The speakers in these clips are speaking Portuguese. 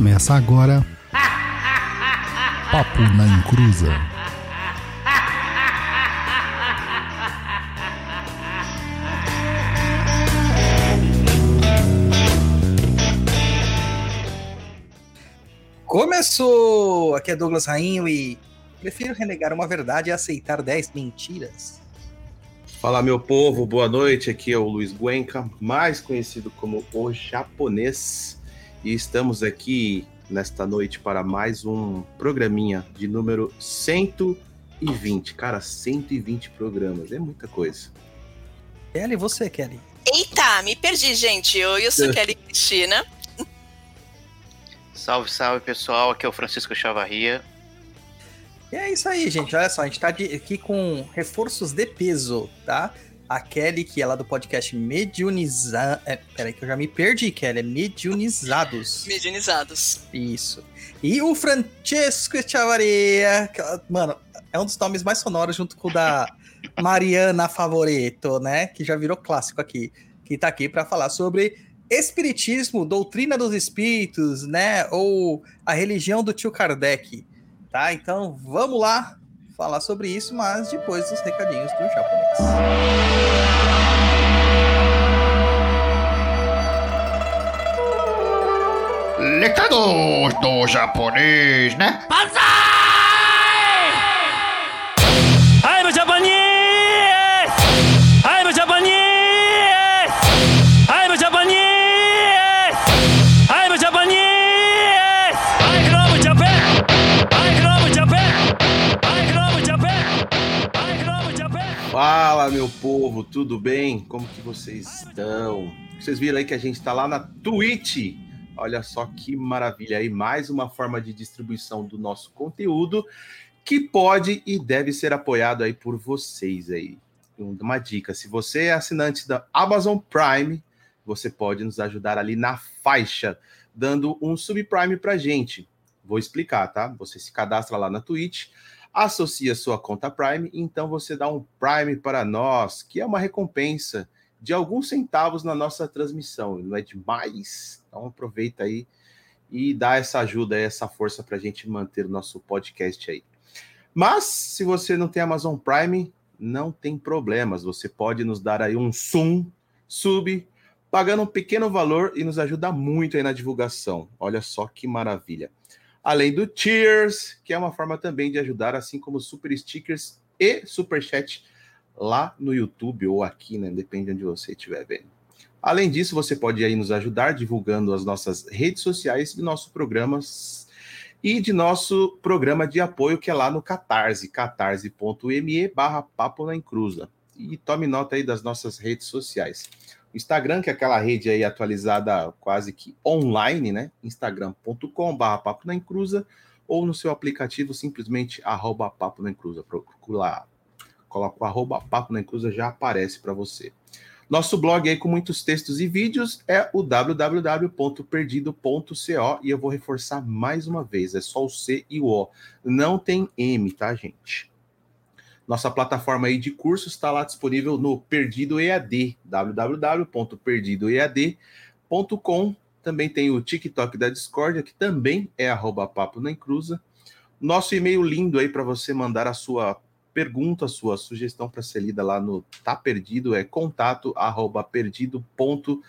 Começa agora. Papo na Encruza. Começou! Aqui é Douglas Rainho e prefiro renegar uma verdade e aceitar 10 mentiras. Fala, meu povo, boa noite. Aqui é o Luiz Guenca, mais conhecido como o japonês. E estamos aqui nesta noite para mais um programinha de número 120. Cara, 120 programas, é muita coisa. Kelly, você, Kelly? Eita, me perdi, gente. Oi, eu sou Kelly Cristina. Salve, salve, pessoal. Aqui é o Francisco Chavarria. E é isso aí, gente. Olha só, a gente tá de- aqui com reforços de peso, tá? A Kelly, que é lá do podcast Mediunizar. É, peraí, que eu já me perdi, Kelly. É Mediunizados. Medianizados. Isso. E o Francesco Chavaria. que, Mano, é um dos nomes mais sonoros junto com o da Mariana Favoreto, né? Que já virou clássico aqui. Que tá aqui para falar sobre espiritismo, doutrina dos espíritos, né? Ou a religião do tio Kardec. Tá? Então vamos lá falar sobre isso, mas depois dos recadinhos do japonês. Recados do japonês, né? I'm meu povo, tudo bem? Como que vocês estão? Vocês viram aí que a gente tá lá na Twitch. Olha só que maravilha aí, mais uma forma de distribuição do nosso conteúdo que pode e deve ser apoiado aí por vocês aí. Uma dica, se você é assinante da Amazon Prime, você pode nos ajudar ali na faixa, dando um subprime pra gente. Vou explicar, tá? Você se cadastra lá na Twitch, associa sua conta Prime, então você dá um Prime para nós, que é uma recompensa de alguns centavos na nossa transmissão, não é demais? Então aproveita aí e dá essa ajuda, essa força para a gente manter o nosso podcast aí. Mas se você não tem Amazon Prime, não tem problemas, você pode nos dar aí um sum, sub, pagando um pequeno valor e nos ajuda muito aí na divulgação. Olha só que maravilha. Além do Cheers, que é uma forma também de ajudar, assim como super stickers e super chat lá no YouTube ou aqui, né? Depende de onde você estiver vendo. Além disso, você pode aí nos ajudar divulgando as nossas redes sociais e nossos programas e de nosso programa de apoio que é lá no Catarse, catarse.me barra papo na encruza. E tome nota aí das nossas redes sociais. Instagram, que é aquela rede aí atualizada quase que online, né? instagram.com barra papo na encruza ou no seu aplicativo simplesmente arroba papo na encruza. Procura lá, coloca o arroba papo na encruza, já aparece para você. Nosso blog aí com muitos textos e vídeos é o www.perdido.co e eu vou reforçar mais uma vez, é só o C e o O. Não tem M, tá, gente? Nossa plataforma aí de cursos está lá disponível no Perdido EAD, www.perdidoead.com. Também tem o TikTok da Discordia, que também é arroba papo na encruza. Nosso e-mail lindo aí para você mandar a sua pergunta, a sua sugestão para ser lida lá no Tá Perdido, é contato arroba perdido.co.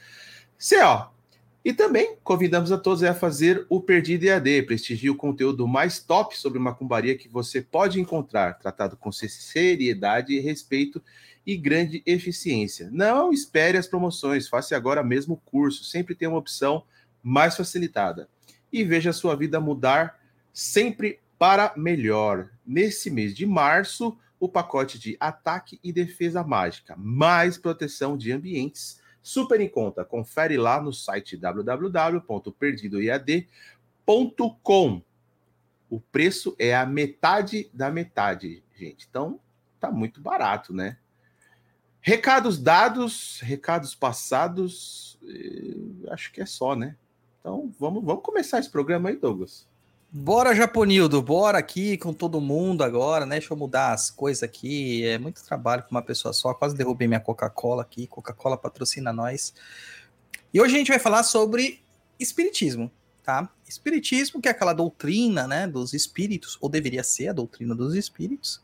E também convidamos a todos a fazer o Perdido EAD, prestigie o conteúdo mais top sobre macumbaria que você pode encontrar, tratado com seriedade, respeito e grande eficiência. Não espere as promoções, faça agora mesmo o curso, sempre tem uma opção mais facilitada. E veja a sua vida mudar sempre para melhor. Nesse mês de março, o pacote de ataque e defesa mágica, mais proteção de ambientes, super em conta. Confere lá no site www.perdidoead.com. O preço é a metade da metade, gente. Então, tá muito barato, né? Recados dados, recados passados, eh, acho que é só, né? Então, vamos, vamos começar esse programa aí, Douglas. Bora, Japonildo, bora aqui com todo mundo agora, né? Deixa eu mudar as coisas aqui. É muito trabalho com uma pessoa só. Quase derrubei minha Coca-Cola aqui. Coca-Cola patrocina nós. E hoje a gente vai falar sobre espiritismo, tá? tá? Espiritismo, que é aquela doutrina, né, dos espíritos, ou deveria ser a doutrina dos espíritos,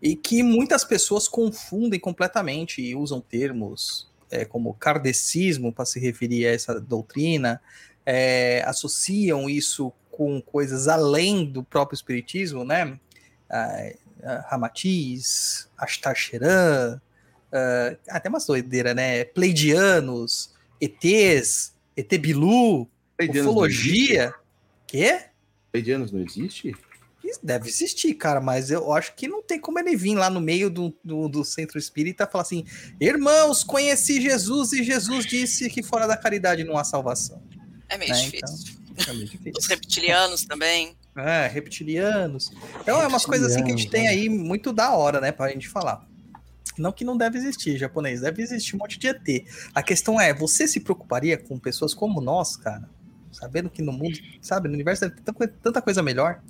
e que muitas pessoas confundem completamente e usam termos é, como kardecismo para se referir a essa doutrina, é, associam isso com coisas além do próprio espiritismo, né? Ah, ah, Ramatiz, Ashtar uh, até umas doideiras, né? Pleidianos, ETs, ET Bilu, Pleidianos ufologia. Quê? Pleidianos não existe? Isso Deve existir, cara, mas eu acho que não tem como ele vir lá no meio do, do, do centro espírita e falar assim: irmãos, conheci Jesus e Jesus disse que fora da caridade não há salvação. É meio né? difícil. Então, Os reptilianos também. É, reptilianos. Então é umas coisas assim que a gente tem aí muito da hora, né, pra gente falar. Não que não deve existir, japonês, deve existir um monte de ET. A questão é, você se preocuparia com pessoas como nós, cara? Sabendo que no mundo, sabe, no universo deve ter tanta coisa melhor.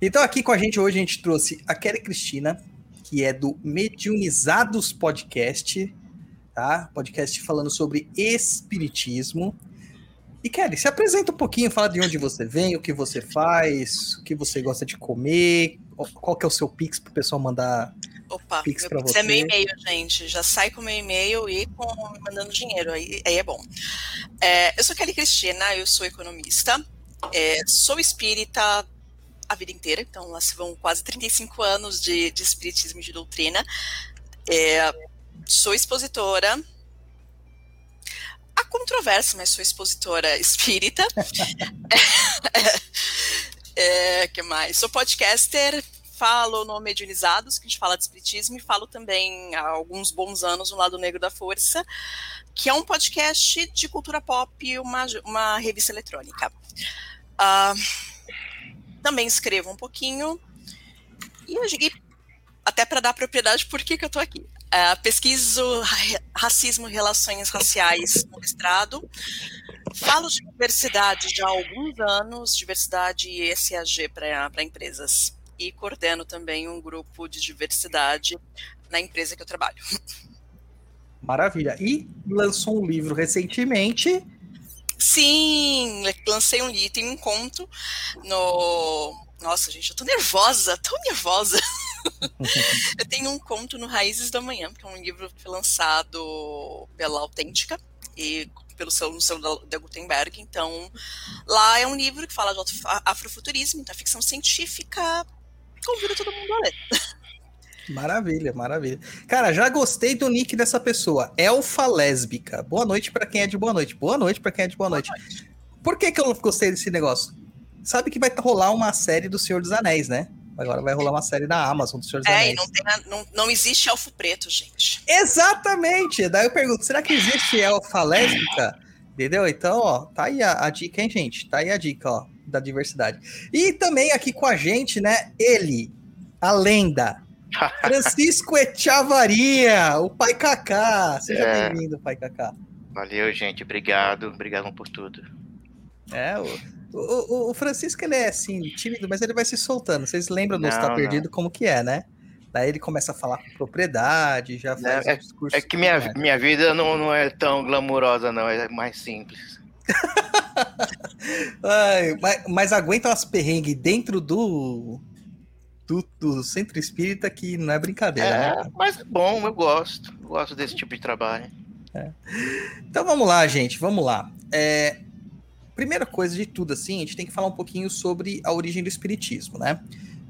Então aqui com a gente hoje a gente trouxe a Kelly Cristina, que é do Mediunizados Podcast, tá? Podcast falando sobre espiritismo. E Kelly, se apresenta um pouquinho, fala de onde você vem, o que você faz, o que você gosta de comer, qual que é o seu pix pro pessoal mandar. Opa, Pix pra Pix você. é meu e-mail, gente. Já sai com meu e-mail e com mandando dinheiro. Aí, aí é bom. É, eu sou Kelly Cristina, eu sou economista. é, sou espírita a vida inteira, então lá se vão quase 35 anos de, de espiritismo e de doutrina. É, sou expositora. Controvérsia, mas sou expositora espírita. é, que mais? Sou podcaster, falo no Mediunizados, que a gente fala de espiritismo, e falo também há alguns bons anos no Lado Negro da Força, que é um podcast de cultura pop, uma, uma revista eletrônica. Ah, também escrevo um pouquinho, e eu cheguei até para dar propriedade por que, que eu estou aqui. Ah, pesquiso ra- racismo e relações raciais no mestrado, Falo de diversidade já há alguns anos, diversidade e ESG para empresas. E coordeno também um grupo de diversidade na empresa que eu trabalho. Maravilha. E lançou um livro recentemente. Sim, lancei um livro, tem um conto no. Nossa, gente, eu tô nervosa, tão nervosa. eu tenho um conto no Raízes da Manhã, que é um livro que foi lançado pela Autêntica e pelo seu, da Gutenberg. Então, lá é um livro que fala de afrofuturismo, então é ficção científica. Convido todo mundo a ler. Maravilha, maravilha. Cara, já gostei do nick dessa pessoa. Elfa lésbica. Boa noite pra quem é de boa noite. Boa noite pra quem é de boa noite. Por que, que eu gostei desse negócio? Sabe que vai rolar uma série do Senhor dos Anéis, né? Agora vai rolar uma série da Amazon do Senhor dos É, Anéis. e não, tem, na- não, não existe elfo preto, gente. Exatamente! Daí eu pergunto, será que existe elfa lésbica? Entendeu? Então, ó, tá aí a, a dica, hein, gente? Tá aí a dica, ó, da diversidade. E também aqui com a gente, né, ele, a lenda, Francisco Echavaria, o Pai Kaká. Seja É. bem-vindo, Pai Kaká. Valeu, gente. Obrigado. Obrigado por tudo. É, o, o, Francisco, ele é, assim, tímido, mas ele vai se soltando. Vocês lembram do Está. Perdido como que é, né? Daí ele começa a falar com propriedade, já faz É- um discurso. É que minha, né? minha vida não, não é tão glamurosa, não. É mais simples. Ai, mas, mas aguenta umas perrengues dentro do, do, do centro espírita que não é brincadeira, É, né? mas é bom, eu gosto. Eu gosto desse tipo de trabalho. Então vamos lá, gente, vamos lá. É, primeira coisa de tudo, assim, a gente tem que falar um pouquinho sobre a origem do espiritismo, né?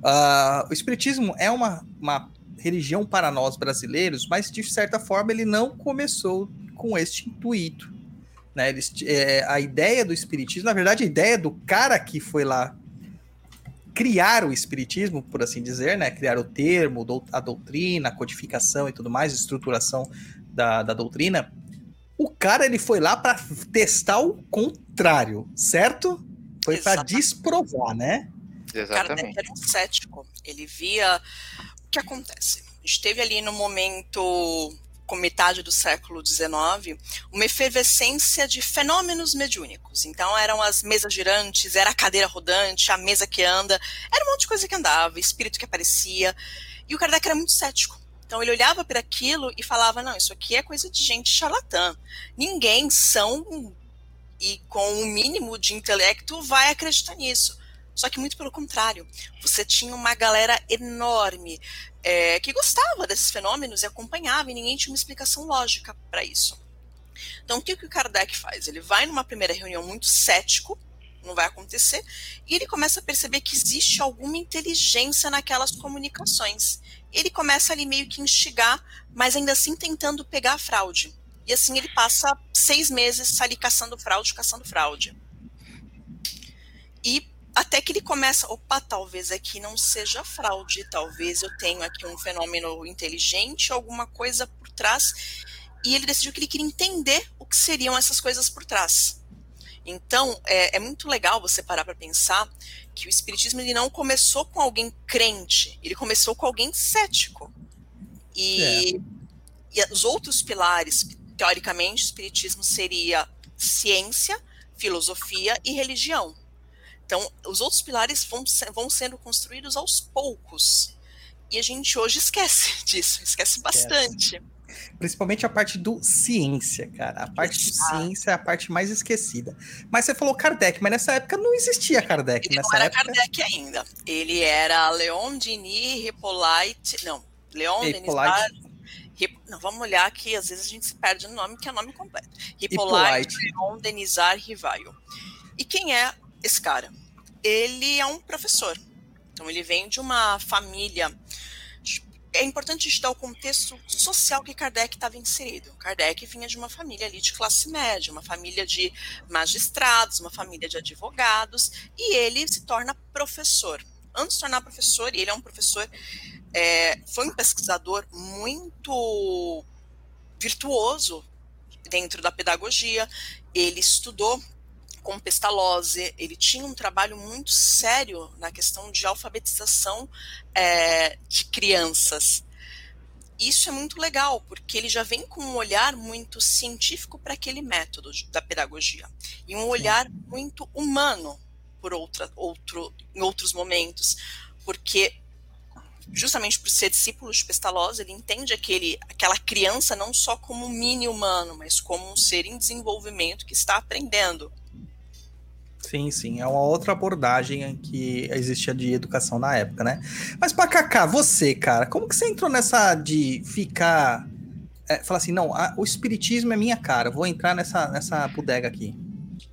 Ah, o espiritismo é uma, uma religião para nós brasileiros, mas de certa forma ele não começou com este intuito. Né? É, a ideia do espiritismo, na verdade, a ideia do cara que foi lá criar o espiritismo, por assim dizer, né? Criar o termo, a doutrina, a codificação e tudo mais, estruturação da, da doutrina. O cara ele foi lá para testar o contrário, certo? Foi para Exatamente. desprovar, né? O cara Exatamente. era um cético. Ele via o que acontece. A gente teve ali no momento, com metade do século XIX, uma efervescência de fenômenos mediúnicos. Então eram as mesas girantes, era a cadeira rodante, a mesa que anda, era um monte de coisa que andava, espírito que aparecia. E o Kardec era muito cético. Então ele olhava para aquilo e falava: não, isso aqui é coisa de gente charlatã. Ninguém são e com o mínimo de intelecto vai acreditar nisso. Só que muito pelo contrário, você tinha uma galera enorme é, que gostava desses fenômenos e acompanhava, e ninguém tinha uma explicação lógica para isso. Então, o que, que o Kardec faz? Ele vai numa primeira reunião muito cético, não vai acontecer, e ele começa a perceber que existe alguma inteligência naquelas comunicações. Ele começa ali meio que instigar, mas ainda assim tentando pegar a fraude. E assim ele passa seis meses ali caçando fraude, caçando fraude. E até que ele começa, opa, talvez aqui não seja fraude, talvez eu tenha aqui um fenômeno inteligente, alguma coisa por trás. E ele decidiu que ele queria entender o que seriam essas coisas por trás. Então, é, é muito legal você parar para pensar que o Espiritismo ele não começou com alguém crente, ele começou com alguém cético. E, é. e os outros pilares, teoricamente, o Espiritismo seria ciência, filosofia e religião. Então, os outros pilares vão, vão sendo construídos aos poucos. E a gente hoje esquece disso, esquece bastante. Esquece. Principalmente a parte do ciência, cara. A parte do ciência é a parte mais esquecida. Mas você falou Kardec, mas nessa época não existia Kardec. Ele nessa não era época... Kardec ainda. Ele era Leon Denis Hippolyte. Não, Leon Hippolyte. Denis Hip... Não, vamos olhar aqui, às vezes a gente se perde no nome, que é nome completo. Hippolyte, Hippolyte. Leon Denisar Rivaio. E quem é esse cara? Ele é um professor. Então ele vem de uma família é importante estudar o contexto social que Kardec estava inserido. Kardec vinha de uma família ali de classe média, uma família de magistrados, uma família de advogados, e ele se torna professor. Antes de tornar professor, e ele é um professor, é, foi um pesquisador muito virtuoso dentro da pedagogia. Ele estudou com Pestalozzi, ele tinha um trabalho muito sério na questão de alfabetização é, de crianças. Isso é muito legal, porque ele já vem com um olhar muito científico para aquele método da pedagogia e um olhar muito humano por outra, outro, em outros momentos, porque justamente por ser discípulo de Pestalozzi, ele entende aquele, aquela criança não só como um mini humano, mas como um ser em desenvolvimento que está aprendendo. Sim, sim, é uma outra abordagem que existia de educação na época, né? Mas para Kaká, você, cara, como que você entrou nessa de ficar é, falar assim, não, a, o espiritismo é minha cara, vou entrar nessa nessa bodega aqui.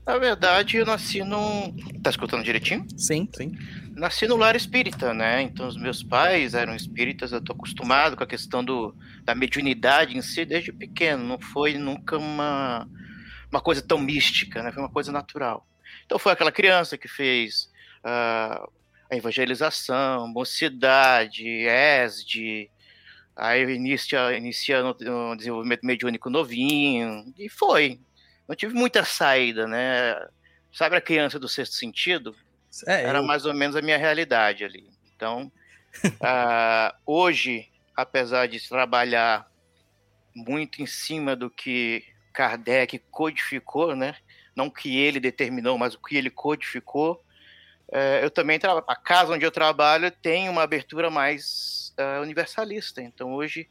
Na verdade, eu nasci num. Tá escutando direitinho? Sim, sim. Nasci no lar espírita, né? Então, os meus pais eram espíritas, eu tô acostumado com a questão do, da mediunidade em si desde pequeno. Não foi nunca uma, uma coisa tão mística, né? Foi uma coisa natural. Então foi aquela criança que fez uh, a evangelização, mocidade, ESD, aí inicia, iniciando um desenvolvimento mediúnico novinho, e foi. Não tive muita saída, né? Sabe a criança do sexto sentido? É, Era eu... mais ou menos a minha realidade ali. Então, uh, hoje, apesar de trabalhar muito em cima do que Kardec codificou, né? Não que ele determinou, mas o que ele codificou. É, eu também a casa onde eu trabalho tem uma abertura mais uh, universalista. Então hoje,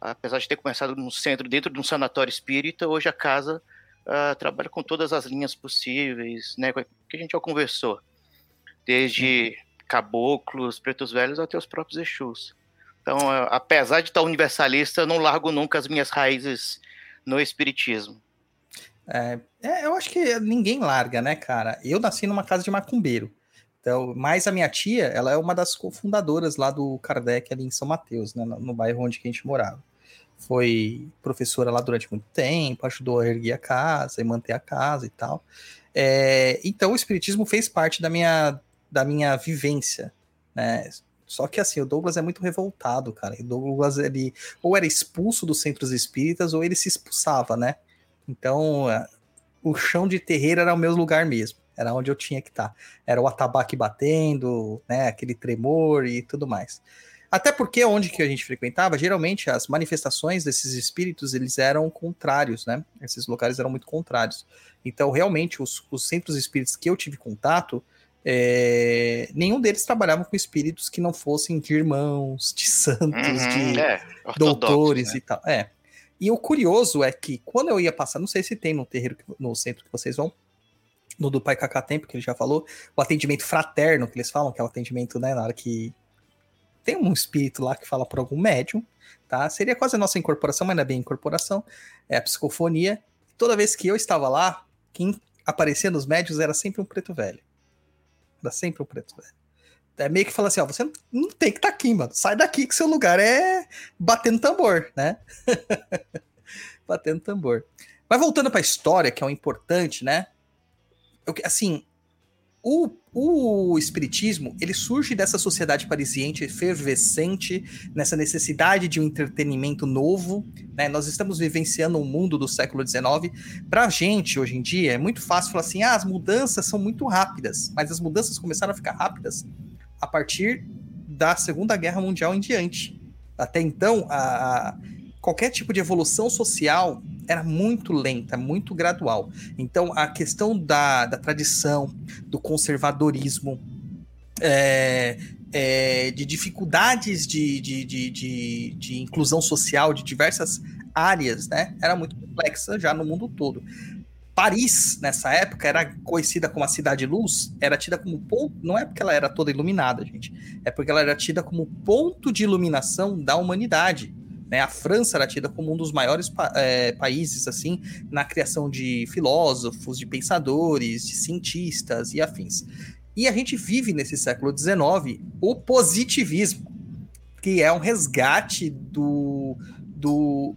apesar de ter começado no centro, dentro de um sanatório espírita, hoje a casa uh, trabalha com todas as linhas possíveis, né? Que a gente já conversou, desde caboclos, pretos velhos até os próprios Exus. Então, uh, apesar de estar universalista, eu não largo nunca as minhas raízes no espiritismo. É, é, eu acho que ninguém larga, né, cara? Eu nasci numa casa de macumbeiro. Então, mas a minha tia, ela é uma das cofundadoras lá do Kardec ali em São Mateus, né, no, no bairro onde a gente morava. Foi professora lá durante muito tempo, ajudou a erguer a casa e manter a casa e tal. É, então, o espiritismo fez parte da minha, da minha vivência, né? Só que assim, o Douglas é muito revoltado, cara. O Douglas ele ou era expulso dos centros espíritas ou ele se expulsava, né? Então, é, o chão de terreiro era o meu lugar mesmo. Era onde eu tinha que estar. Tá. Era o atabaque batendo, né, aquele tremor e tudo mais. Até porque onde que a gente frequentava, geralmente as manifestações desses espíritos, eles eram contrários, né? Esses locais eram muito contrários. Então, realmente, os, os centros espíritos que eu tive contato, é, nenhum deles trabalhava com espíritos que não fossem de irmãos, de santos, uhum, de é, doutores né? e tal. É. E o curioso é que quando eu ia passar, não sei se tem no terreiro, no centro que vocês vão, no do Pai Cacá Tempo, que ele já falou, o atendimento fraterno, que eles falam, que é o atendimento, né, na hora que tem um espírito lá que fala por algum médium, tá? Seria quase a nossa incorporação, mas não é bem incorporação, é a psicofonia. Toda vez que eu estava lá, quem aparecia nos médios era sempre um preto velho. Era sempre um preto velho. É meio que fala assim, ó, você não, tem que estar tá aqui, mano. Sai daqui que seu lugar é batendo tambor, né? batendo tambor. Mas voltando para a história, que é o importante, né? Eu, assim, o, o espiritismo, ele surge dessa sociedade parisiense efervescente, nessa necessidade de um entretenimento novo, né? Nós estamos vivenciando um mundo do século XIX. Para a gente, hoje em dia, é muito fácil falar assim, ah, as mudanças são muito rápidas, mas as mudanças começaram a ficar rápidas a partir da Segunda Guerra Mundial em diante. Até então, a, qualquer tipo de evolução social era muito lenta, muito gradual. Então, a questão da, da tradição, do conservadorismo, é, é, de dificuldades de, de, de, de, de inclusão social de diversas áreas, né, era muito complexa já no mundo todo. Paris, nessa época, era conhecida como a Cidade Luz, era tida como ponto, não é porque ela era toda iluminada, gente, é porque ela era tida como ponto de iluminação da humanidade. Né? A França era tida como um dos maiores é, países assim na criação de filósofos, de pensadores, de cientistas e afins. E a gente vive nesse século XIX o positivismo, que é um resgate do, do,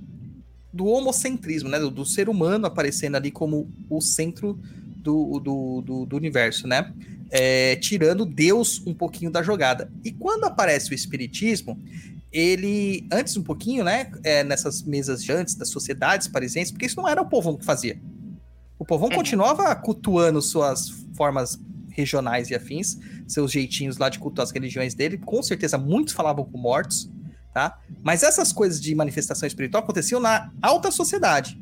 do homocentrismo, né? Do, do ser humano aparecendo ali como o centro do, do, do, do universo, né? É, tirando Deus um pouquinho da jogada. E quando aparece o Espiritismo, ele, antes um pouquinho, né, é, nessas mesas de antes das sociedades parisienses, porque isso não era o povão que fazia. O povão uhum. continuava cultuando suas formas regionais e afins, seus jeitinhos lá de cultuar as religiões dele. Com certeza, muitos falavam com mortos, tá? Mas essas coisas de manifestação espiritual aconteciam na alta sociedade,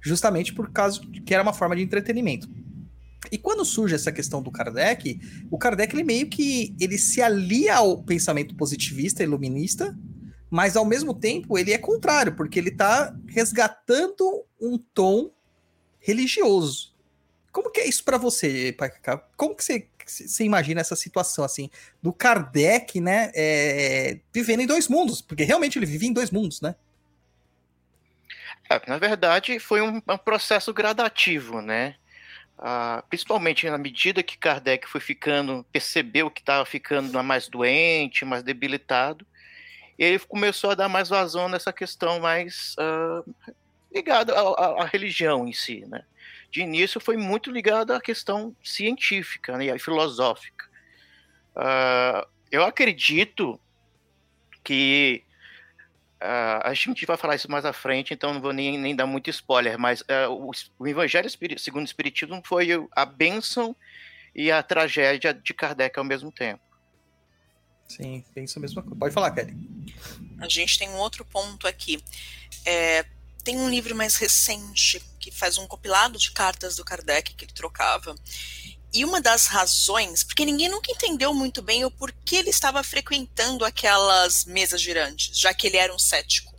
justamente por causa que era uma forma de entretenimento. E quando surge essa questão do Kardec, o Kardec ele meio que ele se alia ao pensamento positivista, iluminista, mas ao mesmo tempo ele é contrário, porque ele está resgatando um tom religioso. Como que é isso para você, Pacacá? Como que você, você imagina essa situação assim do Kardec, né, é, vivendo em dois mundos? Porque realmente ele vive em dois mundos, né? É, na verdade, foi um, um processo gradativo, né? Ah, principalmente na medida que Kardec foi ficando, percebeu que estava ficando mais doente, mais debilitado, ele começou a dar mais vazão nessa questão mais ah, ligada à, religião em si, né? De início foi muito ligado à questão científica né, e filosófica. Ah, eu acredito que Uh, a gente vai falar isso mais à frente, então não vou nem, nem dar muito spoiler, mas uh, o, o, Evangelho segundo o Espiritismo foi a bênção e a tragédia de Kardec ao mesmo tempo. Sim, penso a mesma coisa. Pode falar, Kelly. A gente tem um outro ponto aqui. É, tem um livro mais recente que faz um compilado de cartas do Kardec que ele trocava. E uma das razões, porque ninguém nunca entendeu muito bem o porquê ele estava frequentando aquelas mesas girantes, já que ele era um cético.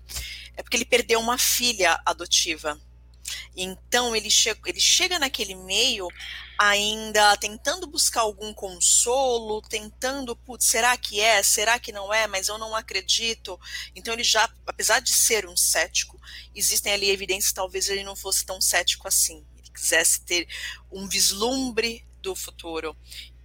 É porque ele perdeu uma filha adotiva. Então ele, che ele chega naquele meio ainda tentando buscar algum consolo, tentando, putz, será que é? Será que não é? Mas eu não acredito. Então ele já, apesar de ser um cético, existem ali evidências talvez ele não fosse tão cético assim. Ele quisesse ter um vislumbre do futuro.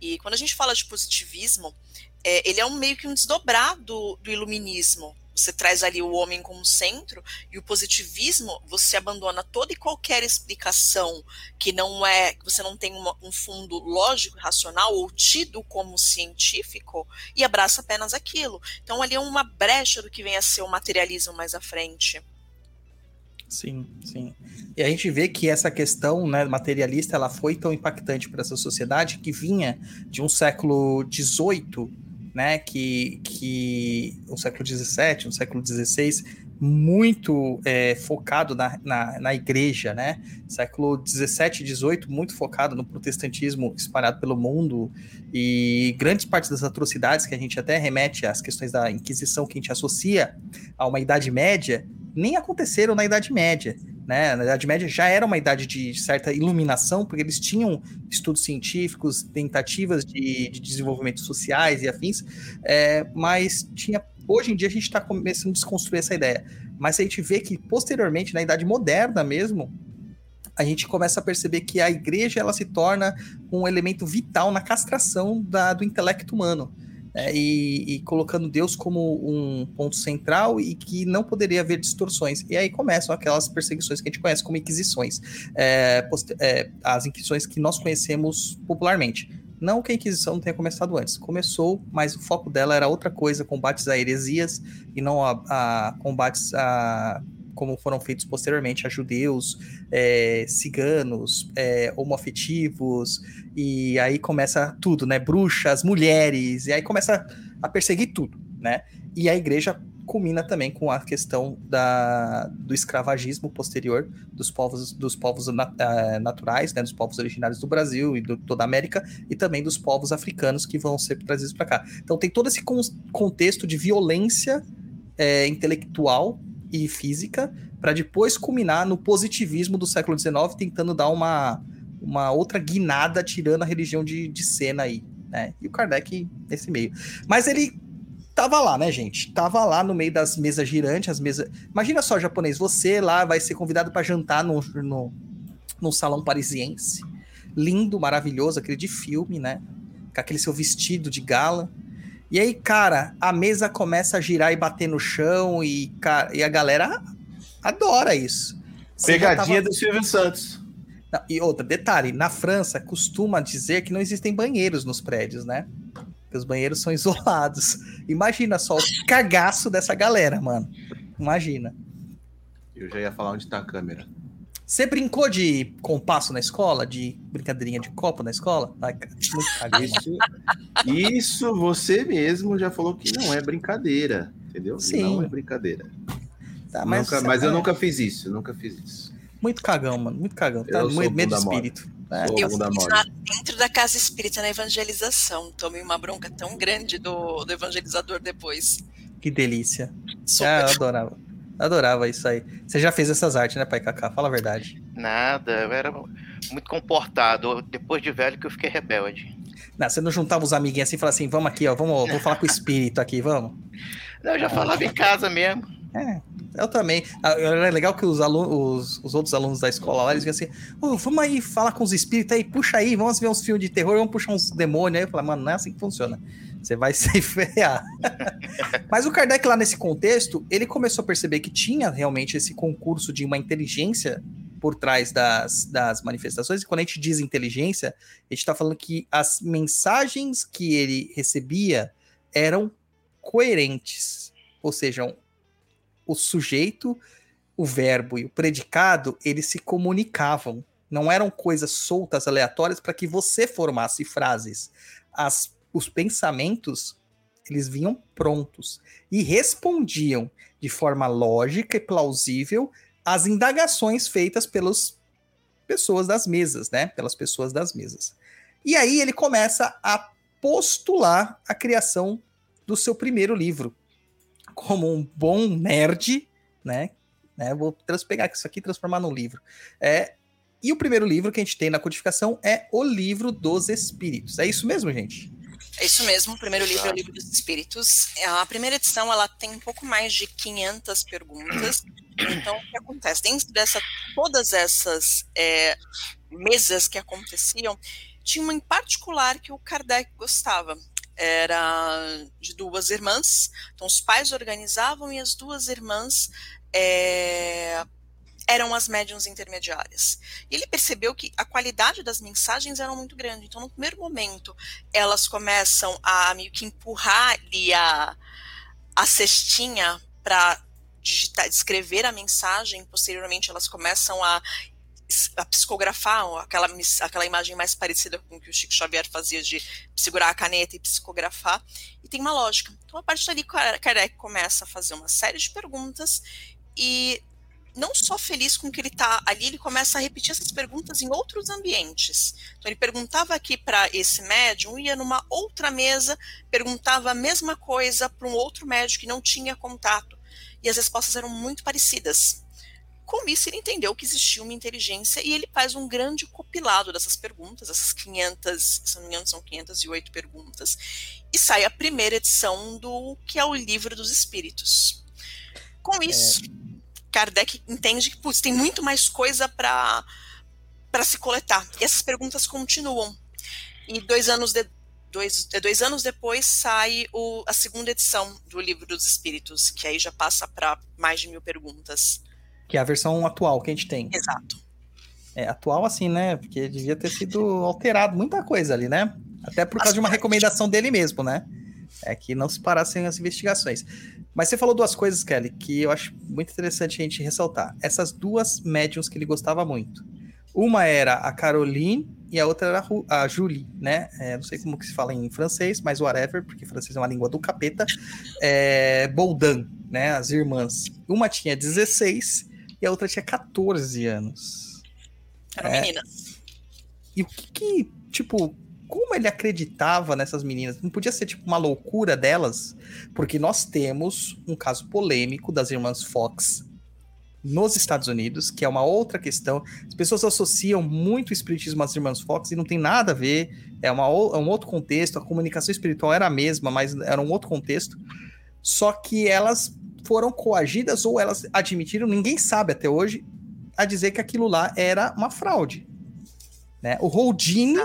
E quando a gente fala de positivismo, é, ele é um meio que um desdobrado do iluminismo. Você traz ali o homem como centro e o positivismo, você abandona toda e qualquer explicação que não é, que você não tem uma, um fundo lógico, racional ou tido como científico e abraça apenas aquilo. Então ali é uma brecha do que vem a ser o materialismo mais à frente. Sim, sim. E a gente vê que essa questão né, materialista ela foi tão impactante para essa sociedade que vinha de um século XVIII, né, que, que um século XVII, um século XVI, muito é, focado na, na, na, igreja, né? Século XVII e XVIII, muito focado no protestantismo espalhado pelo mundo e grandes partes das atrocidades que a gente até remete às questões da Inquisição que a gente associa a uma Idade Média, nem aconteceram na Idade Média. Né? Na Idade Média já era uma idade de certa iluminação, porque eles tinham estudos científicos, tentativas de, de desenvolvimento sociais e afins, é, mas tinha. Hoje em dia a gente está começando a desconstruir essa ideia. Mas a gente vê que posteriormente, na Idade Moderna mesmo, a gente começa a perceber que a igreja ela se torna um elemento vital na castração da, do intelecto humano. Né, e, e colocando Deus como um ponto central e que não poderia haver distorções. E aí começam aquelas perseguições que a gente conhece como inquisições, é, é, as inquisições que nós conhecemos popularmente. Não que a Inquisição não tenha começado antes, começou, mas o foco dela era outra coisa, combates a heresias e não a, a combates a como foram feitos posteriormente a judeus, é, ciganos, é, homoafetivos, e aí começa tudo, né? Bruxas, mulheres, e aí começa a perseguir tudo, né? E a igreja culmina também com a questão da, do escravagismo posterior dos povos, dos povos eh, naturais, né, dos povos originários do Brasil e de toda a América, e também dos povos africanos que vão ser trazidos para cá. Então tem todo esse con- contexto de violência eh, intelectual e física para depois culminar no positivismo do século XIX, tentando dar uma, uma outra guinada, tirando a religião de, de cena aí. Né? E o Kardec nesse meio. Mas ele tava lá, né, gente? Tava lá no meio das mesas girantes, as mesas. Imagina só, japonês, você lá vai ser convidado para jantar no, no, num salão parisiense. Lindo, maravilhoso, aquele de filme, né? Com aquele seu vestido de gala. E aí, cara, a mesa começa a girar e bater no chão e, cara, e a galera adora isso. Você Pegadinha tava- do Silvio Santos. Não, E outra, detalhe, na França costuma dizer que não existem banheiros nos prédios, né? Que os banheiros são isolados. Imagina só o cagaço dessa galera, mano. Imagina. Eu já ia falar onde tá a câmera. Você brincou de compasso na escola? De brincadeirinha de copo na escola? Ai, cara. Isso, isso você mesmo já falou que não é brincadeira, entendeu? Sim. Não é brincadeira. Tá, Mas, nunca, mas eu é, nunca fiz isso, nunca fiz isso. Muito cagão, mano. Muito cagão. Tá Eu sou muito medo de espírito. Sou Eu fiz na- dentro da casa espírita na evangelização. Tomei uma bronca tão grande do, do evangelizador depois. Que delícia. Super. Ah, eu adorava. Adorava isso aí. Você já fez essas artes, né, Pai Kaká? Fala a verdade. Nada, eu era muito comportado. Depois de velho que eu fiquei rebelde. Não, você não juntava os amiguinhos assim e falava assim, vamos aqui, ó, vamos, vamos falar com o espírito aqui, vamos? Não, eu já falava em casa mesmo. É, eu também. Ah, Era legal que os, alunos, os, os outros alunos da escola lá, eles vinham assim, ô, vamos aí falar com os espíritos aí, puxa aí, vamos ver uns filmes de terror, vamos puxar uns demônios aí. Eu falei, mano, não é assim que funciona. Você vai se ferrar. Mas o Kardec lá nesse contexto, ele começou a perceber que tinha realmente esse concurso de uma inteligência por trás das, das manifestações. E quando a gente diz inteligência, a gente está falando que as mensagens que ele recebia eram coerentes. Ou seja, o sujeito, o verbo e o predicado, eles se comunicavam. Não eram coisas soltas, aleatórias, para que você formasse frases. As, os pensamentos, eles vinham prontos e respondiam de forma lógica e plausível às indagações feitas pelas pessoas das mesas, né? Pelas pessoas das mesas. E aí ele começa a postular a criação do seu primeiro livro. Como um bom nerd, né? né? Vou pegar isso aqui e transformar num livro. É, e o primeiro livro que a gente tem na codificação é O Livro dos Espíritos. É isso mesmo, gente? É isso mesmo, o primeiro livro é o Livro dos Espíritos. A primeira edição ela tem um pouco mais de 500 perguntas. Então, o que acontece? Dentro dessa, todas essas é, mesas que aconteciam, tinha uma em particular que o Kardec gostava. Era de duas irmãs. Então, os pais organizavam e as duas irmãs é, eram as médiums intermediárias. E ele percebeu que a qualidade das mensagens era muito grande. Então, no primeiro momento, elas começam a meio que empurrar ali a, a cestinha para digitar, escrever a mensagem, posteriormente elas começam a, a psicografar aquela, aquela imagem mais parecida com o que o Chico Xavier fazia de segurar a caneta e psicografar, e tem uma lógica. Então, a partir dali, Kar- Kardec começa a fazer uma série de perguntas e não só feliz com que ele está ali, ele começa a repetir essas perguntas em outros ambientes. Então, ele perguntava aqui para esse médium, ia numa outra mesa, perguntava a mesma coisa para um outro médium que não tinha contato. E as respostas eram muito parecidas. Com isso, ele entendeu que existia uma inteligência e ele faz um grande compilado dessas perguntas, essas 500, se não me engano, são 508 perguntas, e sai a primeira edição do que é o Livro dos Espíritos. Com isso, Kardec entende que putz, tem muito mais coisa para se coletar. E essas perguntas continuam. E dois anos, de, dois, é, dois anos depois sai o, a segunda edição do Livro dos Espíritos, que aí já passa para mais de mil perguntas. Que é a versão atual que a gente tem. Exato. É, atual assim, né? Porque devia ter sido alterado muita coisa ali, né? Até por causa de uma recomendação dele mesmo, né? É que não se parassem as investigações. Mas você falou duas coisas, Kelly, que eu acho muito interessante a gente ressaltar. Essas duas médiums que ele gostava muito. Uma era a Caroline e a outra era a Julie, né? É, não sei como que se fala em francês, mas whatever, porque francês é uma língua do capeta. É, Boldan, né? As irmãs. Uma tinha 16 e a outra tinha 14 anos. Eram É. meninas. E o que, que, tipo, como ele acreditava nessas meninas? Não podia ser, tipo, uma loucura delas? Porque nós temos um caso polêmico das irmãs Fox nos Estados Unidos, que é uma outra questão. As pessoas associam muito o espiritismo às irmãs Fox e não tem nada a ver. É, uma, é um outro contexto. A comunicação espiritual era a mesma, mas era um outro contexto. Só que elas foram coagidas ou elas admitiram, ninguém sabe até hoje, a dizer que aquilo lá era uma fraude. Né? O Houdini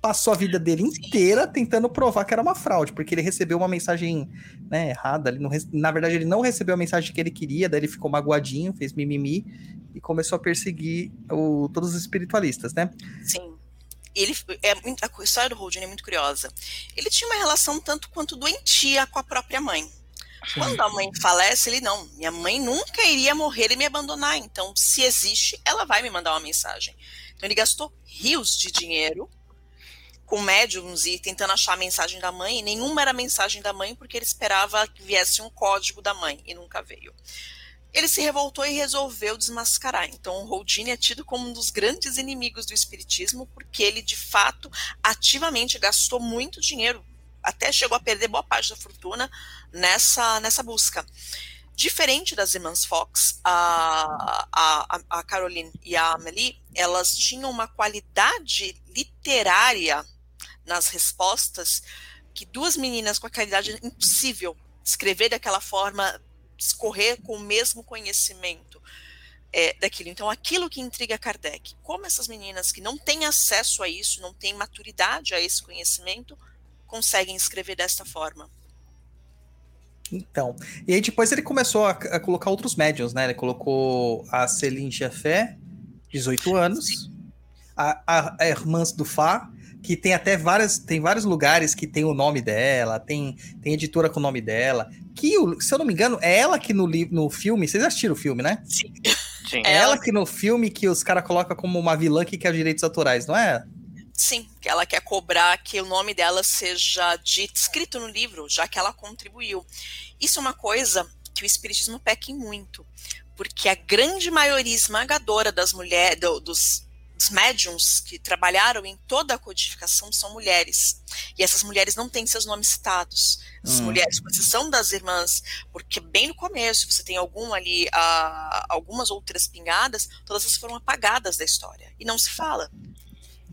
passou a vida dele inteira tentando provar que era uma fraude, porque ele recebeu uma mensagem né, errada. Ele não Na verdade, ele não recebeu a mensagem que ele queria, daí ele ficou magoadinho, fez mimimi e começou a perseguir o- todos os espiritualistas, né? Sim. Ele, é, a história do Houdini é muito curiosa. Ele tinha uma relação tanto quanto doentia com a própria mãe. Quando a mãe falece, ele não. Minha mãe nunca iria morrer e me abandonar. Então, se existe, ela vai me mandar uma mensagem. Então, ele gastou rios de dinheiro com médiums e tentando achar a mensagem da mãe. E nenhuma era a mensagem da mãe, porque ele esperava que viesse um código da mãe e nunca veio. Ele se revoltou e resolveu desmascarar. Então, Houdini é tido como um dos grandes inimigos do espiritismo, porque ele, de fato, ativamente gastou muito dinheiro, até chegou a perder boa parte da fortuna nessa, nessa busca. Diferente das irmãs Fox, a, a, a Caroline e a Amelie, elas tinham uma qualidade literária nas respostas que duas meninas com a qualidade impossível escrever daquela forma, escorrer com o mesmo conhecimento é, daquilo. Então, aquilo que intriga Kardec, como essas meninas que não têm acesso a isso, não têm maturidade a esse conhecimento, conseguem escrever desta forma. Então, e aí depois ele começou a, a colocar outros médiums, né? Ele colocou a Celine Jafé, 18 anos, a, a, a Irmãs do Fá, que tem até várias, tem vários lugares que tem o nome dela, tem, tem editora com o nome dela, que, o- se eu não me engano, é ela que no, no filme, vocês assistiram o filme, né? Sim. É Ela- ela que no filme que os caras colocam como uma vilã que quer direitos autorais, não é? Sim, que ela quer cobrar que o nome dela seja dito, escrito no livro, já que ela contribuiu. Isso é uma coisa que o espiritismo peca em muito, porque a grande maioria esmagadora das mulheres, do- dos, dos médiums que trabalharam em toda a codificação são mulheres. E essas mulheres não têm seus nomes citados. As Hum. mulheres, com exceção das irmãs, porque bem no começo você tem algum ali, ah, algumas outras pingadas, todas essas foram apagadas da história. E não se fala.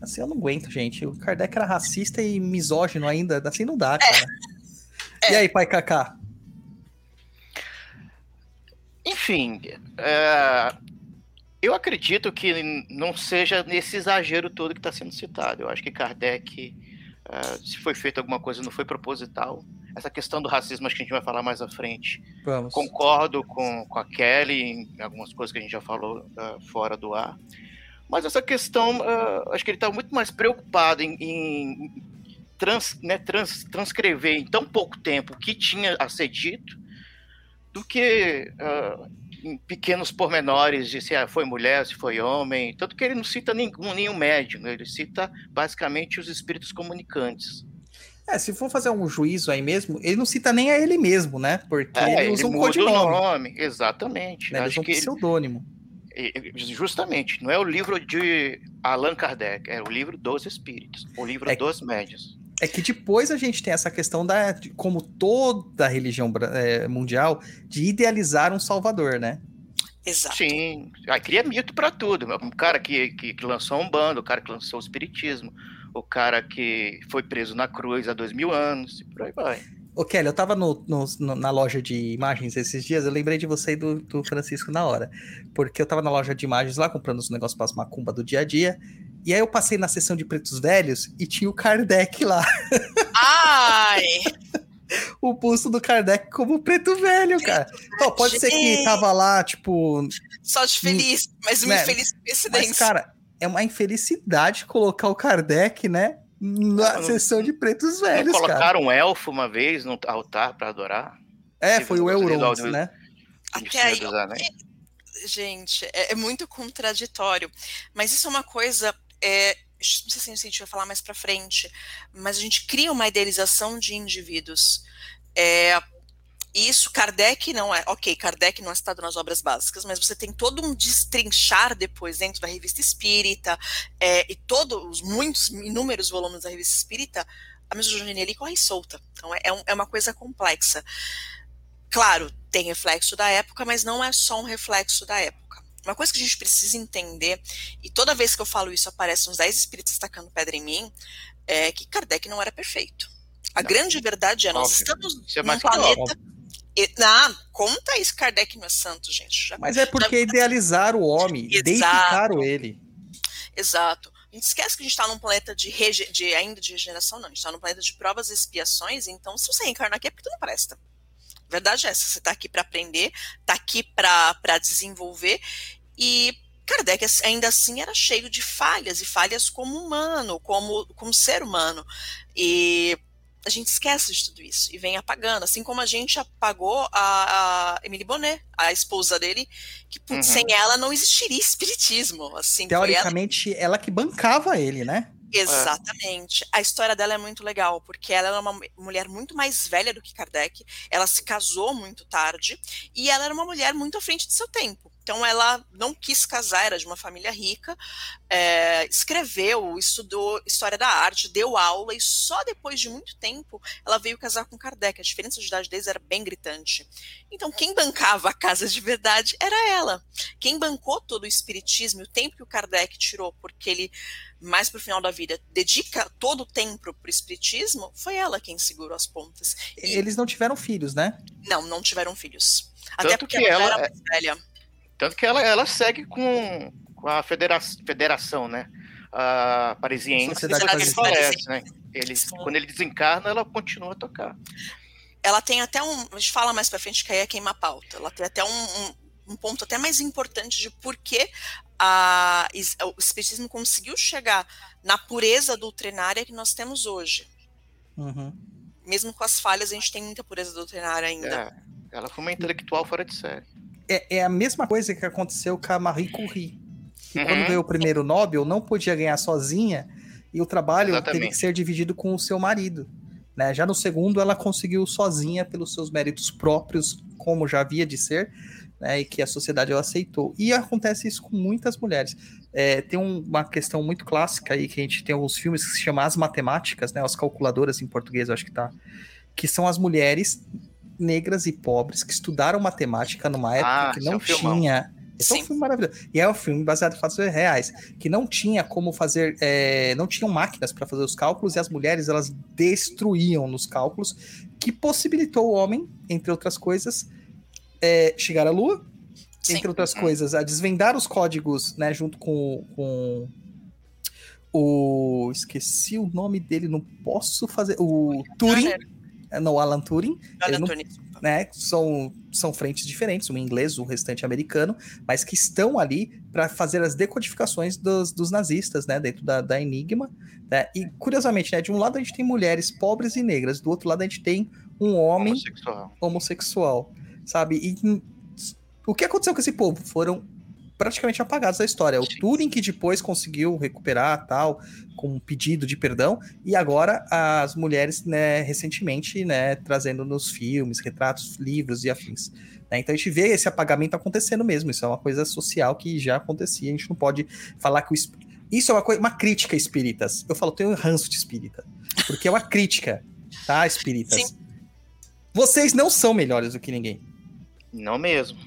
Assim eu não aguento, gente. O Kardec era racista e misógino ainda. Assim não dá, cara. E aí, pai Kaká? Enfim, é, eu acredito que não seja nesse exagero todo que está sendo citado. Eu acho que Kardec, é, se foi feito alguma coisa, não foi proposital. Essa questão do racismo, acho que a gente vai falar mais à frente. Vamos. Concordo com, com a Kelly em algumas coisas que a gente já falou ah, fora do ar. Mas essa questão, ah, acho que ele está muito mais preocupado em, em trans- né, trans- transcrever em tão pouco tempo o que tinha a ser dito do que ah, em pequenos pormenores de se ah, foi mulher, se foi homem. Tanto que ele não cita nenhum, nenhum médium, ele cita basicamente os espíritos comunicantes. É, se for fazer um juízo aí mesmo, ele não cita nem a ele mesmo, né? Porque É, ele usa um muda o codinome. nome, exatamente. Né? Ele Acho usa um que ele- pseudônimo. Justamente, não é o livro de Allan Kardec, é o livro dos espíritos, o livro É- dos médios. É que depois a gente tem essa questão da, de- como toda a religião é, mundial, de idealizar um salvador, né? Exato. Sim, aí cria mito pra tudo. O cara que, que, que lançou um bando, o cara que lançou o espiritismo, o cara que foi preso na cruz há dois mil anos, e por aí vai. Ô, Kelly, eu tava no- no- na loja de imagens esses dias, eu lembrei de você e do, do Francisco na hora. Porque eu tava na loja de imagens lá, comprando os negócios para as macumba do dia a dia. E aí eu passei na seção de pretos velhos e tinha o Kardec lá. Ai! O busto do Kardec como preto velho, cara. Então, pode ser que tava lá, tipo. Só de feliz, mas uma Né, infeliz coincidência. Mas, cara, é uma infelicidade colocar o Kardec, né? Na Não, sessão de pretos velhos, cara. colocaram um elfo uma vez no altar pra adorar? É, foi o resolve- né? Até aí, gente, é, é muito contraditório. Mas isso é uma coisa. É, não sei se a gente vai falar mais pra frente, mas a gente cria uma idealização de indivíduos. É, isso, Kardec não é. Ok, Kardec não é citado nas obras básicas, mas você tem todo um destrinchar depois dentro da revista espírita, é, e todos os muitos, inúmeros volumes da revista espírita, a misoginia ali corre solta. Então é, é um- é uma coisa complexa. Claro, tem reflexo da época, mas não é só um reflexo da época. Uma coisa que a gente precisa entender, e toda vez que eu falo isso aparecem uns 10 espíritos tacando pedra em mim, é que Kardec não era perfeito. A Não. grande verdade é, nós Óbvio. estamos é num planeta... E, ah, conta isso, Kardec não é santo, gente. Já Mas é porque idealizaram o homem, Exato. deificaram ele. Exato. A gente esquece que a gente está num planeta de, rege- de ainda de regeneração, não. A gente está num planeta de provas e expiações, então se você reencarnar aqui é porque tu não presta. Verdade é essa. Você está aqui para aprender, está aqui para desenvolver. E Kardec ainda assim era cheio de falhas, e falhas como humano, como, como ser humano. E a gente esquece de tudo isso e vem apagando. Assim como a gente apagou a, a Emily Bonnet, a esposa dele, que putz, Uhum. sem ela não existiria espiritismo. Assim, foi ela Teoricamente, ela que bancava ele, né? Exatamente. A história dela é muito legal, porque ela era uma mu- mulher muito mais velha do que Kardec, ela se casou muito tarde, e ela era uma mulher muito à frente de seu tempo. Então ela não quis casar, era de uma família rica, é, escreveu, estudou história da arte, deu aula, e só depois de muito tempo ela veio casar com Kardec. A diferença de idade deles era bem gritante. Então quem bancava a casa de verdade era ela. Quem bancou todo o espiritismo, e o tempo que o Kardec tirou, porque ele mais pro final da vida, dedica todo o tempo pro espiritismo, foi ela quem segurou as pontas. E Eles não tiveram filhos, né? não, não tiveram filhos. Até Tanto porque que ela, ela era é- mais velha. Tanto que ela, ela segue com, com a federa federação, né? A parisiense, Sociedade Parisiense. falece, né? Ele, Sim. quando ele desencarna, ela continua a tocar. Ela tem até um. A gente fala mais pra frente que aí é queima pauta. Ela tem até um, um, um ponto até mais importante de por que a, o espiritismo conseguiu chegar na pureza doutrinária que nós temos hoje. Uhum. Mesmo com as falhas, a gente tem muita pureza doutrinária ainda. É, ela foi uma intelectual fora de série. É, é a mesma coisa que aconteceu com a Marie Curie. Que Uhum. quando ganhou o primeiro Nobel, não podia ganhar sozinha e o trabalho teve Exatamente. que ser dividido com o seu marido. Né? Já no segundo, ela conseguiu sozinha pelos seus méritos próprios, como já havia de ser, né? e que a sociedade aceitou. E acontece isso com muitas mulheres. É, tem um- uma questão muito clássica aí, que a gente tem alguns filmes que se chama As Matemáticas, né? as calculadoras em português, eu acho que tá, que são as mulheres negras e pobres que estudaram matemática numa época Ah, que é não tinha. Esse é um filme maravilhoso. E é um filme baseado em fatos reais, que não tinha como fazer, é, não tinham máquinas para fazer os cálculos e as mulheres elas destruíam nos cálculos, que possibilitou o homem, entre outras coisas, é, chegar à Lua, Sim. entre outras Uhum. coisas, a desvendar os códigos, né, junto com, com o esqueci o nome dele, não posso fazer o Turing, é, não Alan Turing, ele não Turing. né? São, são frentes diferentes, um inglês, o restante americano, mas que estão ali para fazer as decodificações dos, dos nazistas, né? Dentro da, da Enigma. Né? E curiosamente, né? De um lado a gente tem mulheres pobres e negras, do outro lado a gente tem um homem Homossexual. homossexual, sabe? E hum, o que aconteceu com esse povo? Foram praticamente apagados da história. O. Turing que depois conseguiu recuperar tal, com um pedido de perdão, e agora as mulheres, né, recentemente, né, trazendo nos filmes, retratos, livros e afins. né? Então a gente vê esse apagamento acontecendo mesmo. Isso é uma coisa social que já acontecia. A gente não pode falar que o isso é uma coisa, uma crítica espíritas. Eu falo, tenho um ranço de espírita, porque é uma crítica, tá, espíritas. Sim. Vocês não são melhores do que ninguém. Não mesmo.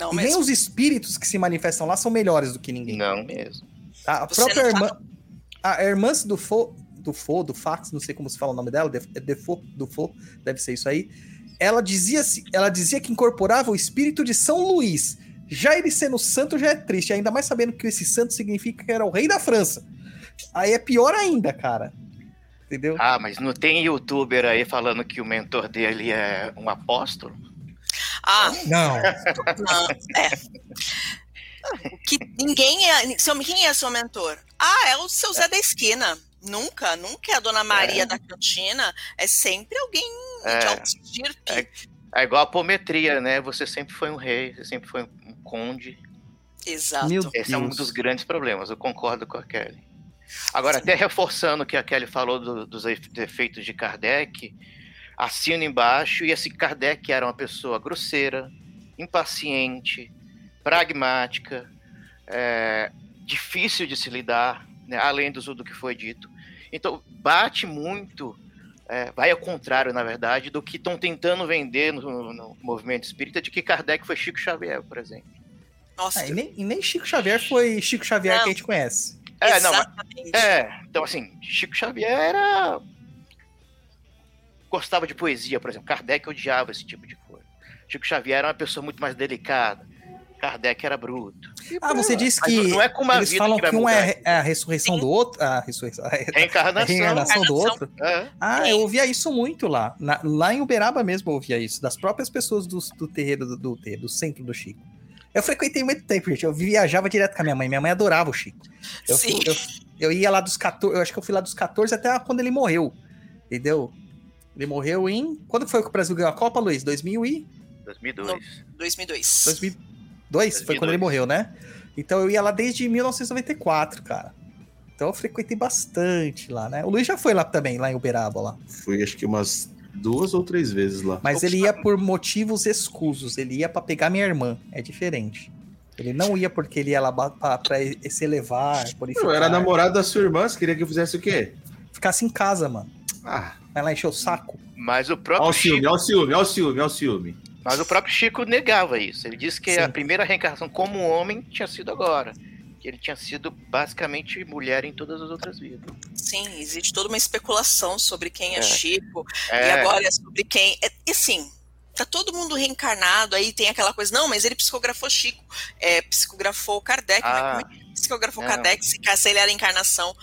Não e nem mesmo. os espíritos que se manifestam lá são melhores do que ninguém. Não mesmo. A Você própria não tá- irmã. A irmã do Fo, do Fo, do Fax, não sei como se fala o nome dela, de, é Defo, do Fo, deve ser isso aí. Ela dizia, se- ela dizia que incorporava o espírito de São Luís. Já ele sendo santo já é triste, ainda mais sabendo que esse santo significa que era o rei da França. Aí é pior ainda, cara. Entendeu? Ah, mas não tem youtuber aí falando que o mentor dele é um apóstolo? Ah, Não. não, é. Que ninguém é. Seu, quem é seu mentor? Ah, é o seu Zé da esquina. Nunca, nunca é a dona Maria É. da cantina. É sempre alguém É. de alto. É. É igual a apometria, né? Você sempre foi um rei, você sempre foi um conde. Exato. Meu Esse é um Deus. dos grandes problemas, eu concordo com a Kelly. Agora, até reforçando o que a Kelly falou do- dos efe- defeitos de Kardec, assino embaixo, e esse Kardec era uma pessoa grosseira, impaciente, pragmática, é, difícil de se lidar, né, além do, do que foi dito. Então, bate muito, é, vai ao contrário, na verdade, do que estão tentando vender no, no movimento espírita, de que Kardec foi Chico Xavier, por exemplo. Nossa, Ah, e, nem, e nem Chico Xavier foi Chico Xavier Não. que a gente conhece. É, não, mas- exatamente. É, então assim, Chico Xavier era. Gostava de poesia, por exemplo. Kardec odiava esse tipo de coisa. Chico Xavier era uma pessoa muito mais delicada. Kardec era bruto. E Ah, você Mas que não é com uma eles vida falam que que um é, é a ressurreição do outro. A ressurreição. A Reencarnação. reencarnação do outro. É. Ah, eu ouvia isso muito lá. Na- lá em Uberaba mesmo eu ouvia isso. Das próprias pessoas do, do terreiro do, do, terreiro, do centro do Chico. Eu frequentei muito tempo, gente. Eu viajava direto com a minha mãe. Minha mãe adorava o Chico. Eu, Sim. eu, eu ia lá dos 14. Eu acho que eu fui lá dos 14 até quando ele morreu. Entendeu? Ele morreu em. Quando foi que o Brasil ganhou a Copa, Luiz? 2000 e... 2002. 2002. 2002? Foi quando ele 2002. morreu, né? Então eu ia lá desde 1994, cara. Então eu frequentei bastante lá, né? O Luiz já foi lá também, lá em Uberaba, lá. Fui acho que umas duas ou três vezes lá. Mas ele ia por motivos escusos. Ele ia pra pegar minha irmã. É diferente. Ele não ia porque ele ia lá pra, pra se elevar. Eu era namorado da sua irmã, você queria que eu fizesse o quê? Ficasse em casa, mano. Ah, Vai lá encher o saco. Mas o próprio o ciúme, Chico, ó o ciúme, ó o ciúme, ó o ciúme. mas o próprio Chico negava isso. Ele disse que Sim. a primeira reencarnação como homem tinha sido agora. Que ele tinha sido basicamente mulher em todas as outras vidas. Sim, existe toda uma especulação sobre quem é, É. Chico. E É, agora é sobre quem. É, e assim, tá todo mundo reencarnado, aí tem aquela coisa, não, mas ele psicografou Chico, é, psicografou Kardec, Ah, mas como é que ele psicografou não. Kardec se, se ele era a encarnação?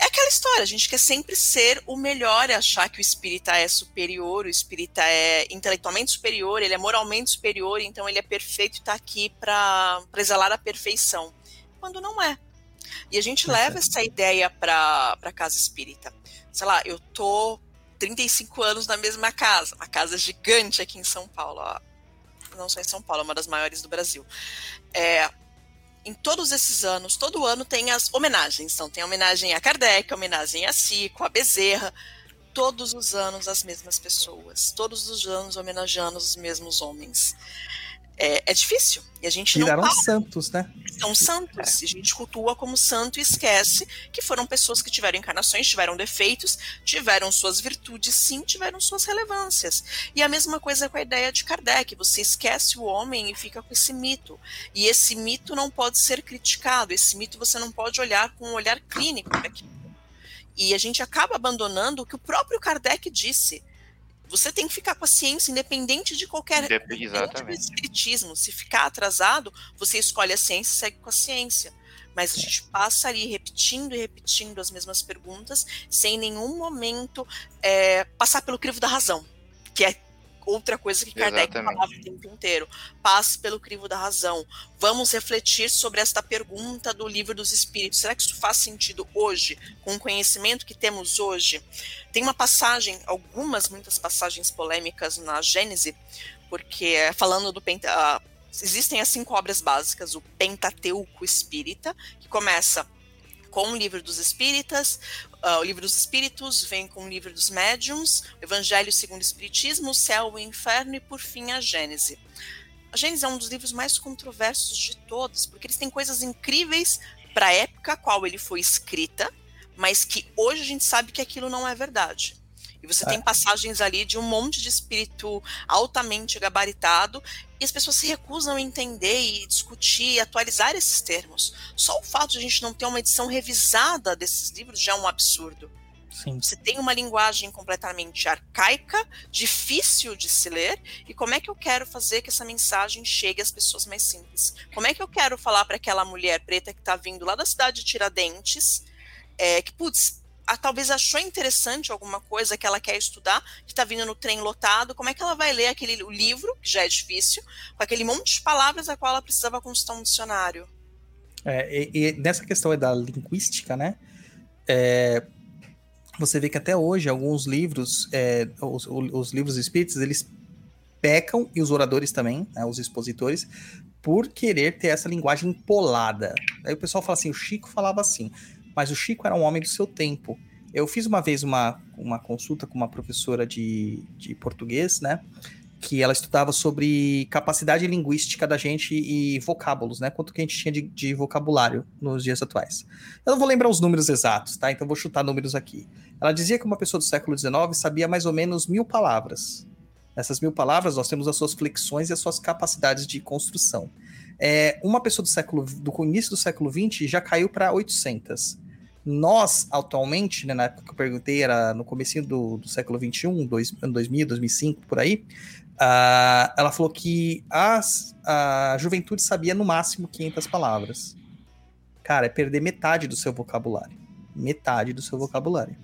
É aquela história, a gente quer sempre ser o melhor e achar que o espírita é superior, o espírita é intelectualmente superior, ele é moralmente superior, então ele é perfeito e tá aqui para zelar a perfeição. Quando não é. E a gente leva é. essa ideia para a casa espírita. Sei lá, eu tô 35 anos na mesma casa, uma casa gigante aqui em São Paulo. ó. Não só em São Paulo, é uma das maiores do Brasil. É, em todos esses anos, todo ano tem as homenagens. Então, tem homenagem a Kardec, homenagem a Cico, a Bezerra. Todos os anos as mesmas pessoas. Todos os anos homenageando os mesmos homens. É, é difícil. E a gente Viraram não santos, né? são santos. E a gente cultua como santo e esquece que foram pessoas que tiveram encarnações, tiveram defeitos, tiveram suas virtudes, sim, tiveram suas relevâncias. E a mesma coisa com a ideia de Kardec. Você esquece o homem e fica com esse mito. E esse mito não pode ser criticado. Esse mito você não pode olhar com um olhar clínico para aquilo. E a gente acaba abandonando o que o próprio Kardec disse. Você tem que ficar com a ciência, independente de qualquer espiritismo. Se ficar atrasado, você escolhe a ciência e segue com a ciência. Mas a gente passa ali repetindo e repetindo as mesmas perguntas, sem em nenhum momento é, passar pelo crivo da razão, que é outra coisa que Kardec Exatamente. falava o tempo inteiro. Passe pelo crivo da razão. Vamos refletir sobre esta pergunta do livro dos espíritos. Será que isso faz sentido hoje, com o conhecimento que temos hoje? Tem uma passagem, algumas, muitas passagens polêmicas na Gênese, porque é falando do penta, ah, existem as cinco obras básicas, o Pentateuco Espírita, que começa com o livro dos Espíritas, ah, o livro dos Espíritos vem com o livro dos Médiuns, o Evangelho segundo o Espiritismo, o Céu, o Inferno e por fim a Gênese. A Gênese é um dos livros mais controversos de todos, porque eles têm coisas incríveis para a época a qual ele foi escrita, mas que hoje a gente sabe que aquilo não é verdade. E você É. tem passagens ali de um monte de espírito altamente gabaritado e as pessoas se recusam a entender e discutir e atualizar esses termos. Só o fato de a gente não ter uma edição revisada desses livros já é um absurdo. Sim. Você tem uma linguagem completamente arcaica, difícil de se ler, e como é que eu quero fazer que essa mensagem chegue às pessoas mais simples? Como é que eu quero falar para aquela mulher preta que está vindo lá da cidade de Tiradentes, é, que, putz, a- talvez achou interessante alguma coisa que ela quer estudar, que está vindo no trem lotado, como é que ela vai ler aquele o livro, que já é difícil, com aquele monte de palavras a qual ela precisava consultar um dicionário? É, e, e nessa questão da linguística, né? é, você vê que até hoje alguns livros, é, os, os livros espíritas, eles pecam, e os oradores também, né, os expositores, por querer ter essa linguagem empolada. Aí o pessoal fala assim, o Chico falava assim, mas o Chico era um homem do seu tempo. Eu fiz uma vez uma, uma consulta com uma professora de, de português, né? Que ela estudava sobre capacidade linguística da gente e vocábulos, né? Quanto que a gente tinha de, de vocabulário nos dias atuais. Eu não vou lembrar os números exatos, tá? Então vou chutar números aqui. Ela dizia que uma pessoa do século XIX sabia mais ou menos mil palavras. Nessas mil palavras, nós temos as suas flexões e as suas capacidades de construção. É, uma pessoa do século do início do século XX já caiu para 800. Nós, atualmente, né, na época que eu perguntei, era no comecinho do, do século XXI, dois, ano 2000, 2005, por aí, ah, ela falou que as, a juventude sabia no máximo 500 palavras. Cara, é perder metade do seu vocabulário. Metade do seu vocabulário.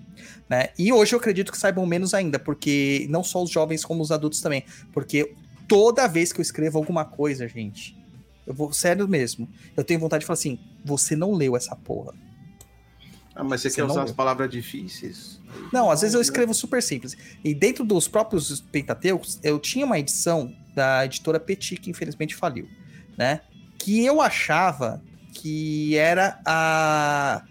Né? E hoje eu acredito que saibam menos ainda, porque não só os jovens, como os adultos também. Porque toda vez que eu escrevo alguma coisa, gente, eu vou, sério mesmo, eu tenho vontade de falar assim: você não leu essa porra. Ah, mas você, Você quer usar leu. as palavras difíceis? Não, às vezes eu escrevo super simples. E dentro dos próprios Pentateucos, eu tinha uma edição da editora Petit, que infelizmente faliu, né? Que eu achava que era a,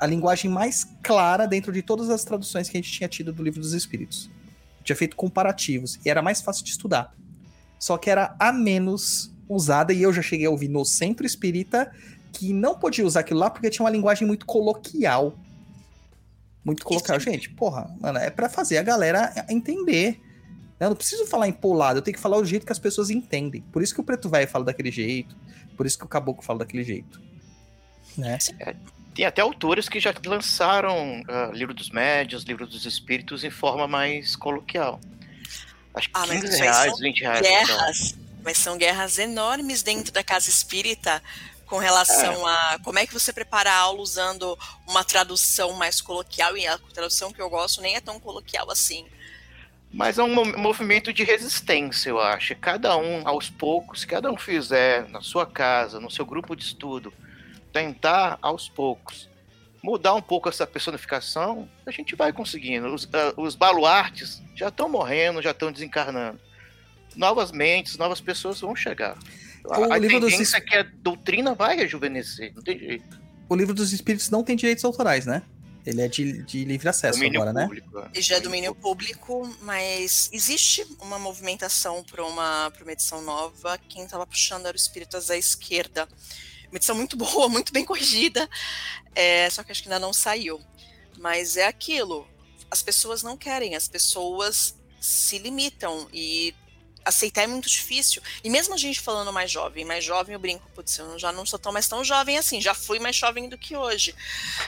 a linguagem mais clara dentro de todas as traduções que a gente tinha tido do Livro dos Espíritos. Eu tinha feito comparativos e era mais fácil de estudar. Só que era a menos usada e eu já cheguei a ouvir no Centro Espírita que não podia usar aquilo lá porque tinha uma linguagem muito coloquial. Muito coloquial. Gente, porra, mano, é pra fazer a galera entender. Eu não preciso falar empolado, eu tenho que falar o jeito que as pessoas entendem. Por isso que o preto velho fala daquele jeito, por isso que o caboclo fala daquele jeito. Né? Tem até autores que já lançaram ah, Livro dos Médios, Livro dos Espíritos em forma mais coloquial. Acho que Ah, mas 15 isso aí reais, são 20 reais. então. Mas são guerras enormes dentro da casa espírita com relação a como é que você prepara a aula usando uma tradução mais coloquial, e a tradução que eu gosto nem é tão coloquial assim. Mas é um mo- movimento de resistência, eu acho. Cada um, aos poucos, se cada um fizer na sua casa, no seu grupo de estudo, tentar aos poucos mudar um pouco essa personificação, a gente vai conseguindo. Os, ah, os baluartes já estão morrendo, já estão desencarnando. Novas mentes, novas pessoas vão chegar. O a livro dos tendência é que a doutrina vai rejuvenescer, não tem jeito. O livro dos espíritos não tem direitos autorais, né? Ele é de, de livre acesso Domínio agora, né? público. é. E já é domínio público, mas existe uma movimentação para uma, pra uma edição nova. Quem estava puxando era o Espíritas da Esquerda. Uma edição muito boa, muito bem corrigida, é, só que acho que ainda não saiu. Mas é aquilo, as pessoas não querem, as pessoas se limitam e aceitar é muito difícil. E mesmo a gente falando mais jovem, mais jovem eu brinco, putz, eu já não sou tão mais tão jovem assim, já fui mais jovem do que hoje.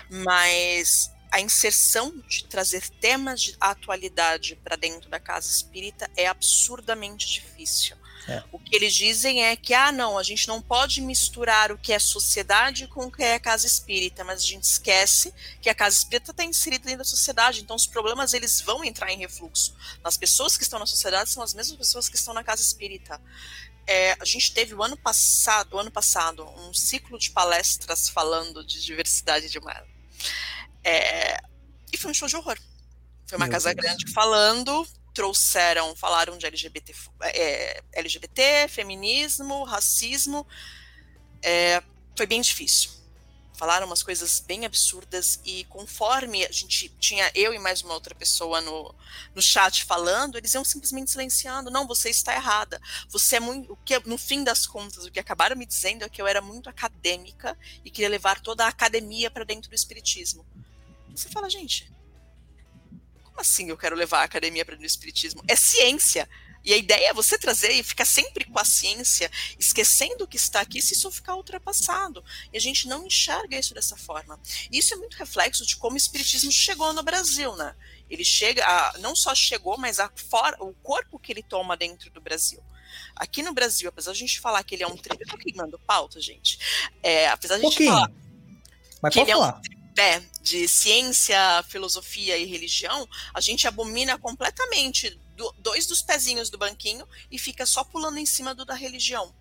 Mas a inserção de trazer temas de atualidade para dentro da casa espírita é absurdamente difícil. É. O que eles dizem é que, ah, não, a gente não pode misturar o que é sociedade com o que é casa espírita, mas a gente esquece que a casa espírita está inserida dentro da sociedade, então os problemas eles vão entrar em refluxo. As pessoas que estão na sociedade são as mesmas pessoas que estão na casa espírita. É, a gente teve o ano passado, o ano passado, um ciclo de palestras falando de diversidade de uma é, e foi um show de horror. Foi uma Meu casa Deus. grande falando, trouxeram, falaram de LGBT, é, LGBT feminismo, racismo. É, foi bem difícil. Falaram umas coisas bem absurdas e conforme a gente tinha eu e mais uma outra pessoa no, no chat falando, eles iam simplesmente silenciando. Não, você está errada. Você é muito. O que, no fim das contas, o que acabaram me dizendo é que eu era muito acadêmica e queria levar toda a academia para dentro do espiritismo. Você fala, gente, como assim eu quero levar a academia para o espiritismo? É ciência. E a ideia é você trazer e ficar sempre com a ciência, esquecendo o que está aqui, se isso ficar ultrapassado. E a gente não enxerga isso dessa forma. Isso é muito reflexo de como o espiritismo chegou no Brasil, né? Ele chega, a, não só chegou, mas a for, o corpo que ele toma dentro do Brasil. Aqui no Brasil, apesar de a gente falar que ele é um tripé, eu tô queimando pauta, gente. É, apesar de a gente Pouquinho. falar Mas que pode ele é um tripé de ciência, filosofia e religião, a gente abomina completamente do- dois dos pezinhos do banquinho e fica só pulando em cima do da religião.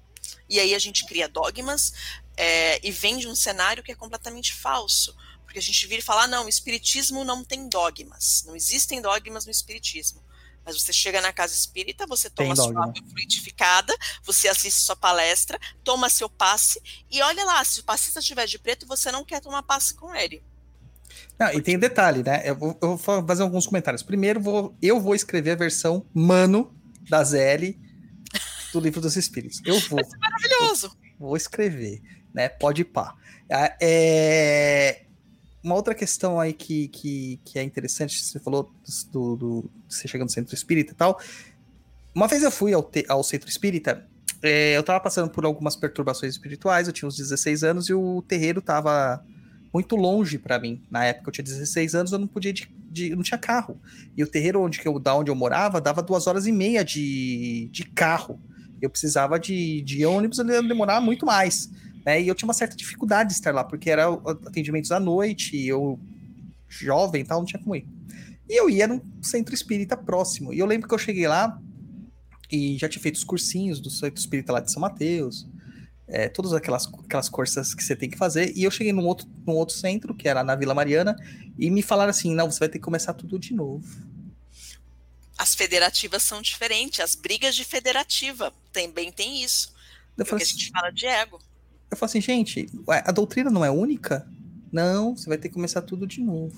E aí a gente cria dogmas é, e vende um cenário que é completamente falso. Porque a gente vira e fala, ah, não, o espiritismo não tem dogmas. Não existem dogmas no espiritismo. Mas você chega na casa espírita, você Tem toma sua dogma. água fluidificada, você assiste sua palestra, toma seu passe, e olha lá, se o passista estiver de preto, você não quer tomar passe com ele. Não, e tem detalhe, né? Eu vou, eu vou fa- fazer alguns comentários. Primeiro, vou, eu vou escrever a versão mano da ZL do Livro dos Espíritos. Eu vou, Maravilhoso. vou escrever, né? Pode ir pá. Ah, é, Uma outra questão aí que, que, que é interessante, você falou do, do, você chegando no centro espírita e tal. Uma vez eu fui ao, te- ao centro espírita, é, eu tava passando por algumas perturbações espirituais, eu tinha uns 16 anos e o terreiro tava muito longe pra mim. Na época eu tinha 16 anos, eu não podia de, de- não tinha carro. E o terreiro onde eu, da onde eu morava dava duas horas e meia de, de carro. Eu precisava de, de ônibus, eu ia demorar muito mais. Né? E eu tinha uma certa dificuldade de estar lá, porque era atendimentos à noite, e eu jovem e tal, não tinha como ir. E eu ia num centro espírita próximo. E eu lembro que eu cheguei lá e já tinha feito os cursinhos do centro espírita lá de São Mateus, é, todas aquelas, aquelas coisas que você tem que fazer. E eu cheguei num outro, num outro centro, que era na Vila Mariana, e me falaram assim: não, você vai ter que começar tudo de novo. As federativas são diferentes, as brigas de federativa também tem isso. Eu Porque falei, a assim, gente fala de ego. Eu falei assim, gente, a doutrina não é única? Não, você vai ter que começar tudo de novo.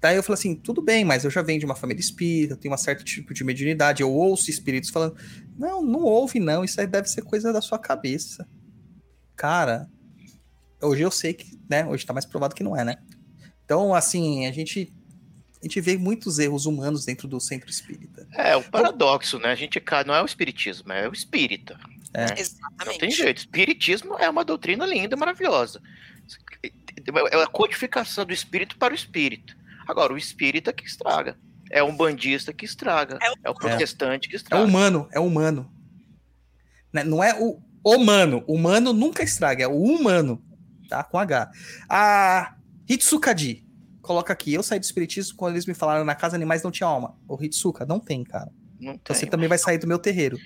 Daí eu falei assim, tudo bem, mas eu já venho de uma família espírita, eu tenho um certo tipo de mediunidade, eu ouço espíritos falando, não, não ouve não, isso aí deve ser coisa da sua cabeça. Cara, hoje eu sei que, né, hoje tá mais provado que não é, né? Então, assim, a gente, a gente vê muitos erros humanos dentro do centro espírita. É, o paradoxo, né? A gente cai, não é o espiritismo, é o espírita. É. Não Exatamente. tem jeito. Espiritismo é uma doutrina linda, maravilhosa. É a codificação do espírito para o espírito. Agora, o espírita que estraga. É um bandista que estraga. É o- É o protestante que É estraga. humano, é humano. Né, Não é o humano. Humano nunca estraga, é o humano. Tá? Com H. A Hitsukadi. Coloca aqui. Eu saí do espiritismo quando eles me falaram na casa animais não tinha alma. O Hitsuka, não tem, cara. Não Você tem. também vai sair do meu terreiro.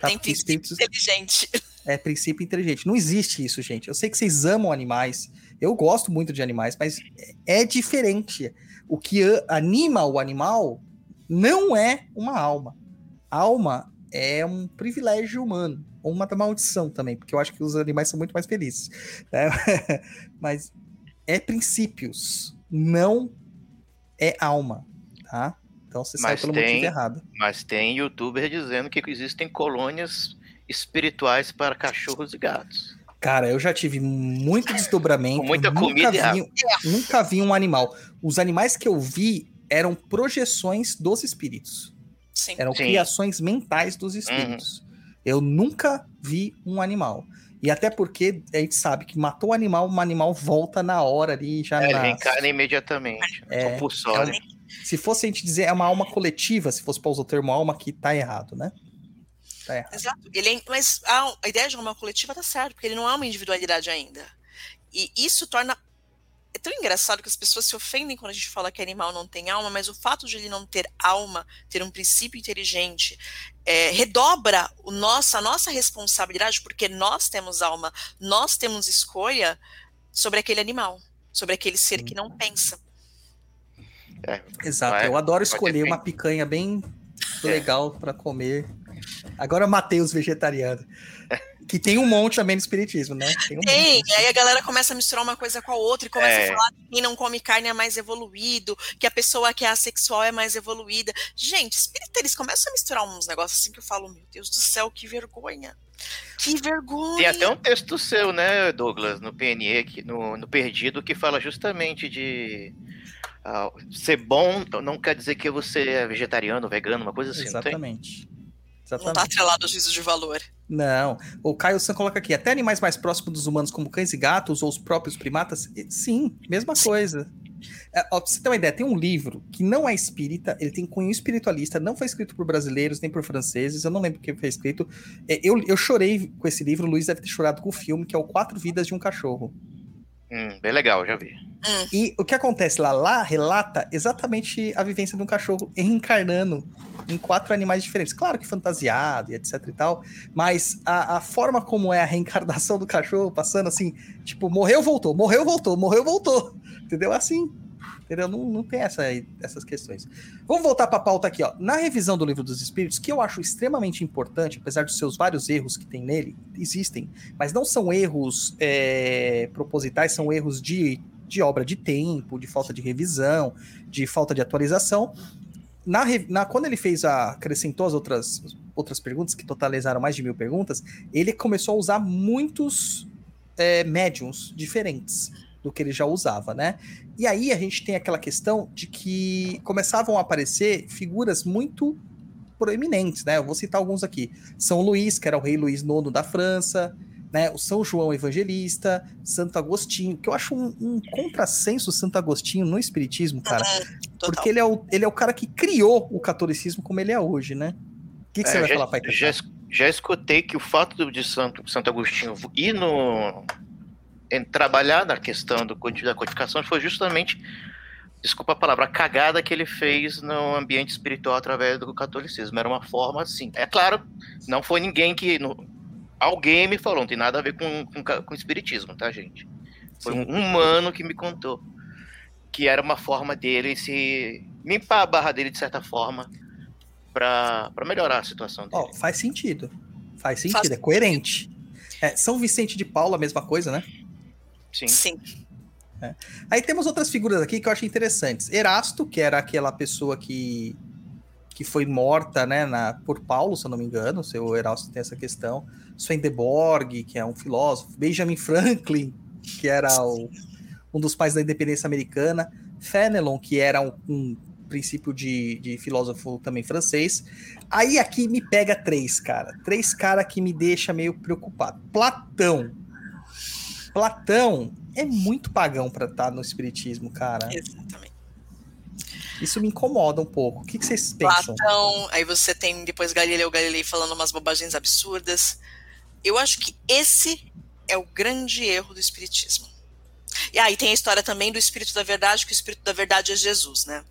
Tá? Tem princípio inteligente. é princípio inteligente. Não existe isso, gente. Eu sei que vocês amam animais. Eu gosto muito de animais, mas é diferente. O que anima o animal não é uma alma. Alma é um privilégio humano, ou uma maldição também, porque eu acho que os animais são muito mais felizes. né? mas é princípios, não é alma, tá? Então você sai Mas pelo tem- motivo errado. Mas tem youtuber dizendo que existem colônias espirituais para cachorros e gatos. Cara, eu já tive muito desdobramento. Com muita nunca comida e vi, Nunca vi um animal. Os animais que eu vi eram projeções dos espíritos. Sim. Eram Sim. criações mentais dos espíritos. Eu nunca vi um animal. E até porque a gente sabe que matou o animal, o animal volta na hora ali, já É, ele na... reencarna imediatamente. É, compulsório. Se fosse a gente dizer é uma alma coletiva, se fosse para usar o termo alma, que tá errado, né? Tá errado. Exato. Ele é- mas a, a ideia de uma coletiva tá certo, porque ele não é uma individualidade ainda. E isso torna. É tão engraçado que as pessoas se ofendem quando a gente fala que animal não tem alma, mas o fato de ele não ter alma, ter um princípio inteligente, é, redobra o nosso, a nossa responsabilidade, porque nós temos alma, nós temos escolha sobre aquele animal, sobre aquele ser que não pensa. É, Exato, Vai- eu adoro escolher uma picanha bem É. legal pra comer. Agora eu matei os vegetarianos. Que tem um monte também no espiritismo, né? Tem um Tem, monte. e aí a galera começa a misturar uma coisa com a outra e começa É. a falar que quem não come carne é mais evoluído, que a pessoa que é assexual é mais evoluída. Gente, espírita, eles começam a misturar uns negócios assim que eu falo, meu Deus do céu, que vergonha. Que vergonha. Tem até um texto seu, né, Douglas, no PNE, que, no, no Perdido, que fala justamente de Ah, ser bom não quer dizer que você é vegetariano, vegano, uma coisa assim, não tem? Exatamente. Não tá Exatamente. atrelado ao juízo de valor. Não. O Caio San coloca aqui, até animais mais próximos dos humanos, como cães e gatos, ou os próprios primatas, sim, mesma coisa. É, ó, pra você ter uma ideia, tem um livro que não é espírita, ele tem cunho espiritualista, não foi escrito por brasileiros nem por franceses, eu não lembro quem foi escrito. É, eu, eu chorei com esse livro, o Luiz deve ter chorado com o filme, que é o Quatro Vidas de um Cachorro. Hum, bem legal, já vi. E o que acontece lá? Lá relata exatamente a vivência de um cachorro reencarnando em quatro animais diferentes. Claro que fantasiado e etc e tal, mas a, a forma como é a reencarnação do cachorro, passando assim, tipo, morreu, voltou, morreu, voltou, morreu, voltou. Entendeu? Assim. Entendeu? Não, não tem essa, essas questões. Vamos voltar para a pauta aqui, ó. Na revisão do Livro dos Espíritos, que eu acho extremamente importante, apesar dos seus vários erros que tem nele, existem, mas não são erros é, propositais, são erros de, de obra de tempo, de falta de revisão, de falta de atualização. Na, na- quando ele fez a. acrescentou as outras, outras perguntas, que totalizaram mais de mil perguntas, ele começou a usar muitos é, médiums diferentes do que ele já usava, né? E aí a gente tem aquela questão de que começavam a aparecer figuras muito proeminentes, né? Eu vou citar alguns aqui. São Luís, que era o rei Luís IX da França, né? O São João Evangelista, Santo Agostinho, que eu acho um, um contrassenso Santo Agostinho no Espiritismo, cara. Total. Porque ele é, o, ele é o cara que criou o catolicismo como ele é hoje, né? O que, que você É, vai já, falar, pai? já, já escutei que o fato de Santo, Santo Agostinho ir no, trabalhar na questão do, da codificação foi justamente, desculpa a palavra, a cagada que ele fez no ambiente espiritual através do catolicismo. Era uma forma assim. É claro, não foi ninguém que. no- alguém me falou, não tem nada a ver com, com, com espiritismo, tá, gente? Foi um humano que me contou que era uma forma dele se limpar a barra dele de certa forma para melhorar a situação dele. Ó, faz sentido. Faz sentido, Faz é coerente. É, São Vicente de Paula, a mesma coisa, né? Sim. Sim. Aí temos outras figuras aqui que eu achei interessantes. Erasto, que era aquela pessoa que, que foi morta, né, na, por Paulo, se eu não me engano. O seu Erasto tem essa questão. Swedenborg, que é um filósofo. Benjamin Franklin, que era o- um dos pais da independência americana. Fenelon, que era um, um princípio de, de filósofo também francês. Aí aqui me pega três, cara. Três caras que me deixa meio preocupado. Platão. Platão é muito pagão pra estar no espiritismo, cara. Exatamente. Isso me incomoda um pouco. O que, que vocês pensam? Platão, aí você tem depois Galileu Galilei falando umas bobagens absurdas. Eu acho que esse é o grande erro do espiritismo. E aí tem a história também do espírito da verdade, que o espírito da verdade é Jesus, né?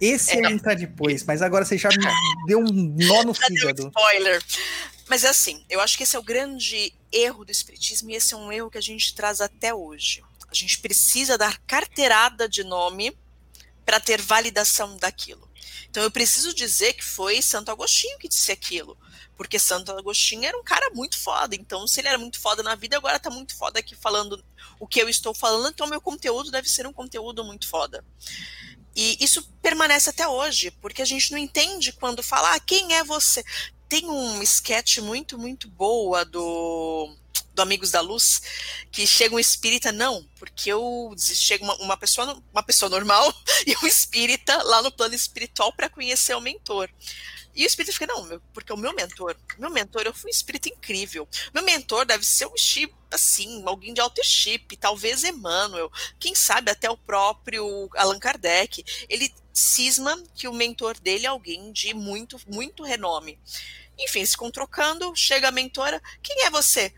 Esse ia entrar depois, mas agora você já me deu um nó no Já deu fígado. spoiler. Mas é assim, eu acho que esse é o grande erro do espiritismo e esse é um erro que a gente traz até hoje. A gente precisa dar carteirada de nome para ter validação daquilo. Então eu preciso dizer que foi Santo Agostinho que disse aquilo, porque Santo Agostinho era um cara muito foda. Então se ele era muito foda na vida, agora tá muito foda aqui falando o que eu estou falando, então meu conteúdo deve ser um conteúdo muito foda. E isso permanece até hoje, porque a gente não entende quando fala, ah, quem é você? Tem um sketch muito, muito boa do, do Amigos da Luz, que chega um espírita, não, porque eu chega uma, uma, pessoa, uma pessoa normal e um espírita lá no plano espiritual para conhecer o mentor. E o espírito fica, não, meu, porque o meu mentor, meu mentor, eu fui um espírito incrível. Meu mentor deve ser um chip, assim, alguém de alto chip, talvez Emmanuel, quem sabe até o próprio Allan Kardec. Ele cisma que o mentor dele é alguém de muito, muito renome. Enfim, se trocando, chega a mentora, quem é você?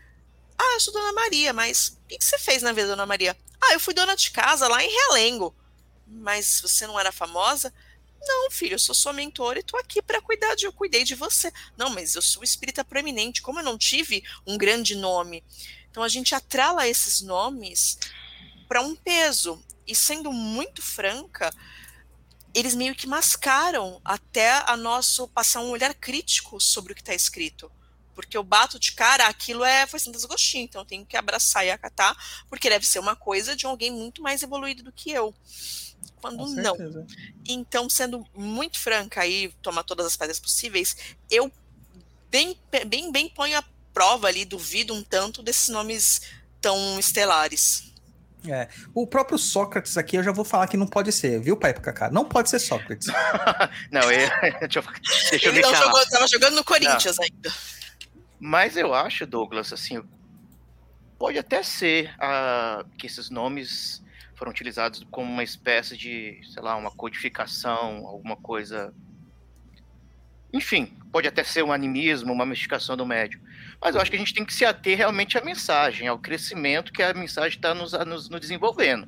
Ah, eu sou Dona Maria, mas o que você fez na vida, Dona Maria? Ah, eu fui dona de casa lá em Realengo. Mas você não era famosa? Não, filho, eu sou sua mentora e tô aqui para cuidar de eu cuidei de você. Não, mas eu sou espírita proeminente, como eu não tive um grande nome. Então a gente atrala esses nomes para um peso. E sendo muito franca, eles meio que mascaram até a nosso passar um olhar crítico sobre o que está escrito. Porque eu bato de cara, aquilo é foi Santos Agostinho, então eu tenho que abraçar e acatar, porque deve ser uma coisa de alguém muito mais evoluído do que eu. Quando não. Então, sendo muito franca aí, tomar todas as pedras possíveis, eu bem, bem, bem ponho à prova ali, duvido um tanto desses nomes tão estelares. É. O próprio Sócrates aqui eu já vou falar que não pode ser, viu, pai Kaká? Não pode ser Sócrates. Não, eu, deixa eu, deixa eu Ele não calar. jogou, tava jogando no Corinthians ainda. Mas eu acho, Douglas, assim, pode até ser ah, que esses nomes foram utilizados como uma espécie de, sei lá, uma codificação, alguma coisa. Enfim, pode até ser um animismo, uma mistificação do médium. Mas eu acho que a gente tem que se ater realmente à mensagem, ao crescimento que a mensagem está nos, nos, nos desenvolvendo.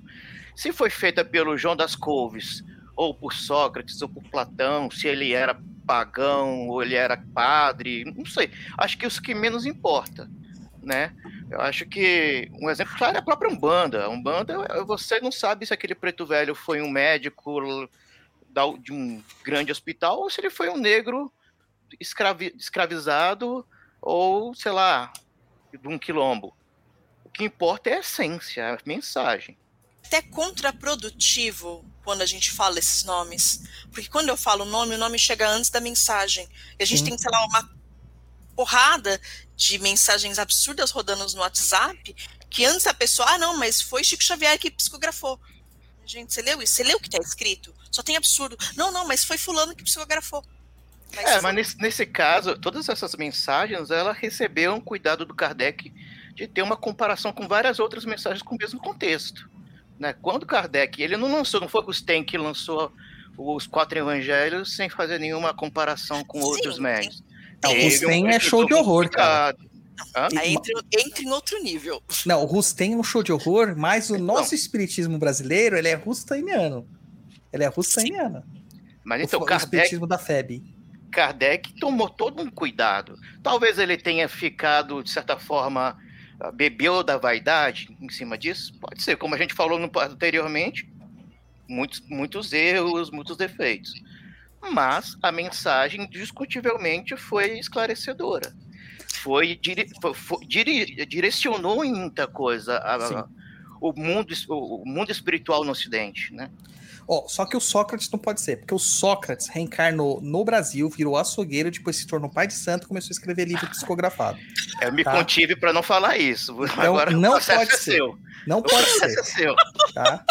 Se foi feita pelo João das Couves, ou por Sócrates, ou por Platão, se ele era pagão, ou ele era padre, não sei. Acho que isso que menos importa, né? Eu acho que um exemplo claro é a própria Umbanda. Umbanda, você não sabe se aquele preto velho foi um médico de um grande hospital ou se ele foi um negro escravi- escravizado ou, sei lá, de um quilombo. O que importa é a essência, a mensagem. Até contraprodutivo quando a gente fala esses nomes. Porque quando eu falo o nome, o nome chega antes da mensagem. E a gente Sim. tem, sei lá, uma porrada de mensagens absurdas rodando no WhatsApp, que antes a pessoa, ah, não, mas foi Chico Xavier que psicografou. Gente, você leu isso? Você leu o que está escrito? Só tem absurdo. Não, não, mas foi fulano que psicografou. Mas É, mas nesse, nesse caso, todas essas mensagens, ela recebeu um cuidado do Kardec de ter uma comparação com várias outras mensagens com o mesmo contexto. Né? Quando Kardec, ele não lançou, não foi o Sten que lançou os quatro evangelhos sem fazer nenhuma comparação com Sim, outros médios. Não, o Rustem um é show de horror, cara. cuidado. Hã? Aí entra, entra em outro nível. Não, o Rustem é um show de horror, mas o nosso espiritismo brasileiro, ele é rustainiano. Ele é rustainiano. Mas então, o, o Kardec, espiritismo da FEB. Kardec tomou todo um cuidado. Talvez ele tenha ficado, de certa forma, ah, bebeu da vaidade em cima disso. Pode ser, como a gente falou no, anteriormente, muitos, muitos erros, muitos defeitos. Mas a mensagem, discutivelmente, foi esclarecedora. Foi, dire, foi- dire- direcionou em muita coisa a- Sim. o, mundo, o, o mundo espiritual no Ocidente, né? Ó, só que o Sócrates não pode ser, porque o Sócrates reencarnou no Brasil, virou açougueiro, depois se tornou pai de santo e começou a escrever livro psicografado. Eu me Tá. contive para não falar isso. Agora não o processo pode é ser. seu. Não O pode ser, é seu. tá?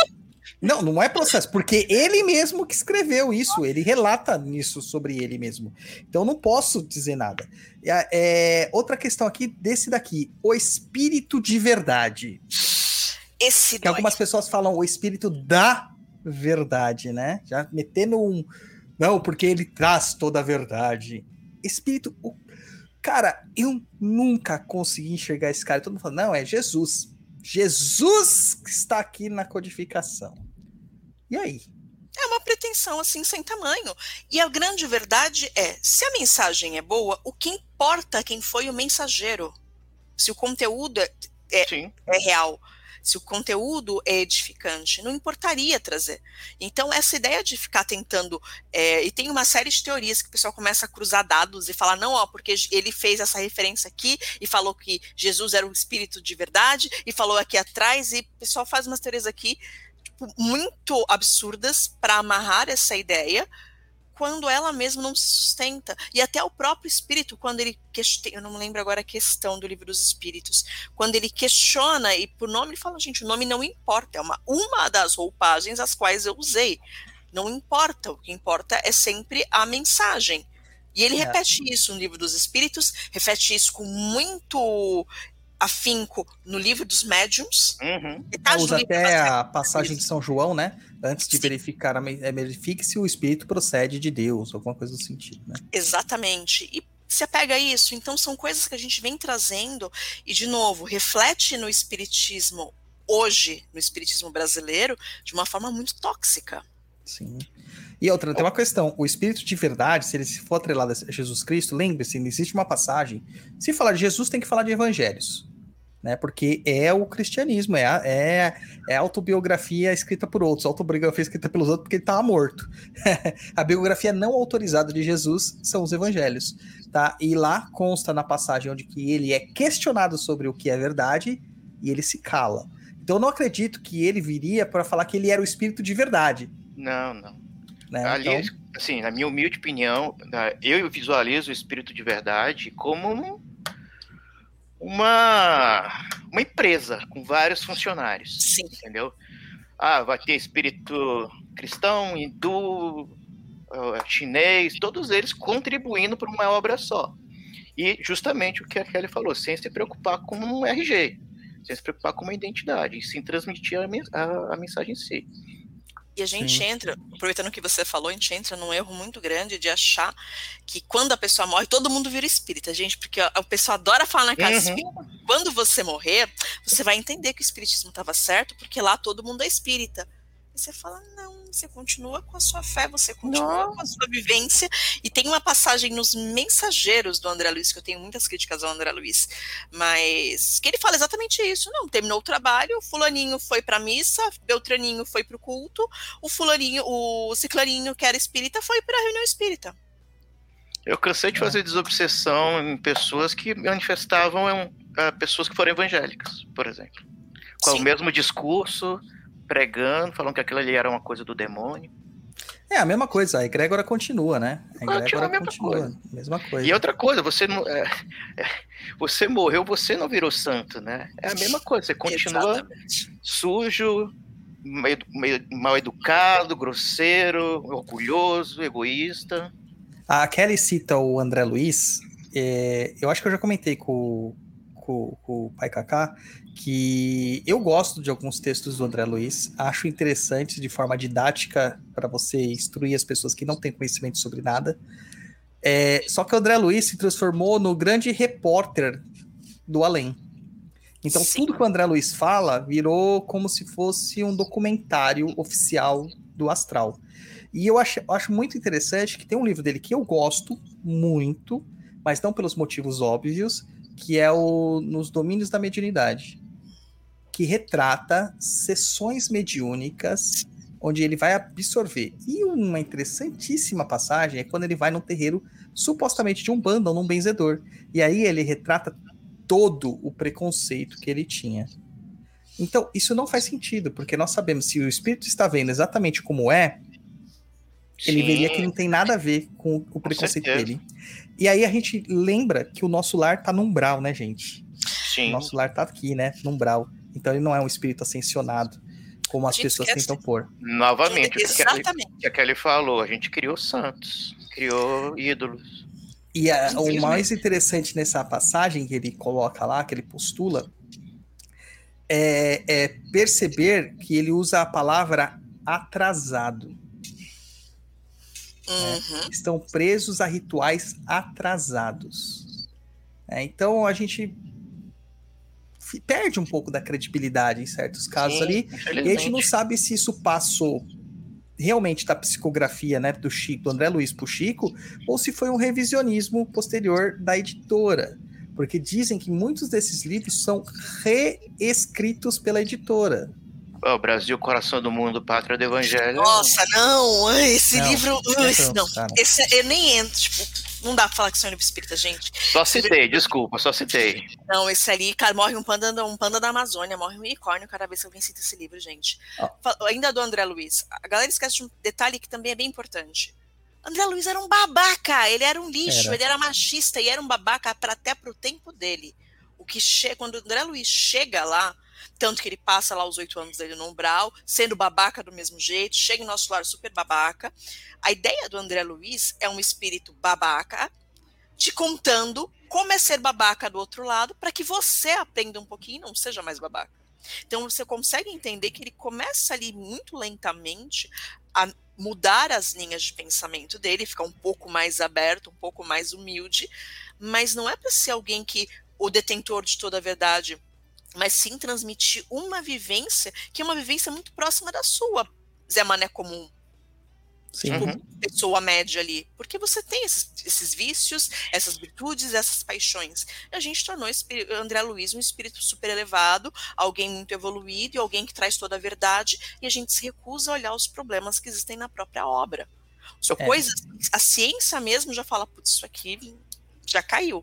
Não, não é processo, porque ele mesmo que escreveu isso, ele relata nisso sobre ele mesmo. Então não posso dizer nada. A- é, outra questão aqui, desse daqui, o espírito de verdade. Esse Que dói. algumas pessoas falam o espírito da verdade, né? Já metendo um. Não, porque ele traz toda a verdade. Espírito. o- Cara, eu nunca consegui enxergar esse cara. Todo mundo fala, não, é Jesus. Jesus que está aqui na codificação. E aí? É uma pretensão assim sem tamanho. E a grande verdade é, se a mensagem é boa, o que importa é quem foi o mensageiro. Se o conteúdo é, Sim. é real, se o conteúdo é edificante, não importaria trazer. Então, essa ideia de ficar tentando. é, e tem uma série de teorias que o pessoal começa a cruzar dados e falar, não, ó, porque ele fez essa referência aqui e falou que Jesus era o espírito de verdade, e falou aqui atrás, e o pessoal faz umas teorias aqui tipo, muito absurdas para amarrar essa ideia quando ela mesma não se sustenta. E até o próprio espírito, quando ele questiona, eu não me lembro agora a questão do livro dos espíritos, quando ele questiona e por nome ele fala, gente, o nome não importa, é uma, uma das roupagens as quais eu usei. Não importa, o que importa é sempre a mensagem. E ele É. repete isso no livro dos espíritos, repete isso com muito afinco no livro dos médiums. Uhum. Usa até a passagem de São João, né? Antes de Sim. verificar, a é, verifique se o espírito procede de Deus, alguma coisa do sentido, né? Exatamente. E você pega isso, então são coisas que a gente vem trazendo e, de novo, reflete no espiritismo hoje, no espiritismo brasileiro, de uma forma muito tóxica. Sim. E outra, tem uma questão: o espírito de verdade, se ele se for atrelado a Jesus Cristo, lembre-se, existe uma passagem. Se falar de Jesus, tem que falar de evangelhos. Né, porque é o cristianismo, é a, é, é autobiografia escrita por outros, autobiografia escrita pelos outros porque ele estava morto. a biografia não autorizada de Jesus são os evangelhos. Tá? E lá consta na passagem onde que ele é questionado sobre o que é verdade e ele se cala. Então eu não acredito que ele viria para falar que ele era o espírito de verdade. Não, não. Né? Ali, Então- assim, na minha humilde opinião, né, eu visualizo o espírito de verdade como um- uma, uma empresa com vários funcionários. Sim. Entendeu? Ah, vai ter espírito cristão, hindu, chinês, todos eles contribuindo para uma obra só. E justamente o que a Kelly falou, sem se preocupar com um RG, sem se preocupar com uma identidade, e sim transmitir a, a- a mensagem em si. E a gente Sim. entra, aproveitando o que você falou, a gente entra num erro muito grande de achar que quando a pessoa morre, todo mundo vira espírita, gente, porque a, a pessoa adora falar na casa Uhum. espírita. Quando você morrer, você vai entender que o espiritismo estava certo, porque lá todo mundo é espírita. E você fala, não, você continua com a sua fé, você continua com a sua vivência. E tem uma passagem nos mensageiros do André Luiz, que eu tenho muitas críticas ao André Luiz, mas que ele fala exatamente isso. Não, terminou o trabalho, fulaninho foi pra missa, Beltraninho foi pro culto, o fulaninho, o ciclaninho que era espírita foi pra reunião espírita. Eu cansei de É. fazer desobsessão em pessoas que manifestavam em, ah, pessoas que foram evangélicas, por exemplo. Com Sim. o mesmo discurso, pregando, falando que aquilo ali era uma coisa do demônio. É a mesma coisa, a egrégora continua, né? A Continua a egrégora mesma continua, coisa. mesma coisa. E outra coisa, você não, é, é, você morreu, você não virou santo, né? É a mesma coisa, você continua Exatamente. sujo, meio, meio mal educado, grosseiro, orgulhoso, egoísta. A Kelly cita o André Luiz. é, eu acho que eu já comentei com, com- com o Pai Kaká que eu gosto de alguns textos do André Luiz, acho interessantes de forma didática para você instruir as pessoas que não têm conhecimento sobre nada. É, só que o André Luiz se transformou no grande repórter do além. Então, Sim. tudo que o André Luiz fala virou como se fosse um documentário oficial do astral. E eu acho, acho muito interessante que tem um livro dele que eu gosto muito, mas não pelos motivos óbvios, que é o Nos Domínios da Mediunidade, que retrata sessões mediúnicas onde ele vai absorver. E uma interessantíssima passagem é quando ele vai num terreiro supostamente de um bando ou num benzedor. E aí ele retrata todo o preconceito que ele tinha. Então, isso não faz sentido, porque nós sabemos se o espírito está vendo exatamente como é, ele Sim. veria que não tem nada a ver com o preconceito dele. E aí a gente lembra que o nosso lar tá no umbral, né, gente? Sim. O nosso lar tá aqui, né, no umbral. Então ele não é um espírito ascensionado, como as pessoas tentam pôr. Novamente, Exatamente. o que a Kelly falou, a gente criou santos, criou ídolos. E a- o mais interessante nessa passagem que ele coloca lá, que ele postula, é, é perceber que ele usa a palavra atrasado. Uhum. Estão presos a rituais atrasados. É, então a gente perde um pouco da credibilidade em certos casos Sim, ali. E a gente não sabe se isso passou realmente da psicografia né, do Chico, do André Luiz pro Chico, ou se foi um revisionismo posterior da editora. Porque dizem que muitos desses livros são reescritos pela editora. Ó, Brasil, coração do mundo, pátria do evangelho. Nossa, não, esse Não, livro. não esse- não, cara. esse eu nem entro, tipo, não dá pra falar que isso é um livro espírita, gente. Só citei, desculpa, só citei. Não, esse ali, cara, morre um panda, um panda da Amazônia, morre um unicórnio cada vez que alguém cita esse livro, gente. Fa- Ainda do André Luiz. A galera esquece de um detalhe que também é bem importante. André Luiz era um babaca, ele era um lixo, Era. ele era machista e era um babaca pra, até pro tempo dele. O que che quando o André Luiz chega lá, tanto que ele passa lá os oito anos dele no umbral, sendo babaca do mesmo jeito, chega em nosso lar super babaca. A ideia do André Luiz é um espírito babaca te contando como é ser babaca do outro lado para que você aprenda um pouquinho e não seja mais babaca. Então você consegue entender que ele começa ali muito lentamente a mudar as linhas de pensamento dele, ficar um pouco mais aberto, um pouco mais humilde, mas não é para ser alguém que o detentor de toda a verdade, mas sim transmitir uma vivência que é uma vivência muito próxima da sua, Zé Mané comum, Sim. Uhum. pessoa média ali, porque você tem esses, esses vícios, essas virtudes, essas paixões. E a gente tornou André Luiz um espírito super elevado, alguém muito evoluído e alguém que traz toda a verdade, e a gente se recusa a olhar os problemas que existem na própria obra. São É. coisas, a ciência mesmo já fala, putz, isso aqui já caiu.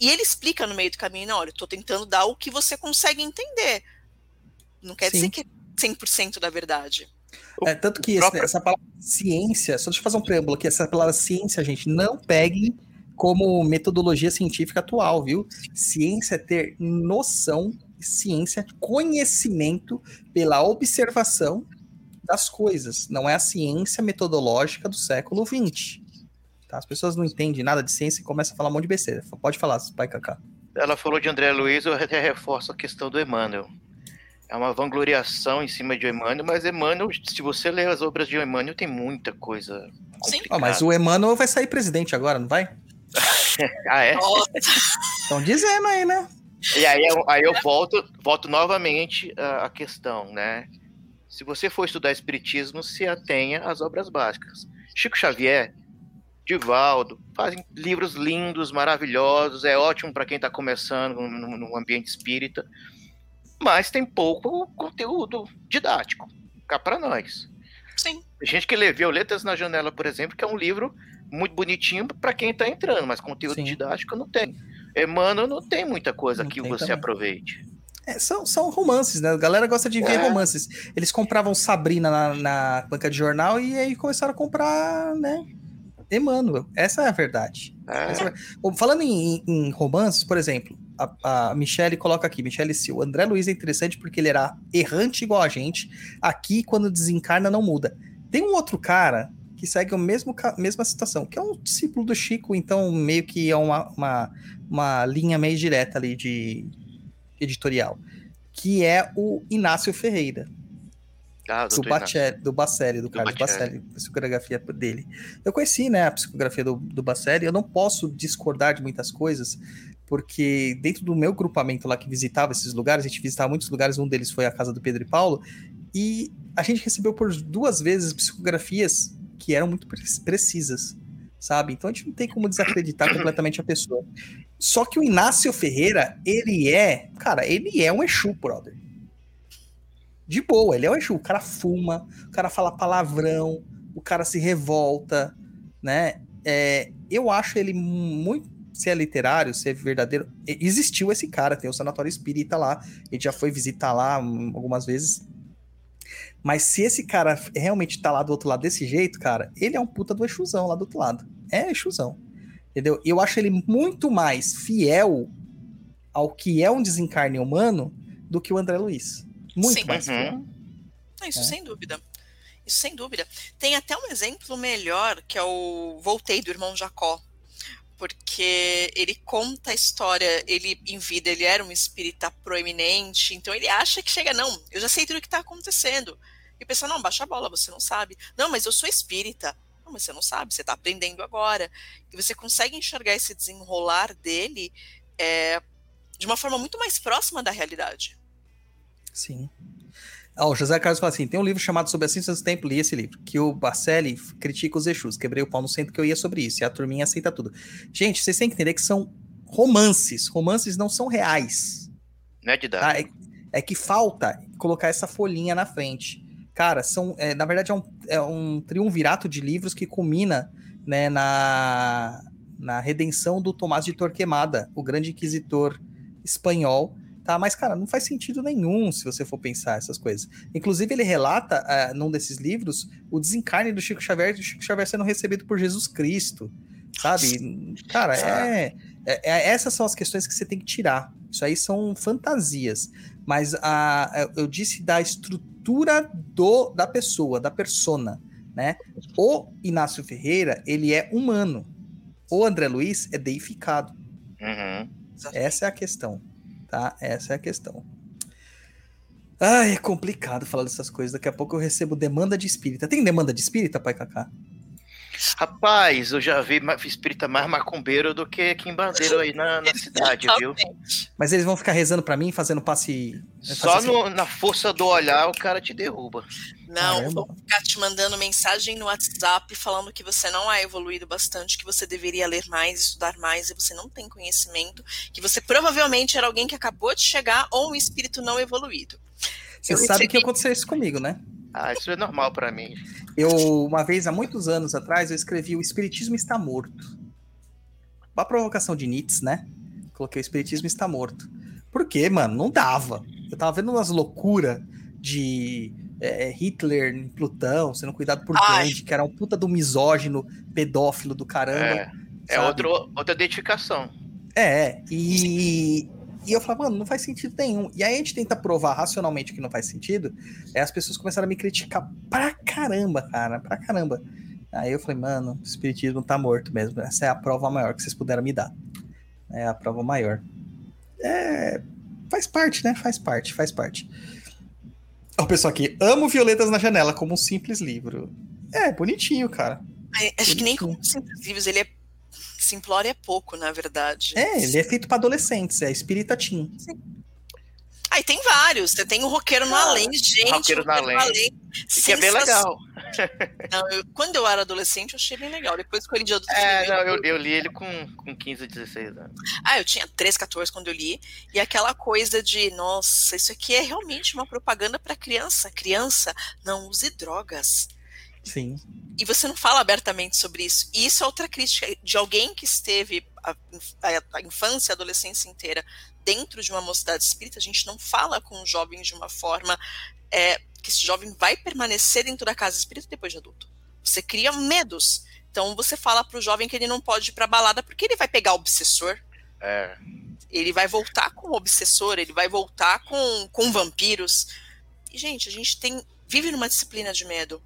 E ele explica no meio do caminho, não, olha, eu tô tentando dar o que você consegue entender. Não quer Sim. dizer que é 100% da verdade. É, tanto que esse- próprio- essa palavra ciência, só deixa eu fazer um preâmbulo aqui, essa palavra ciência, gente, não peguem como metodologia científica atual, viu? Ciência é ter noção, ciência é conhecimento pela observação das coisas. Não é a ciência metodológica do século XX. Tá? As pessoas não entendem nada de ciência e começam a falar um monte de besteira. Pode falar, pai Cacá. Ela falou de André Luiz, eu até reforço a questão do Emmanuel. É uma vangloriação em cima de Emmanuel, mas Emmanuel, se você ler as obras de Emmanuel, tem muita coisa Sim. Ó, mas o Emmanuel vai sair presidente agora, não vai? Ah, é? Estão dizendo aí, né? E aí, eu- aí eu volto, volto novamente à à questão, né? Se você for estudar Espiritismo, se atenha às obras básicas. Chico Xavier, Divaldo, fazem livros lindos, maravilhosos, é ótimo para quem está começando no, no- ambiente espírita, mas tem pouco conteúdo didático, cá para nós. sim. Tem gente que lê Violetas na Janela, por exemplo, que é um livro muito bonitinho para quem está entrando, mas conteúdo Sim. didático não tem. Emmanuel não tem muita coisa Não que você também. aproveite. É, são, são romances, né? A galera gosta de ver É. romances. Eles compravam Sabrina na, na banca de jornal e aí começaram a comprar, né? Emmanuel. Essa é a verdade. É. Essa é Falando em, em romances, por exemplo, a, a Michelle coloca aqui, Michelle Sil, André Luiz é interessante porque ele era errante igual a gente. Aqui, quando desencarna, não muda. Tem um outro cara que segue a mesmo, mesma situação, que é um discípulo do Chico, então meio que é uma, uma, uma linha meio direta ali de editorial, que é o Inácio Ferreira, Ah, do, doutor Inácio. Bacelli, do Bacelli, do, Do Carlos Bacelli. A psicografia dele. Eu conheci, né, a psicografia do, do Bacelli, eu não posso discordar de muitas coisas, porque dentro do meu grupamento lá que visitava esses lugares, a gente visitava muitos lugares, um deles foi a casa do Pedro e Paulo, e a gente recebeu por duas vezes psicografias que eram muito pre- precisas, sabe? Então a gente não tem como desacreditar completamente a pessoa. Só que o Inácio Ferreira, ele é, cara, ele é um Exu, brother. De boa, ele é um Exu. O cara fuma, o cara fala palavrão, o cara se revolta, né? É, eu acho ele muito. Se é literário, se é verdadeiro. Existiu esse cara, tem o Sanatório Espírita lá. Gente já foi visitar lá algumas vezes. Mas se esse cara realmente tá lá do outro lado desse jeito, cara, ele é um puta do Exuzão lá do outro lado. É Exuzão. Entendeu? Eu acho ele muito mais fiel ao que é um desencarne humano do que o André Luiz. Muito Sim. mais. Uhum. Isso É. sem dúvida. Isso sem dúvida. Tem até um exemplo melhor, que é o Voltei do irmão Jacó. Porque ele conta a história, ele em vida, ele era um espírita proeminente, então ele acha que chega, não, eu já sei tudo o que está acontecendo. E o pessoal, não, baixa a bola, você não sabe. Não, mas eu sou espírita. Não, mas você não sabe, você está aprendendo agora. E você consegue enxergar esse desenrolar dele é, de uma forma muito mais próxima da realidade. Sim. O José Carlos fala assim: tem um livro chamado Sobre a Ciência do Tempo, li esse livro, que o Bacelli critica os Exus. Quebrei o pau no centro que eu ia sobre isso, e a turminha aceita tudo. Gente, vocês têm que entender que são romances. Romances não são reais. Não é didático. Tá? É, é que falta colocar essa folhinha na frente. Cara, são, é, na verdade, é um, é um triunvirato de livros que culmina né, na, na redenção do Tomás de Torquemada, o grande inquisitor espanhol. Tá? Mas, cara, não faz sentido nenhum se você for pensar essas coisas. Inclusive, ele relata, ah, num desses livros, o desencarne do Chico Xavier e do Chico Xavier sendo recebido por Jesus Cristo. Sabe? Cara, é, é- é- essas são as questões que você tem que tirar. Isso aí são fantasias. Mas a, eu disse da estrutura do, da pessoa, da persona, né? O Inácio Ferreira, ele é humano. O André Luiz é deificado. Uhum. Essa é a questão, tá? Essa é a questão. Ai, é complicado falar dessas coisas. Daqui a pouco eu recebo demanda de espírita. Tem demanda de espírita, pai Cacá? Rapaz, eu já vi espírita mais macumbeiro do que aqui em Bandeira aí na, na cidade, viu? Mas eles vão ficar rezando pra mim, fazendo passe. Só passe- no- na força do olhar o cara te derruba. Não, Caramba. vou ficar te mandando mensagem no WhatsApp falando que você não é evoluído bastante, que você deveria ler mais, estudar mais, e você não tem conhecimento, que você provavelmente era alguém que acabou de chegar ou um espírito não evoluído. Você eu sabe recebi- que aconteceu isso comigo, né? Ah, isso é normal pra mim. Eu, uma vez, há muitos anos atrás, eu escrevi O Espiritismo Está Morto. Uma provocação de Nietzsche, né? Coloquei O Espiritismo Está Morto. Por quê, mano? Não dava. Eu tava vendo umas loucuras de é, Hitler em Plutão, sendo cuidado por Ai. Gandhi, que era um puta do misógino, pedófilo do caramba. É. É outro, outra identificação. É, e, e eu falava, mano, não faz sentido nenhum. E aí a gente tenta provar racionalmente que não faz sentido, aí as pessoas começaram a me criticar pra caramba, cara, pra caramba. Aí eu falei, mano, o espiritismo tá morto mesmo. Essa é a prova maior que vocês puderam me dar. É a prova maior. É. Faz parte, né? Faz parte, faz parte. O pessoal aqui, amo Violetas na Janela como um simples livro. É, bonitinho, cara. Ai, Acho que nem Bonitinho. como simples livros, ele é simplório é pouco, na verdade. É, ele é feito pra adolescentes, é Espírita Teen. Aí tem vários. Você tem o Roqueiro no Ah, Além, gente. Roqueiro no Além. E que é bem legal. Não, eu- quando eu era adolescente, eu achei bem legal. Depois que eu li de adulto, É, não, eu, eu li ele com, com 15, 16 anos. Ah, eu tinha 13, 14 quando eu li. E aquela coisa de, nossa, isso aqui é realmente uma propaganda para criança. Criança, não use drogas. Sim. E você não fala abertamente sobre isso. E isso é outra crítica de alguém que esteve a, a- a infância e a adolescência inteira dentro de uma mocidade espírita. A gente não fala com o jovem de uma forma é, que esse jovem vai permanecer dentro da casa espírita depois de adulto. Você cria medos. Então você fala para o jovem que ele não pode ir para balada porque ele vai pegar o obsessor. É, Ele vai voltar com o obsessor, ele vai voltar com, com vampiros. E, gente, a gente tem vive numa disciplina de medo.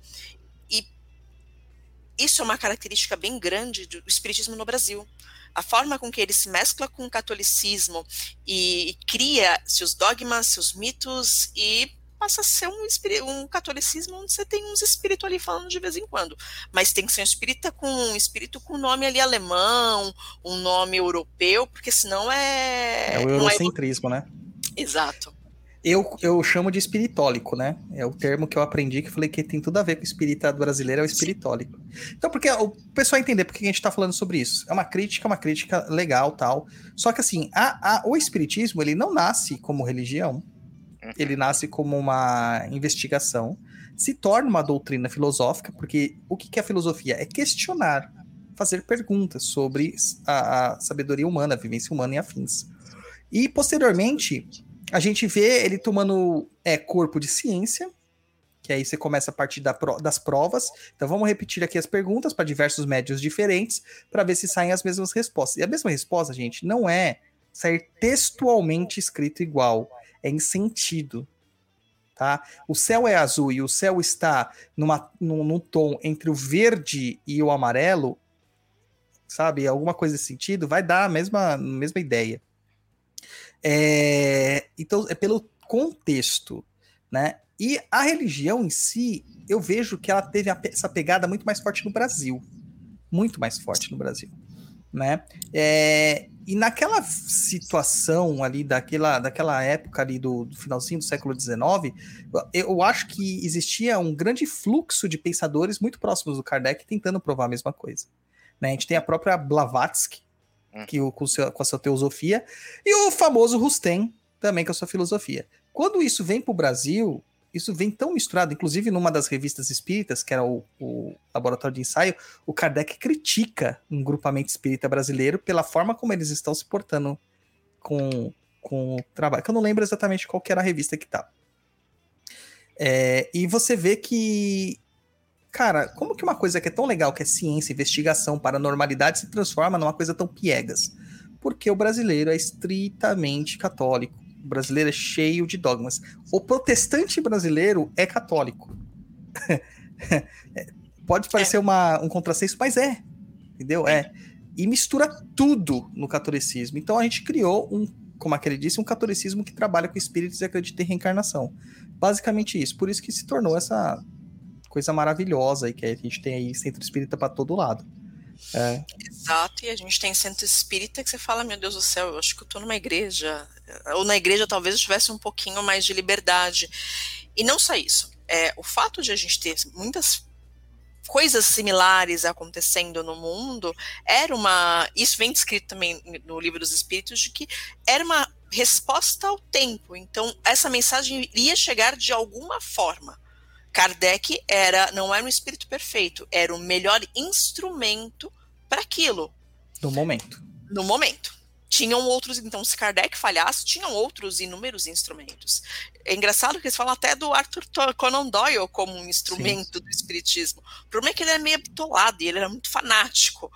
Isso é uma característica bem grande do espiritismo no Brasil. A forma com que ele se mescla com o catolicismo e, e cria seus dogmas, seus mitos e passa a ser um, um catolicismo onde você tem uns espíritos ali falando de vez em quando. Mas tem que ser um espírita com um espírito com nome ali alemão, um nome europeu, porque senão é. É, o não eurocentrismo, né? Exato. Eu, eu chamo de espiritólico, né? É o termo que eu aprendi que eu falei que tem tudo a ver com o espírita brasileiro, é o espiritólico. Então, porque o pessoal entender por que a gente tá falando sobre isso. É uma crítica, uma crítica legal, tal. Só que assim, a, a- o espiritismo, ele não nasce como religião. Ele nasce como uma investigação, se torna uma doutrina filosófica, porque o que que é a filosofia? É questionar, fazer perguntas sobre a, a sabedoria humana, a vivência humana e afins. E posteriormente, a gente vê ele tomando é, corpo de ciência, que aí você começa a partir da pro- das provas. Então vamos repetir aqui as perguntas para diversos médios diferentes para ver se saem as mesmas respostas. E a mesma resposta, gente, não é sair textualmente escrito igual, é em sentido. Tá? O céu é azul e o céu está numa, num, num tom entre o verde e o amarelo, sabe? Alguma coisa nesse sentido, vai dar a mesma, mesma ideia. É, então, é pelo contexto, né? E a religião em si, eu vejo que ela teve essa pegada muito mais forte no Brasil. Muito mais forte no Brasil, né? É, e naquela situação ali, daquela, daquela época ali do, do finalzinho do século XIX, eu acho que existia um grande fluxo de pensadores muito próximos do Kardec tentando provar a mesma coisa. Né? A gente tem a própria Blavatsky, que o, com, seu- com a sua teosofia, e o famoso Rustem, também com a sua filosofia. Quando isso vem para o Brasil, isso vem tão misturado, inclusive numa das revistas espíritas, que era o, o Laboratório de Ensaio, o Kardec critica um grupamento espírita brasileiro pela forma como eles estão se portando com, com o trabalho, que eu não lembro exatamente qual era a revista que tá. É, e você vê que, cara, como que uma coisa que é tão legal, que é ciência, investigação, paranormalidade, se transforma numa coisa tão piegas? Porque o brasileiro é estritamente católico. O brasileiro é cheio de dogmas. O protestante brasileiro é católico. Pode parecer uma, um contrassenso, mas é. Entendeu? É. E mistura tudo no catolicismo. Então a gente criou um, como aquele disse, um catolicismo que trabalha com espíritos e acredita em reencarnação. Basicamente isso. Por isso que se tornou essa coisa maravilhosa aí que a gente tem aí centro espírita para todo lado. É, Exato, e a gente tem centro espírita que você fala, meu Deus do céu, eu acho que eu tô numa igreja. Ou na igreja talvez eu tivesse um pouquinho mais de liberdade. E não só isso. É, o fato de a gente ter muitas coisas similares acontecendo no mundo era uma. Isso vem descrito também no livro dos Espíritos, de que era uma resposta ao tempo. Então, essa mensagem iria chegar de alguma forma. Kardec era, não era um espírito perfeito, era o melhor instrumento para aquilo, no momento. no momento. Tinham outros, então se Kardec falhasse, tinham outros inúmeros instrumentos. É engraçado que eles falam até do Arthur Conan Doyle como um instrumento Sim. do espiritismo. O problema é que ele é meio bitolado e ele era muito fanático.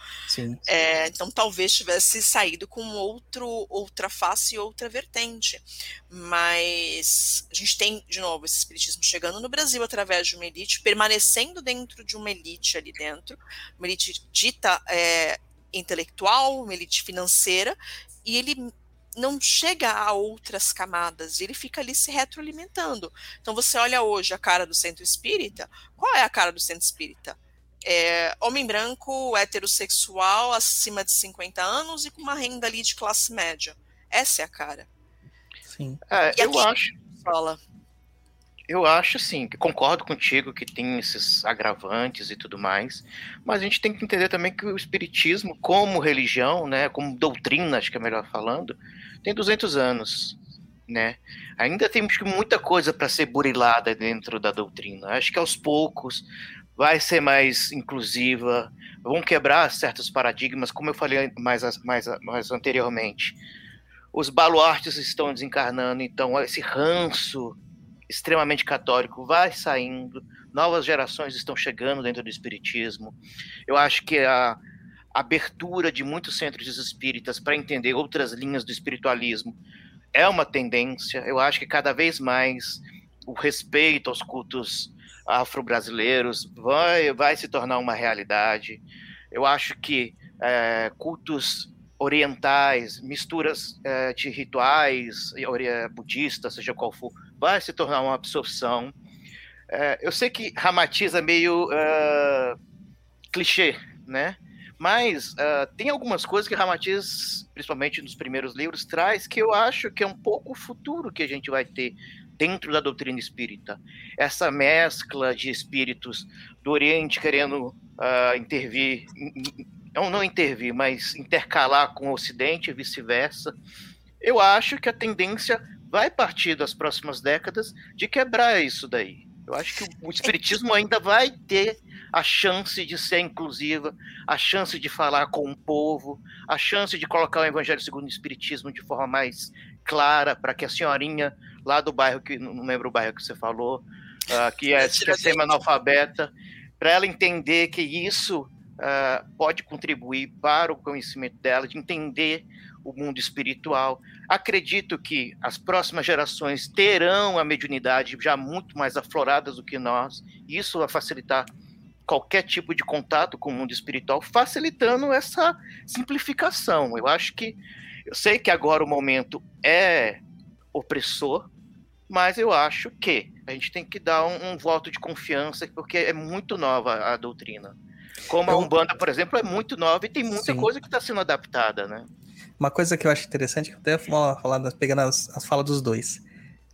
É, então talvez tivesse saído com outro, outra face e outra vertente. Mas a gente tem, de novo, esse espiritismo chegando no Brasil através de uma elite, permanecendo dentro de uma elite ali dentro, uma elite dita é, intelectual, uma elite financeira, e ele não chega a outras camadas, ele fica ali se retroalimentando. Então você olha hoje a cara do centro espírita, qual é a cara do centro espírita? É, homem branco, heterossexual, acima de 50 anos e com uma renda ali de classe média. Essa é a cara. Sim. É, eu acho. Fala. Eu acho, sim, concordo contigo que tem esses agravantes e tudo mais, mas a gente tem que entender também que o espiritismo, como religião, né, como doutrina, acho que é melhor falando, tem 200 anos, né? Ainda temos muita coisa para ser burilada dentro da doutrina. Acho que aos poucos vai ser mais inclusiva, vão quebrar certos paradigmas, como eu falei mais, mais, mais anteriormente. Os baluartes estão desencarnando, então esse ranço extremamente católico vai saindo, novas gerações estão chegando dentro do espiritismo. Eu acho que a abertura de muitos centros espíritas para entender outras linhas do espiritualismo é uma tendência. Eu acho que cada vez mais o respeito aos cultos afro-brasileiros vai, vai se tornar uma realidade. Eu acho que é, cultos orientais, misturas é, de rituais budistas, seja qual for, vai se tornar uma absorção. É, eu sei que Ramatiz é meio uh, clichê, né? Mas uh, tem algumas coisas que Ramatiz, principalmente nos primeiros livros, traz que eu acho que é um pouco o futuro que a gente vai ter dentro da doutrina espírita. Essa mescla de espíritos do Oriente querendo uh, intervir, não, não intervir, mas intercalar com o Ocidente e vice-versa. Eu acho que a tendência vai partir das próximas décadas de quebrar isso daí. Eu acho que o espiritismo ainda vai ter a chance de ser inclusiva, a chance de falar com o povo, a chance de colocar o evangelho segundo o espiritismo de forma mais clara para que a senhorinha lá do bairro que não lembro o bairro que você falou, uh, que é, é semi-analfabeta, para ela entender que isso uh, pode contribuir para o conhecimento dela, de entender o mundo espiritual. Acredito que as próximas gerações terão a mediunidade já muito mais afloradas do que nós. Isso vai facilitar qualquer tipo de contato com o mundo espiritual, facilitando essa simplificação. Eu acho que eu sei que agora o momento é opressor, mas eu acho que a gente tem que dar um, um voto de confiança, porque é muito nova a doutrina. Como a Umbanda, por exemplo, é muito nova e tem muita Sim. coisa que está sendo adaptada, né? Uma coisa que eu acho interessante, que eu até falar, pegando as, as falas dos dois.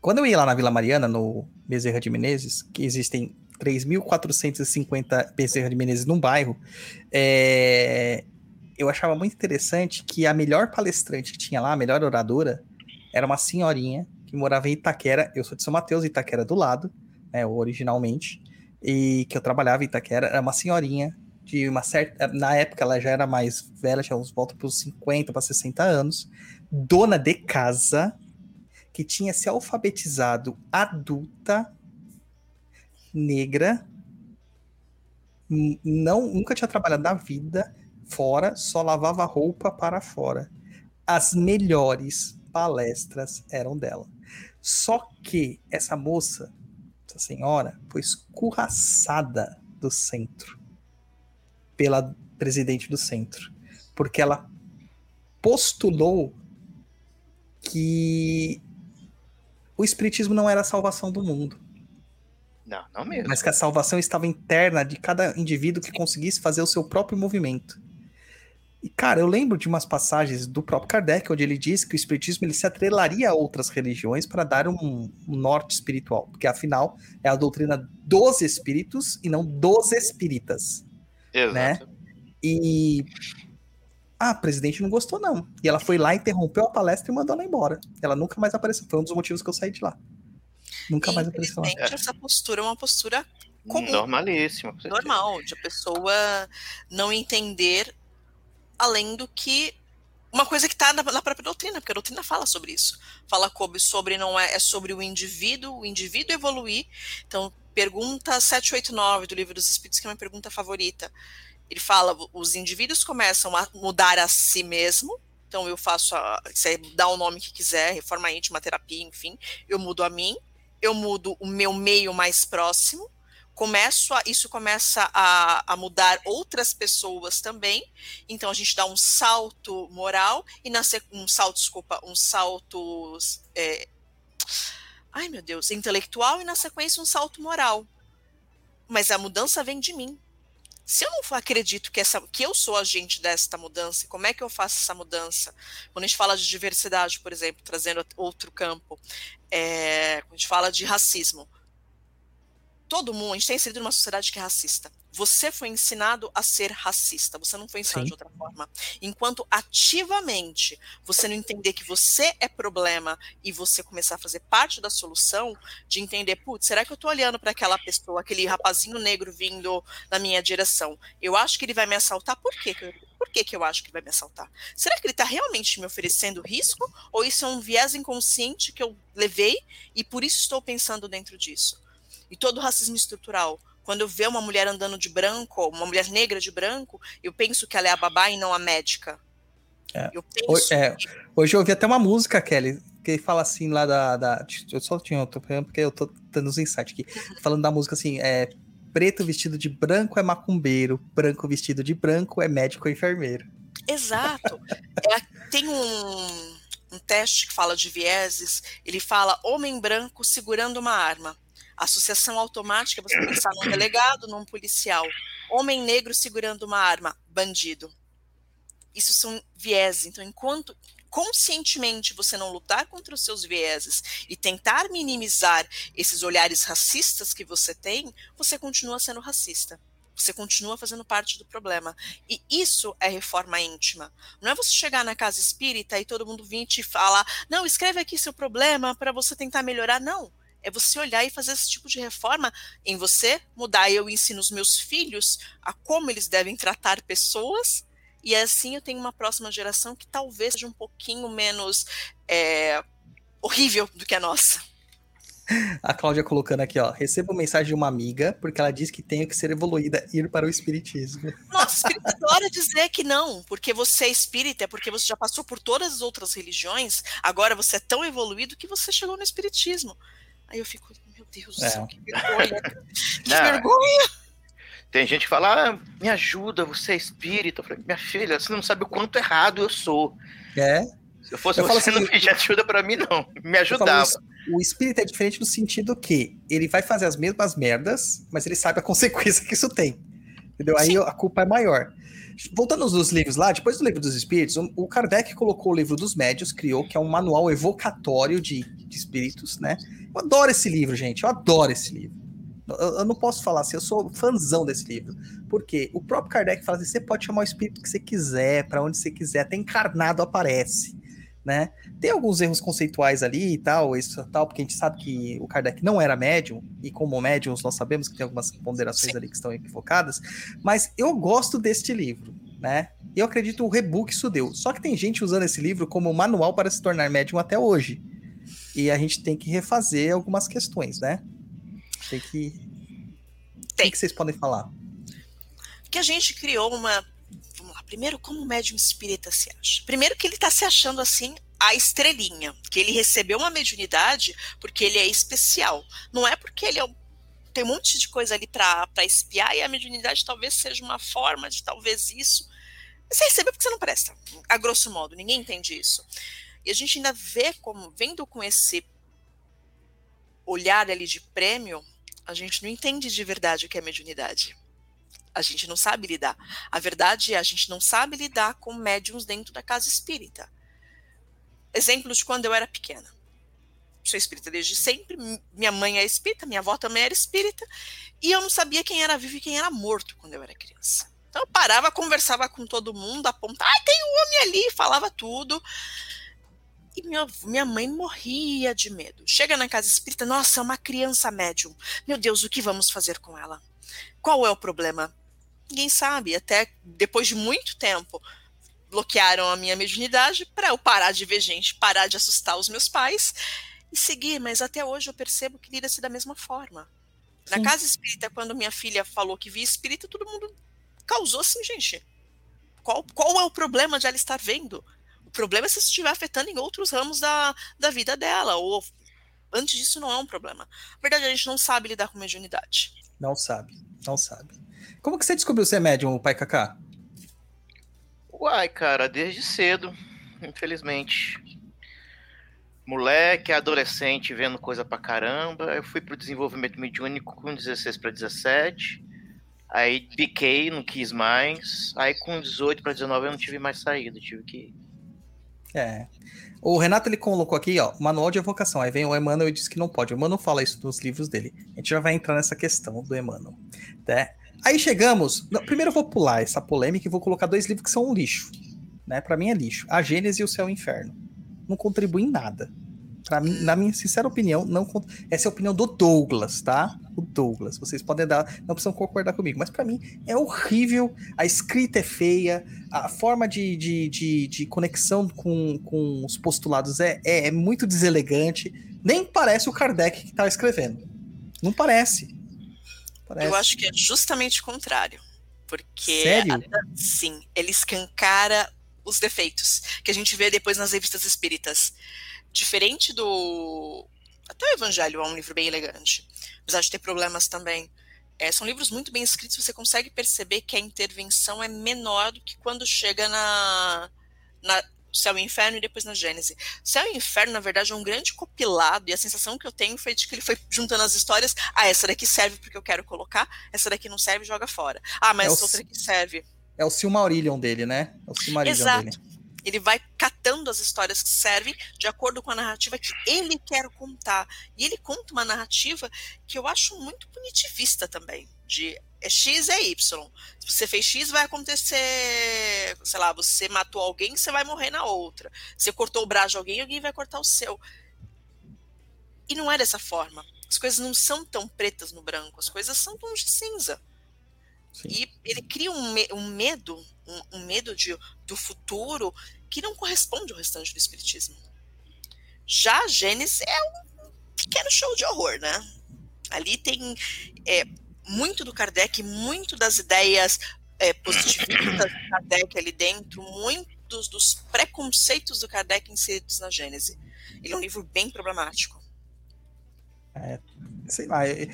Quando eu ia lá na Vila Mariana, no Bezerra de Menezes, que existem 3.450 Bezerra de Menezes num bairro, é, eu achava muito interessante que a melhor palestrante que tinha lá, a melhor oradora, era uma senhorinha que morava em Itaquera. Eu sou de São Mateus, Itaquera do lado, né, originalmente, e que eu trabalhava em Itaquera. Era uma senhorinha de uma certa. Na época ela já era mais velha, tinha uns volta para os 50 para 60 anos, dona de casa, que tinha se alfabetizado adulta, negra, não nunca tinha trabalhado na vida fora, só lavava roupa para fora. As melhores palestras eram dela. Só que essa moça, essa senhora, foi escorraçada do centro pela presidente do centro, porque ela postulou que o espiritismo não era a salvação do mundo. Não, não mesmo. Mas que a salvação estava interna de cada indivíduo que conseguisse fazer o seu próprio movimento. E, cara, eu lembro de umas passagens do próprio Kardec, onde ele diz que o espiritismo ele se atrelaria a outras religiões para dar um, um, norte espiritual, porque afinal é a doutrina dos espíritos e não dos espíritas. Exato. Né? E ah, a presidente não gostou, não. E ela foi lá, interrompeu a palestra e mandou ela embora. Ela nunca mais apareceu. Foi um dos motivos que eu saí de lá. Nunca mais apareceu lá. Essa postura é uma postura comum. Normalíssima. Normal, de a pessoa não entender além do que uma coisa que está na, na, própria doutrina, porque a doutrina fala sobre isso. Fala sobre não é, é sobre o indivíduo, o indivíduo evoluir. Então, pergunta 789 do Livro dos Espíritos, que é minha pergunta favorita. Ele fala: os indivíduos começam a mudar a si mesmo. Então, eu faço, a, você dá o nome que quiser, reforma íntima, terapia, enfim. Eu mudo a mim, eu mudo o meu meio mais próximo, começo a, isso começa a, a, mudar outras pessoas também. Então a gente dá um salto moral e na um salto, desculpa, um salto é, ai meu Deus, intelectual e na sequência um salto moral. Mas a mudança vem de mim. Se eu não acredito que, essa, que eu sou agente desta mudança, como é que eu faço essa mudança? Quando a gente fala de diversidade, por exemplo, trazendo outro campo, é, quando a gente fala de racismo, todo mundo, a gente tem inserido numa sociedade que é racista. Você foi ensinado a ser racista, você não foi ensinado Sim. de outra forma. Enquanto ativamente você não entender que você é problema e você começar a fazer parte da solução, de entender, putz, será que eu tô olhando para aquela pessoa, aquele rapazinho negro vindo na minha direção? Eu acho que ele vai me assaltar, por quê? Por que, que eu acho que ele vai me assaltar? Será que ele está realmente me oferecendo risco? Ou isso é um viés inconsciente que eu levei e por isso estou pensando dentro disso? E todo o racismo estrutural. Quando eu vejo uma mulher andando de branco, uma mulher negra de branco, eu penso que ela é a babá e não a médica. É. Eu penso é. Hoje eu ouvi até uma música, Kelly, que fala assim lá da. da eu só tinha, eu tô porque eu tô dando os insights aqui. Falando da música assim, é. Preto vestido de branco é macumbeiro, branco vestido de branco é médico ou enfermeiro. Exato. é, tem um, um teste que fala de vieses, ele fala homem branco segurando uma arma. Associação automática, você pensar num delegado, num policial. Homem negro segurando uma arma, bandido. Isso são vieses. Então, enquanto conscientemente você não lutar contra os seus vieses e tentar minimizar esses olhares racistas que você tem, você continua sendo racista. Você continua fazendo parte do problema. E isso é reforma íntima. Não é você chegar na casa espírita e todo mundo vir te falar: não, escreve aqui seu problema para você tentar melhorar. Não é você olhar e fazer esse tipo de reforma em você, mudar. Eu ensino os meus filhos a como eles devem tratar pessoas, e assim eu tenho uma próxima geração que talvez seja um pouquinho menos é, horrível do que a nossa. A Cláudia colocando aqui, ó. Recebo mensagem de uma amiga, porque ela diz que tenho que ser evoluída, ir para o espiritismo. Nossa, adora dizer que não, porque você é espírita, é porque você já passou por todas as outras religiões, agora você é tão evoluído que você chegou no espiritismo. Aí eu fico, meu Deus do é. céu, que vergonha. que não, vergonha. Tem gente que fala, ah, me ajuda, você é espírita. Eu falei, minha filha, você não sabe o quanto errado eu sou. É? Se eu fosse eu você, assim, não pedia ajuda para mim, não. Me ajudava. Falo, o espírita é diferente no sentido que ele vai fazer as mesmas merdas, mas ele sabe a consequência que isso tem. Entendeu? Aí Sim. a culpa é maior. Voltando nos livros lá, depois do livro dos espíritos, o Kardec colocou o livro dos médios, criou, que é um manual evocatório de, de espíritos, né? Eu adoro esse livro, gente. Eu adoro esse livro. Eu, eu, não posso falar assim, eu sou fãzão desse livro. Porque o próprio Kardec fala assim: você pode chamar o espírito que você quiser, para onde você quiser, até encarnado aparece. Né? Tem alguns erros conceituais ali e tal, isso tal, porque a gente sabe que o Kardec não era médium, e como médiums nós sabemos que tem algumas ponderações Sim. ali que estão equivocadas, mas eu gosto deste livro, né? Eu acredito o rebook isso deu. Só que tem gente usando esse livro como manual para se tornar médium até hoje. E a gente tem que refazer algumas questões, né? Tem que. Tem. O que vocês podem falar? Que a gente criou uma. Primeiro, como o médium espírita se acha? Primeiro, que ele está se achando assim a estrelinha, que ele recebeu uma mediunidade porque ele é especial. Não é porque ele é um tem um monte de coisa ali para espiar e a mediunidade talvez seja uma forma de talvez isso. Você recebeu porque você não presta, a grosso modo, ninguém entende isso. E a gente ainda vê como, vendo com esse olhar ali de prêmio, a gente não entende de verdade o que é mediunidade. A gente não sabe lidar. A verdade é, a gente não sabe lidar com médiums dentro da casa espírita. Exemplo de quando eu era pequena. Sou espírita desde sempre, minha mãe é espírita, minha avó também era espírita, e eu não sabia quem era vivo e quem era morto quando eu era criança. Então eu parava, conversava com todo mundo, apontava, ah, tem um homem ali, falava tudo. E minha, minha mãe morria de medo. Chega na casa espírita, nossa, é uma criança médium. Meu Deus, o que vamos fazer com ela? Qual é o problema? Ninguém sabe. Até depois de muito tempo, bloquearam a minha mediunidade para eu parar de ver gente, parar de assustar os meus pais e seguir, mas até hoje eu percebo que lida-se da mesma forma. Na Sim. casa espírita, quando minha filha falou que via espírita, todo mundo causou assim, gente. Qual, qual é o problema de ela estar vendo? O problema é se isso estiver afetando em outros ramos da, da vida dela, ou antes disso não é um problema. Na verdade, a gente não sabe lidar com mediunidade. Não sabe, não sabe. Como que você descobriu ser médium, pai Kaká? Uai, cara, desde cedo, infelizmente. Moleque, adolescente, vendo coisa pra caramba. Eu fui pro desenvolvimento mediúnico com 16 para 17. Aí piquei, não quis mais. Aí com 18 para 19 eu não tive mais saída, tive que. É. O Renato ele colocou aqui, ó, manual de evocação. Aí vem o Emmanuel e diz que não pode. O Emmanuel fala isso nos livros dele. A gente já vai entrar nessa questão do Emmanuel. Né? Aí chegamos. não, primeiro eu vou pular essa polêmica e vou colocar dois livros que são um lixo. Né? Para mim é lixo. A Gênesis e o Céu e o Inferno. Não contribuem em nada. Pra mim, na minha sincera opinião, não essa é a opinião do Douglas, tá? O Douglas. Vocês podem dar, não precisam concordar comigo, mas para mim é horrível. A escrita é feia, a forma de, de, de, de conexão com, com os postulados é, é, é muito deselegante. Nem parece o Kardec que tá escrevendo. Não parece. Parece. Eu acho que é justamente o contrário. Porque, Sério? a- sim, ele escancara os defeitos que a gente vê depois nas revistas espíritas. Diferente do. Até o Evangelho é um livro bem elegante, apesar de ter problemas também. É, são livros muito bem escritos, você consegue perceber que a intervenção é menor do que quando chega na, na Céu e Inferno e depois na Gênese. Céu e Inferno, na verdade, é um grande compilado, e a sensação que eu tenho foi de que ele foi juntando as histórias. Ah, essa daqui serve porque eu quero colocar, essa daqui não serve, joga fora. Ah, mas É o essa outra aqui serve. É o Silmarillion dele, né? É o Silmarillion Exato. dele. Ele vai catando as histórias que servem de acordo com a narrativa que ele quer contar. E ele conta uma narrativa que eu acho muito punitivista também. De é X é Y. Se você fez X, vai acontecer. Sei lá, você matou alguém, você vai morrer na outra. Você cortou o braço de alguém, alguém vai cortar o seu. E não é dessa forma. As coisas não são tão pretas no branco, as coisas são tons de cinza. Sim. E ele cria um, me- um medo, um, um medo de, do futuro que não corresponde ao restante do espiritismo. Já a Gênesis é um pequeno show de horror, né? Ali tem é, muito do Kardec, muito das ideias é, positivistas do Kardec ali dentro, muitos dos preconceitos do Kardec inseridos na Gênese. Ele é um livro bem problemático. sei lá, eu-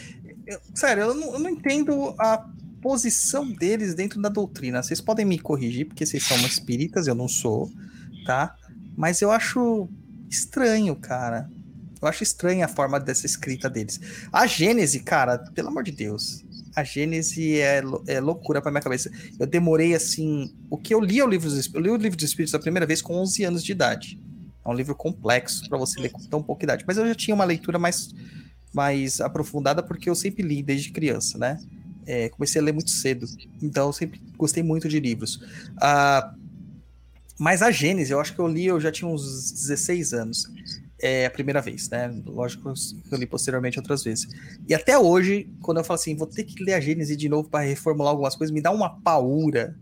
eu- sério, eu não, eu não entendo a posição deles dentro da doutrina. Vocês podem me corrigir, porque vocês são espíritas, eu não sou, tá? Mas eu acho estranho, cara. Eu acho estranha a forma dessa escrita deles. A Gênese, cara, pelo amor de Deus. A Gênese é, é loucura pra minha cabeça. Eu demorei assim. O que eu li o livro dos Espí- Eu li o livro dos Espíritos a primeira vez com 11 anos de idade. É um livro complexo pra você ler com tão pouca idade. Mas eu já tinha uma leitura mais mais aprofundada porque eu sempre li desde criança, né? É, comecei a ler muito cedo, então eu sempre gostei muito de livros. Ah, mas a Gênesis, eu acho que eu li, eu já tinha uns 16 anos, é a primeira vez, né? Lógico que eu li posteriormente outras vezes. E até hoje, quando eu falo assim, vou ter que ler a Gênesis de novo para reformular algumas coisas, me dá uma paura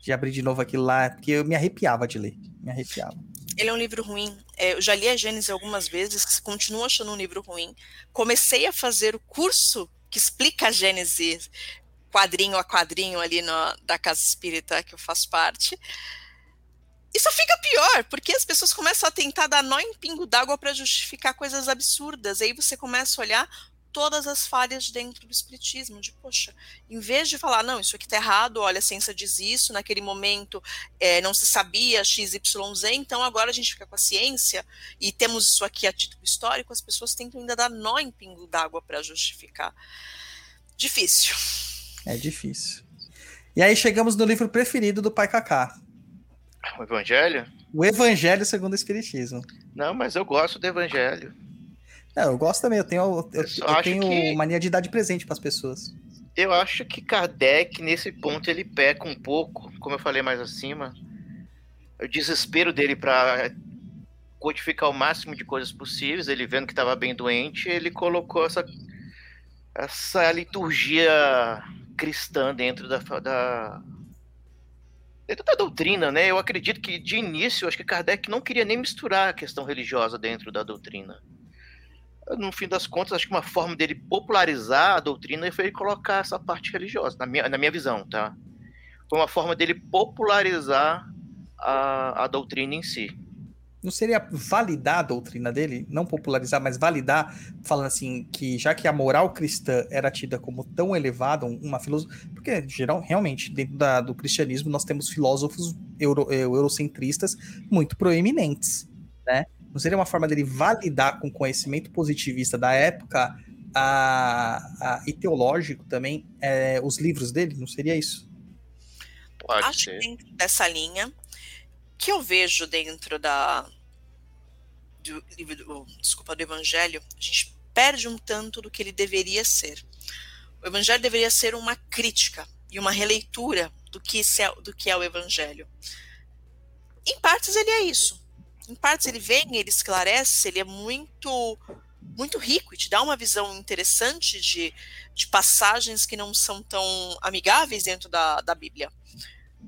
de abrir de novo aquilo lá, porque eu me arrepiava de ler, me arrepiava. Ele é um livro ruim. É, eu já li a Gênesis algumas vezes, continuo achando um livro ruim. Comecei a fazer o curso que explica a Gênesis quadrinho a quadrinho ali no, da Casa Espírita que eu faço parte. Só fica pior, porque as pessoas começam a tentar dar nó em pingo d'água para justificar coisas absurdas. Aí você começa a olhar todas as falhas dentro do espiritismo, de poxa, em vez de falar, não, isso aqui tá errado, olha, a ciência diz isso, naquele momento é, não se sabia XYZ, então agora a gente fica com a ciência e temos isso aqui a título histórico, as pessoas tentam ainda dar nó em pingo d'água para justificar. Difícil. É difícil. E aí chegamos no livro preferido do Pai Kaká, O Evangelho? o Evangelho segundo o Espiritismo. Não, mas eu gosto do Evangelho. Não, eu gosto também, eu tenho, eu, Eu eu tenho que- mania de dar de presente para as pessoas. Eu acho que Kardec, nesse ponto, ele peca um pouco, como eu falei mais acima. O desespero dele para codificar o máximo de coisas possíveis, ele vendo que estava bem doente, ele colocou essa, essa liturgia cristã dentro da, da, dentro da doutrina, né? Eu acredito que de início, acho que Kardec não queria nem misturar a questão religiosa dentro da doutrina. No fim das contas, acho que uma forma dele popularizar a doutrina foi ele colocar essa parte religiosa, na minha, na minha visão, tá? Foi uma forma dele popularizar a, a doutrina em si. Não seria validar a doutrina dele? Não popularizar, mas validar, falando assim, que já que a moral cristã era tida como tão elevada, uma filosofia. Porque, geral, realmente, dentro da, do cristianismo, nós temos filósofos euro, eh, eurocentristas muito proeminentes, né? Não seria uma forma dele validar com conhecimento positivista da época a, a, e teológico também é, os livros dele? Não seria isso? Pode Acho ser. que dentro dessa linha que eu vejo dentro da do do, desculpa do evangelho, a gente perde um tanto do que ele deveria ser. O evangelho deveria ser uma crítica e uma releitura do que, é, do que é o evangelho. Em partes ele é isso. Em partes ele vem, ele esclarece, ele é muito muito rico e te dá uma visão interessante de, de passagens que não são tão amigáveis dentro da, da Bíblia.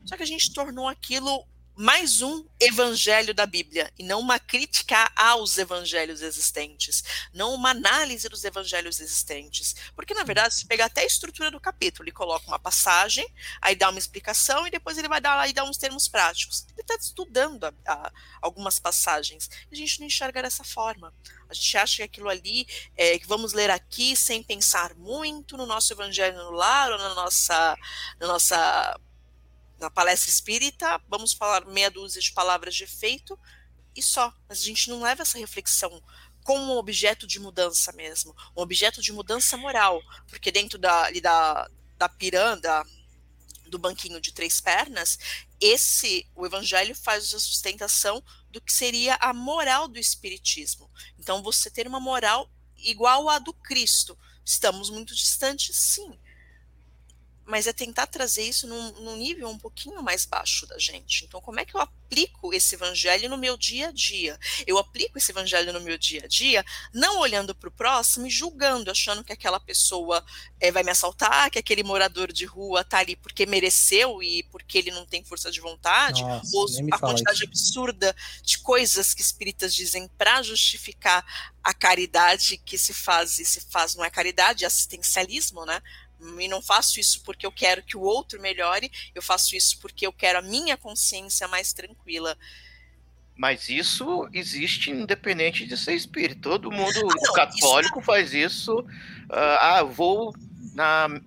Só que a gente tornou aquilo mais um evangelho da Bíblia e não uma crítica aos evangelhos existentes, não uma análise dos evangelhos existentes. Porque, na verdade, se pegar até a estrutura do capítulo, ele coloca uma passagem, aí dá uma explicação e depois ele vai dar lá e dar uns termos práticos. Ele está estudando a, a, algumas passagens e a gente não enxerga dessa forma. A gente acha que aquilo ali é, que vamos ler aqui sem pensar muito no nosso evangelho no lar ou na nossa, na nossa na palestra espírita, vamos falar meia dúzia de palavras de efeito e só. Mas a gente não leva essa reflexão como um objeto de mudança mesmo, um objeto de mudança moral, porque dentro da, ali da, da piranda, do banquinho de três pernas, esse, o evangelho faz a sustentação do que seria a moral do espiritismo. Então, você ter uma moral igual à do Cristo. Estamos muito distantes, sim mas é tentar trazer isso num, num, nível um pouquinho mais baixo da gente. Então, como é que eu aplico esse evangelho no meu dia a dia? Eu aplico esse evangelho no meu dia a dia, não olhando para o próximo e julgando, achando que aquela pessoa é, vai me assaltar, que aquele morador de rua está ali porque mereceu e porque ele não tem força de vontade, Nossa, ou a quantidade isso. absurda de coisas que espíritas dizem para justificar a caridade que se faz e se faz não é caridade, é assistencialismo, né? E não faço isso porque eu quero que o outro melhore, eu faço isso porque eu quero a minha consciência mais tranquila. Mas isso existe independente de ser espírito. Todo mundo ah, não, católico isso... faz isso. Uh, ah, vou na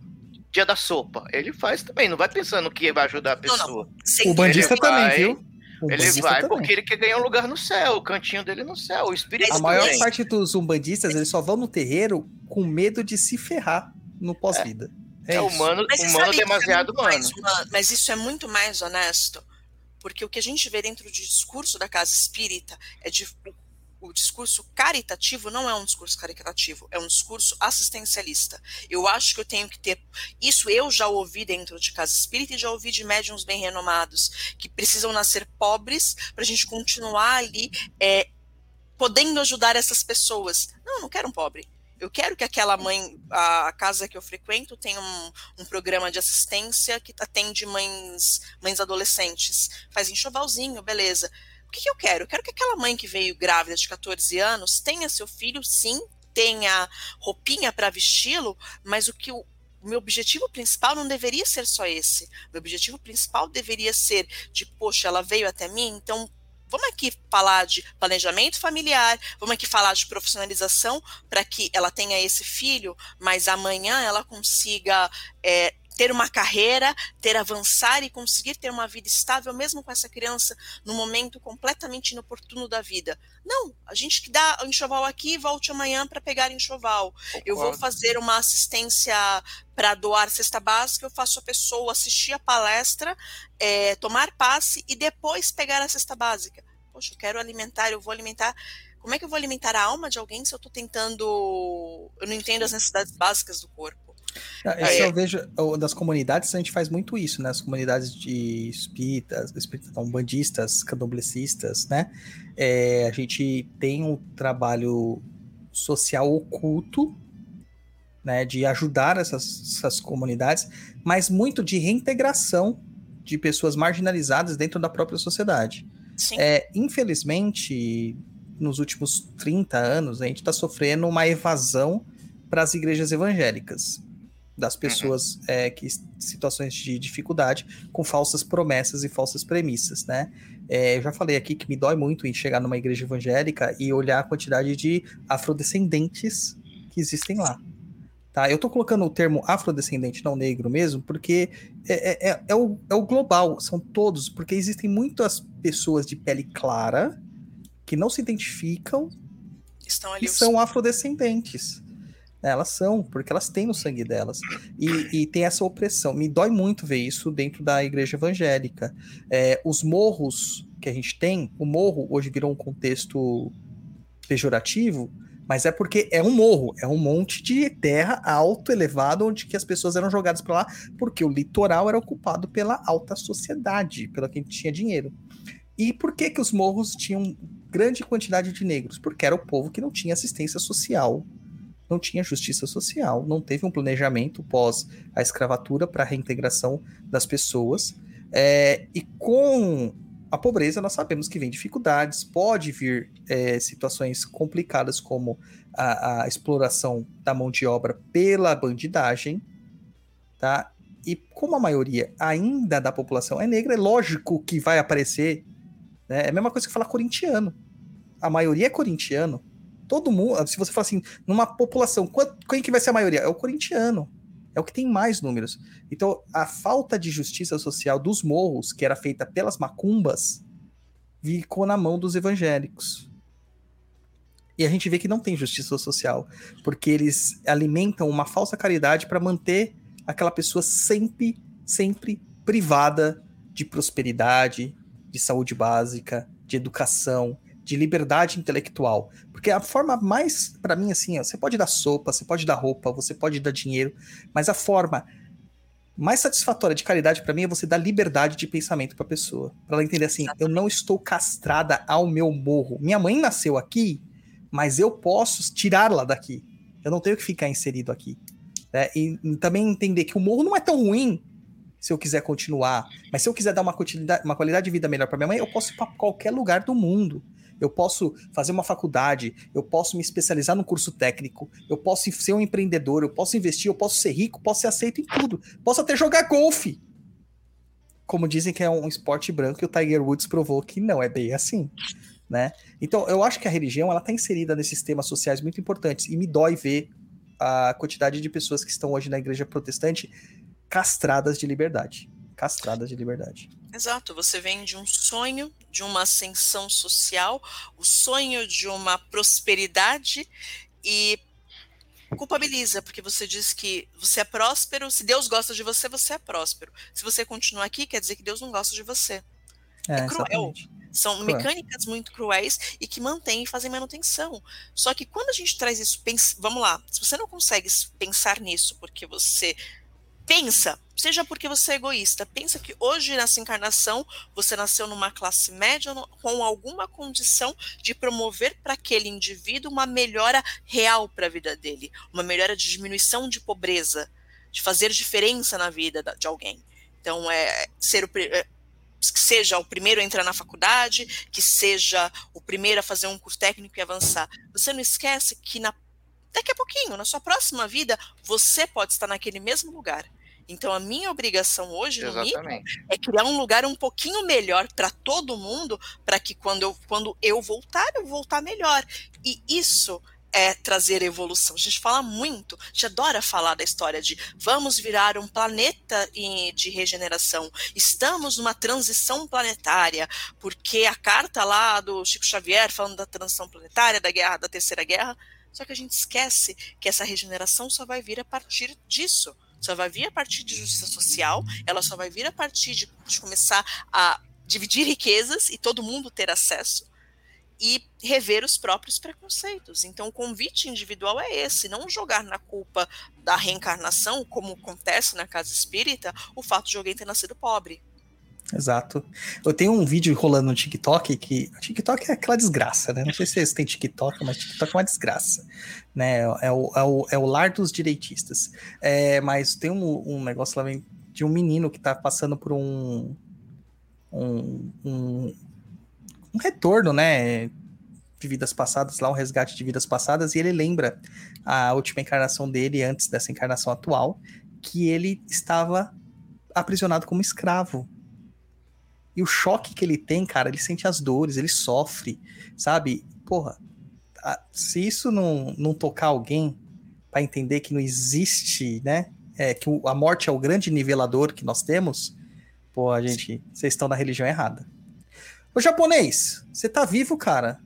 dia da sopa. Ele faz também, não vai pensando que vai ajudar a pessoa. Não, não. O bandista também, vai, viu? O ele vai também. porque ele quer ganhar um lugar no céu, o cantinho dele no céu. O espírito a maior parte dos umbandistas, eles só vão no terreiro com medo de se ferrar no pós-vida. É, é humano, humano demasiado é humano. humano. Mas isso é muito mais honesto, porque o que a gente vê dentro do discurso da casa espírita é de o discurso caritativo não é um discurso caritativo, é um discurso assistencialista. Eu acho que eu tenho que ter. Isso eu já ouvi dentro de casa espírita e já ouvi de médiums bem renomados, que precisam nascer pobres para a gente continuar ali é, podendo ajudar essas pessoas. Não, não quero um pobre. Eu quero que aquela mãe, a casa que eu frequento, tenha um, um programa de assistência que atende mães, mães adolescentes. Faz enxovalzinho, beleza. O que, que eu quero? Eu quero que aquela mãe que veio grávida de 14 anos tenha seu filho, sim, tenha roupinha para vesti-lo, mas o que o, meu objetivo principal não deveria ser só esse. Meu objetivo principal deveria ser de, poxa, ela veio até mim, então vamos aqui falar de planejamento familiar, vamos aqui falar de profissionalização para que ela tenha esse filho, mas amanhã ela consiga é, ter uma carreira, ter avançar e conseguir ter uma vida estável mesmo com essa criança no momento completamente inoportuno da vida. Não, a gente que dá o enxoval aqui volte amanhã para pegar enxoval. Concordo. Eu vou fazer uma assistência para doar cesta básica, eu faço a pessoa assistir a palestra, é, tomar passe e depois pegar a cesta básica. Poxa, eu quero alimentar, eu vou alimentar como é que eu vou alimentar a alma de alguém se eu estou tentando. Eu não entendo as necessidades básicas do corpo? Isso eu vejo das comunidades, a gente faz muito isso, né? As comunidades de espíritas, espíritas não, bandistas, candomblecistas, né? É, a gente tem um trabalho social oculto, né? De ajudar essas, essas comunidades, mas muito de reintegração de pessoas marginalizadas dentro da própria sociedade. Sim. É, infelizmente, nos últimos 30 anos, a gente está sofrendo uma evasão para as igrejas evangélicas das pessoas é, que situações de dificuldade com falsas promessas e falsas premissas, né? É, eu já falei aqui que me dói muito em chegar numa igreja evangélica e olhar a quantidade de afrodescendentes que existem lá. Tá? Eu tô colocando o termo afrodescendente, não negro mesmo, porque é, é, é, é o, é o global, são todos, porque existem muitas pessoas de pele clara que não se identificam Estão ali e os- são afrodescendentes. Elas são, porque elas têm no sangue delas. E, e tem essa opressão. Me dói muito ver isso dentro da igreja evangélica. É, os morros que a gente tem, o morro hoje virou um contexto pejorativo, mas é porque é um morro, é um monte de terra alto, elevado, onde que as pessoas eram jogadas para lá, porque o litoral era ocupado pela alta sociedade, pela quem tinha dinheiro. E por que que os morros tinham grande quantidade de negros? Porque era o povo que não tinha assistência social, não tinha justiça social, não teve um planejamento pós a escravatura para a reintegração das pessoas. É, e com a pobreza, nós sabemos que vem dificuldades, pode vir é, situações complicadas, como a, a exploração da mão de obra pela bandidagem, tá? E como a maioria ainda da população é negra, é lógico que vai aparecer. Né? É a mesma coisa que falar corintiano. A maioria é corintiano. Todo mundo, se você falar assim, numa população, quem que vai ser a maioria? É o corintiano. É o que tem mais números. Então, a falta de justiça social dos morros, que era feita pelas macumbas, ficou na mão dos evangélicos. E a gente vê que não tem justiça social, porque eles alimentam uma falsa caridade para manter aquela pessoa sempre, sempre privada de prosperidade, de saúde básica, de educação, de liberdade intelectual. Porque a forma mais, para mim, assim, ó, você pode dar sopa, você pode dar roupa, você pode dar dinheiro, mas a forma mais satisfatória de caridade para mim é você dar liberdade de pensamento para pessoa, para ela entender assim, eu não estou castrada ao meu morro. Minha mãe nasceu aqui, mas eu posso tirá-la daqui. Eu não tenho que ficar inserido aqui. né? E, e também entender que o morro não é tão ruim se eu quiser continuar, mas se eu quiser dar uma uma qualidade de vida melhor para minha mãe, eu posso ir para qualquer lugar do mundo. Eu posso fazer uma faculdade, eu posso me especializar no curso técnico, eu posso ser um empreendedor, eu posso investir, eu posso ser rico, posso ser aceito em tudo. Posso até jogar golfe. Como dizem que é um esporte branco e o Tiger Woods provou que não é bem assim, né? Então, eu acho que a religião ela está inserida nesses temas sociais muito importantes e me dói ver a quantidade de pessoas que estão hoje na igreja protestante castradas de liberdade, castradas de liberdade. Exato, você vem de um sonho, de uma ascensão social, o sonho de uma prosperidade e culpabiliza, porque você diz que você é próspero, se Deus gosta de você, você é próspero. Se você continuar aqui, quer dizer que Deus não gosta de você. É, cruel. exatamente. São Cruel. mecânicas muito cruéis e que mantêm e fazem manutenção. Só que quando a gente traz isso, pensa, vamos lá, se você não consegue pensar nisso porque você pensa, seja porque você é egoísta, pensa que hoje nessa encarnação você nasceu numa classe média com alguma condição de promover para aquele indivíduo uma melhora real para a vida dele, uma melhora de diminuição de pobreza, de fazer diferença na vida da- de alguém. Então, é ser o é, que seja o primeiro a entrar na faculdade, que seja o primeiro a fazer um curso técnico e avançar. Você não esquece que na, daqui a pouquinho, na sua próxima vida, você pode estar naquele mesmo lugar. Então, a minha obrigação hoje, no mínimo, é criar um lugar um pouquinho melhor para todo mundo, para que quando eu, quando eu voltar, eu voltar melhor. E isso é trazer evolução. A gente fala muito, a gente adora falar da história de vamos virar um planeta de regeneração. Estamos numa transição planetária, porque a carta lá do Chico Xavier falando da transição planetária, da guerra, da terceira guerra, só que a gente esquece que essa regeneração só vai vir a partir disso. Só vai vir a partir de justiça social, ela só vai vir a partir de, de começar a dividir riquezas e todo mundo ter acesso e rever os próprios preconceitos. Então, o convite individual é esse, não jogar na culpa da reencarnação, como acontece na casa espírita, o fato de alguém ter nascido pobre. Exato. Eu tenho um vídeo rolando no TikTok que. TikTok é aquela desgraça, né? Não sei se vocês têm TikTok, mas TikTok é uma desgraça. Né? É, o, é, o, é o lar dos direitistas. É, mas tem um, um negócio lá de um menino que tá passando por um. um, um, um retorno, né? De vidas passadas, lá, um resgate de vidas passadas, e ele lembra a última encarnação dele antes dessa encarnação atual, que ele estava aprisionado como escravo. E o choque que ele tem, cara, ele sente as dores, ele sofre, sabe? Porra, a- se isso não, não tocar alguém para entender que não existe, né? É, que o- a morte é o grande nivelador que nós temos, pô, a gente, vocês estão na religião errada. Ô japonês, você tá vivo, cara?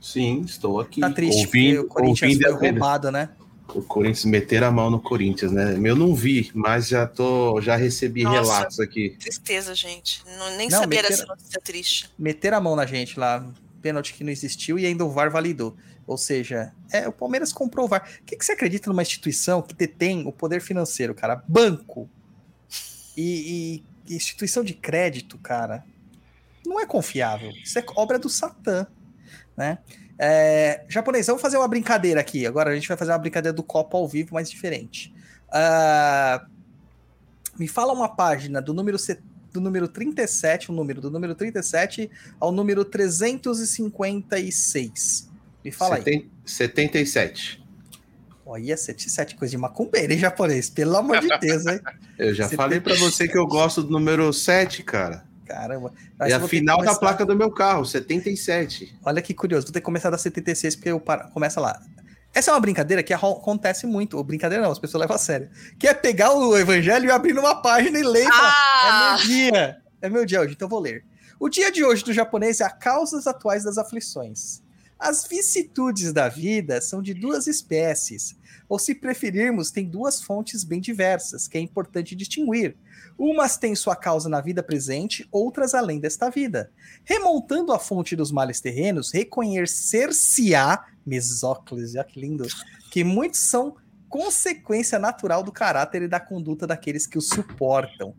Sim, estou aqui. Tá triste ouvindo, porque o Corinthians ouvindo foi roubado, né? O Corinthians meter a mão no Corinthians, né? Eu não vi, mas já tô, já recebi Nossa. relatos aqui. Tristeza, gente. Não, nem Não, sabia meteram- dessa notícia triste. Meter a mão na gente lá, pênalti que não existiu e ainda o VAR validou. Ou seja, é, o Palmeiras comprou o VAR. O que, que você acredita numa instituição que detém o poder financeiro, cara? Banco e, e instituição de crédito, cara, não é confiável. Isso é obra do Satã, né? É, japonês, vamos fazer uma brincadeira aqui. Agora a gente vai fazer uma brincadeira do copo ao vivo, mas diferente. Ah, me fala uma página do número, do número 37, o número do número 37 ao número 356. Me fala aí. Seten- 77. Olha, 77 coisa de macumbeira, hein, japonês? Pelo amor de Deus, hein? Eu já Você falei tem- pra você que eu gosto do número 7, cara. Caramba. É Mas eu a final da começar- placa do meu carro, 77. Olha que curioso, vou ter que começar da 76 porque eu começa lá. Essa é uma brincadeira que acontece muito. Ou brincadeira não, as pessoas levam a sério. Que é pegar o evangelho e abrir numa página e ler e falar, Ah! É meu dia. É meu dia hoje, então eu vou ler. O dia de hoje do japonês é a causas atuais das aflições. As vicissitudes da vida são de duas espécies, ou se preferirmos, tem duas fontes bem diversas, que é importante distinguir. Umas têm sua causa na vida presente, outras além desta vida. Remontando a fonte dos males terrenos, reconhecer-se-á, mesóclise, olha que lindo, que muitos são consequência natural do caráter e da conduta daqueles que o suportam.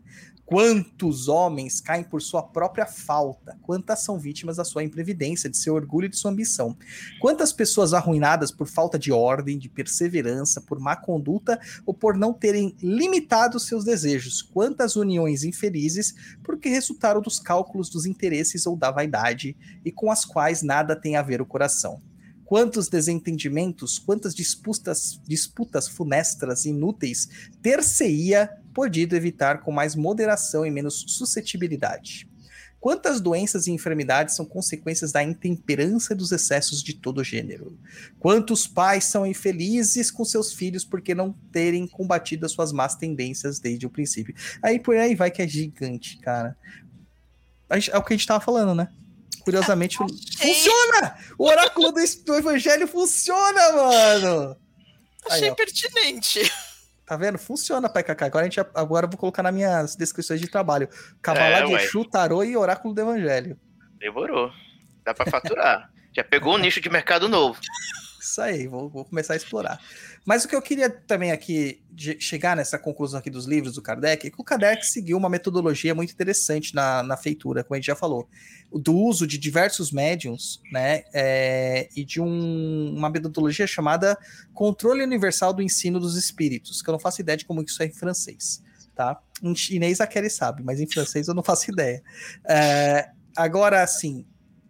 Quantos homens caem por sua própria falta? Quantas são vítimas da sua imprevidência, de seu orgulho e de sua ambição? Quantas pessoas arruinadas por falta de ordem, de perseverança, por má conduta ou por não terem limitado seus desejos? Quantas uniões infelizes porque resultaram dos cálculos dos interesses ou da vaidade e com as quais nada tem a ver o coração? Quantos desentendimentos, quantas disputas, disputas funestas, inúteis, ter-se-ia podido evitar com mais moderação e menos suscetibilidade? Quantas doenças e enfermidades são consequências da intemperança dos excessos de todo gênero? Quantos pais são infelizes com seus filhos porque não terem combatido as suas más tendências desde o princípio? Aí por aí vai que é gigante, cara. É o que a gente tava falando, né? Curiosamente, funciona! O oráculo do, do evangelho funciona, mano! Aí, Achei ó. pertinente. Tá vendo? Funciona, Pai Kaká. Agora, a gente, agora eu vou colocar nas minhas descrições de trabalho. Cabalá É, de. Exu, Tarô e Oráculo do Evangelho. Demorou. Dá pra faturar. Já pegou um nicho de mercado novo. Isso aí, vou, vou começar a explorar. Mas o que eu queria também aqui chegar nessa conclusão aqui dos livros do Kardec é que o Kardec seguiu uma metodologia muito interessante na, na feitura, como a gente já falou, do uso de diversos médiums, né, é, e de um- uma metodologia chamada Controle Universal do Ensino dos Espíritos, que eu não faço ideia de como isso é em francês, tá? Em chinês a Kelly sabe, mas em francês eu não faço ideia. É, agora, assim,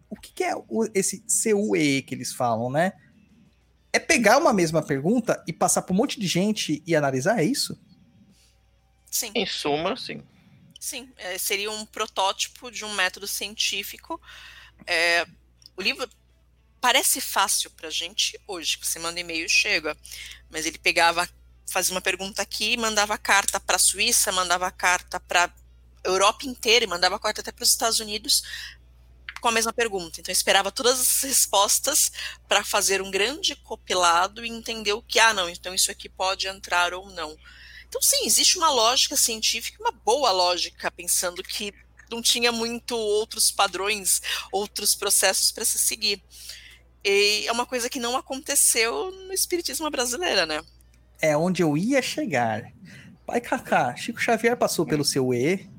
o que, que é esse CUE que eles falam, né? É pegar uma mesma pergunta e passar para um monte de gente e analisar, é isso? Sim. Em suma, sim. Sim, é, seria um protótipo de um método científico. É, o livro parece fácil para gente hoje, que você manda e-mail e chega, mas ele pegava, fazia uma pergunta aqui, mandava carta para a Suíça, mandava carta para Europa inteira e mandava carta até para os Estados Unidos com a mesma pergunta. Então eu esperava todas as respostas para fazer um grande compilado e entender o que, ah, não, então isso aqui pode entrar ou não. Então, sim, existe uma lógica científica, uma boa lógica, pensando que não tinha muito outros padrões, outros processos para se seguir. E é uma coisa que não aconteceu no espiritismo brasileiro, né? É onde eu ia chegar. Pai Kaká, Chico Xavier passou pelo seu E.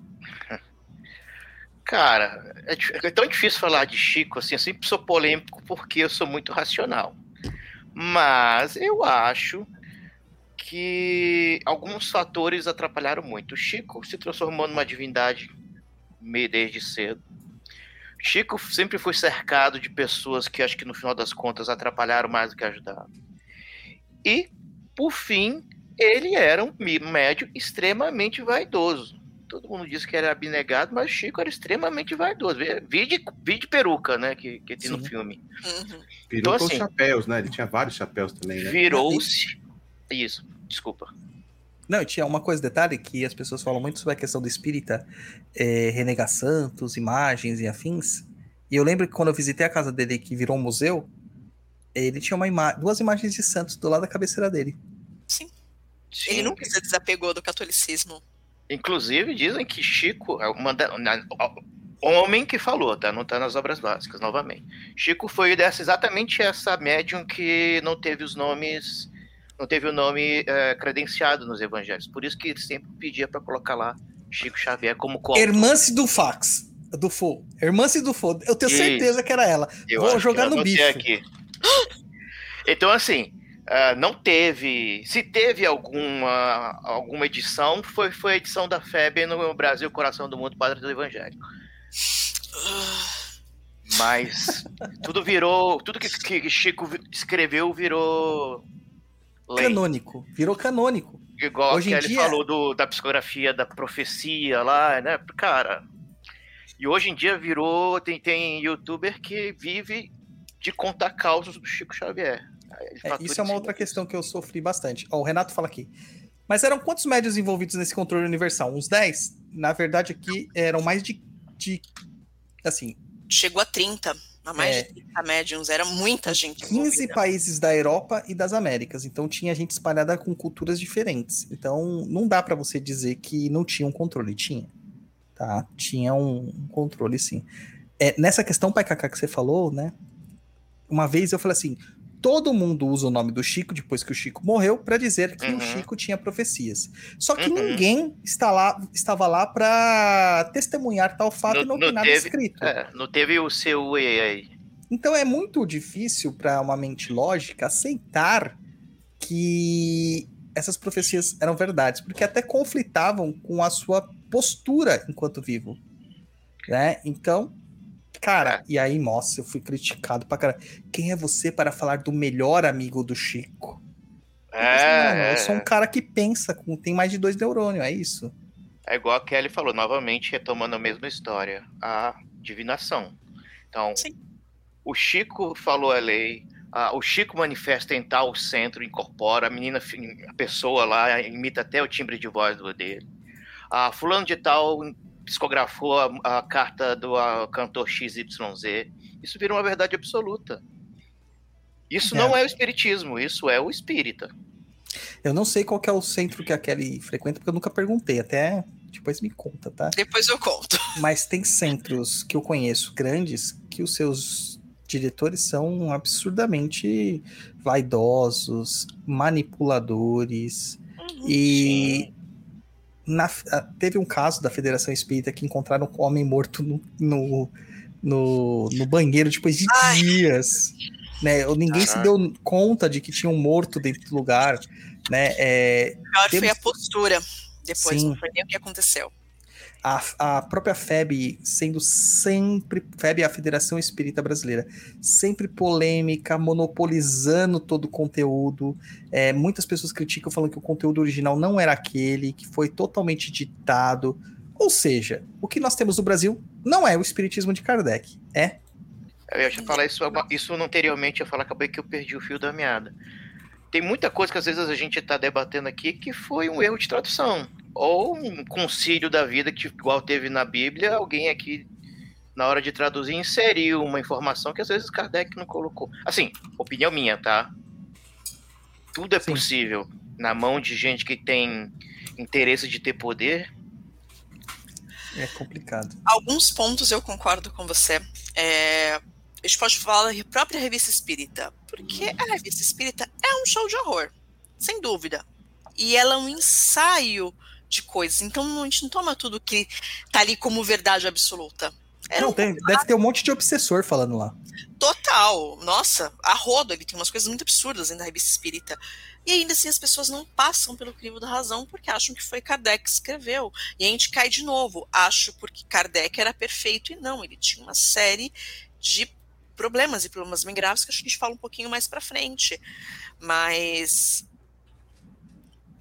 Cara, é, é tão difícil falar de Chico, assim, eu sempre sou polêmico porque eu sou muito racional. Mas eu acho que alguns fatores atrapalharam muito. O Chico se transformou numa divindade desde cedo. Chico sempre foi cercado de pessoas que acho que no final das contas atrapalharam mais do que ajudaram. E, por fim, ele era um médio extremamente vaidoso. Todo mundo disse que era abnegado, mas Chico era extremamente vaidoso. Vi de, vi de peruca, né? Que, que tem no Sim. filme. Uhum. Peruca Então, ou assim- chapéus, né? Ele tinha vários chapéus também, né? Virou-se. Isso, desculpa. Não, e tinha uma coisa, detalhe, que as pessoas falam muito sobre a questão do espírita é, renegar santos, imagens e afins. E eu lembro que quando eu visitei a casa dele, que virou um museu, ele tinha uma ima duas imagens de santos do lado da cabeceira dele. Sim. Sim. Ele nunca se desapegou do catolicismo. Inclusive, dizem que Chico é uma da- na- homem que falou, tá? Não tá nas obras básicas, novamente. Chico foi dessa exatamente essa médium que não teve os nomes, não teve o nome eh, credenciado nos evangelhos. Por isso que ele sempre pedia para colocar lá Chico Xavier como co Hermance do Fax. Do Fo. Hermance do Fo. Eu tenho Isso. certeza que era ela. Eu Vou jogar no bicho. Então, assim, ah, não teve. Se teve alguma, alguma edição, foi, foi a edição da FEB no Brasil, Coração do Mundo, Padre do Evangelho. Mas tudo virou. Tudo que, que Chico escreveu virou. Lei. Canônico. Virou canônico. Igual Hoje que ele dia- falou do, da psicografia da profecia lá, né? Cara. E hoje em dia virou. Tem, tem youtuber que vive de contar causos do Chico Xavier. É, isso é uma outra questão que eu sofri bastante. Ó, o Renato fala aqui. Mas eram quantos médios envolvidos nesse controle universal? Uns 10? Na verdade, aqui eram mais de. de assim, Chegou a 30. A mais É. de 30 médiums. Era muita gente. 15 envolvida. países da Europa e das Américas. Então tinha gente espalhada com culturas diferentes. Então não dá pra você dizer que não tinha um controle. Tinha. Tá? Tinha um, um controle, sim. É, nessa questão, Pai Kaká, que você falou, né? Uma vez eu falei assim: todo mundo usa o nome do Chico depois que o Chico morreu pra dizer que Uhum. o Chico tinha profecias. Só que Uhum. ninguém está lá, estava lá pra testemunhar tal fato Não- e não, não tem nada teve- escrito. É, não teve o seu e aí. Então é muito difícil para uma mente lógica aceitar que essas profecias eram verdades, porque até conflitavam com a sua postura enquanto vivo, né? Então, cara, e aí, nossa, eu fui criticado pra caralho. Quem é você para falar do melhor amigo do Chico? Assim, "Mano, É, eu sou um cara que pensa, com, tem mais de dois neurônios, é isso? é igual a Kelly falou, novamente retomando a mesma história, a divinação. Então, Sim. o Chico falou a lei, a- o Chico manifesta em tal centro, incorpora, a menina, a pessoa lá imita até o timbre de voz do dele. A fulano de tal psicografou a, a carta do a, cantor XYZ. Isso vira uma verdade absoluta. Isso É. não é o espiritismo, isso é o espírita. Eu não sei qual que é o centro que a Kelly frequenta, porque eu nunca perguntei, até depois me conta, tá? Depois eu conto. Mas tem centros que eu conheço grandes que os seus diretores são absurdamente vaidosos, manipuladores. E na- ah, teve um caso da Federação Espírita que encontraram um homem morto no, no, no, no banheiro depois de Ai. dias. Né? Ninguém se Caraca. deu conta de que tinha um morto dentro do lugar. Né? É, O pior foi a postura. Depois, Sim. não foi nem o que aconteceu. A, a própria FEB sendo sempre, FEB é a Federação Espírita Brasileira, sempre polêmica, monopolizando todo o conteúdo. É, muitas pessoas criticam falando que o conteúdo original não era aquele, que foi totalmente ditado. Ou seja, o que nós temos no Brasil não é o espiritismo de Kardec, é Eu ia falar isso, isso anteriormente, eu falar, acabei que eu perdi o fio da meada. Tem muita coisa que às vezes a gente está debatendo aqui que foi um erro de tradução. Ou um concílio da vida, que igual teve na Bíblia, alguém aqui, na hora de traduzir, inseriu uma informação que às vezes Kardec não colocou. Assim, opinião minha, tá? Tudo é Sim. possível. Na mão de gente que tem interesse de ter poder, é complicado. Alguns pontos eu concordo com você. É, a gente pode falar da própria revista espírita, porque a revista espírita é um show de horror, sem dúvida. E ela é um ensaio de coisas. Então a gente não toma tudo que tá ali como verdade absoluta. É Não, tem- deve ter um monte de obsessor falando lá. total. Nossa, a rodo, ele tem umas coisas muito absurdas dentro da revista espírita. E ainda assim as pessoas não passam pelo crivo da razão porque acham que foi Kardec que escreveu. E a gente cai de novo. Acho porque Kardec era perfeito e não, ele tinha uma série de problemas e problemas bem graves que acho que a gente fala um pouquinho mais para frente. Mas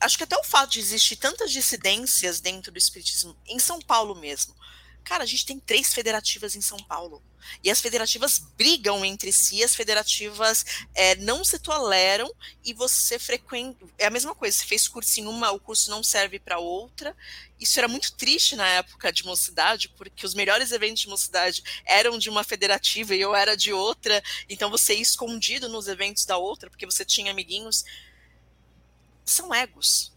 acho que até o fato de existir tantas dissidências dentro do espiritismo em São Paulo mesmo. Cara, a gente tem três federativas em São Paulo. E as federativas brigam entre si, as federativas é, não se toleram e você frequenta. É a mesma coisa, você fez curso em uma, o curso não serve para outra. Isso era muito triste na época de mocidade, porque os melhores eventos de mocidade eram de uma federativa e eu era de outra. Então você ia escondido nos eventos da outra, porque você tinha amiguinhos. São egos.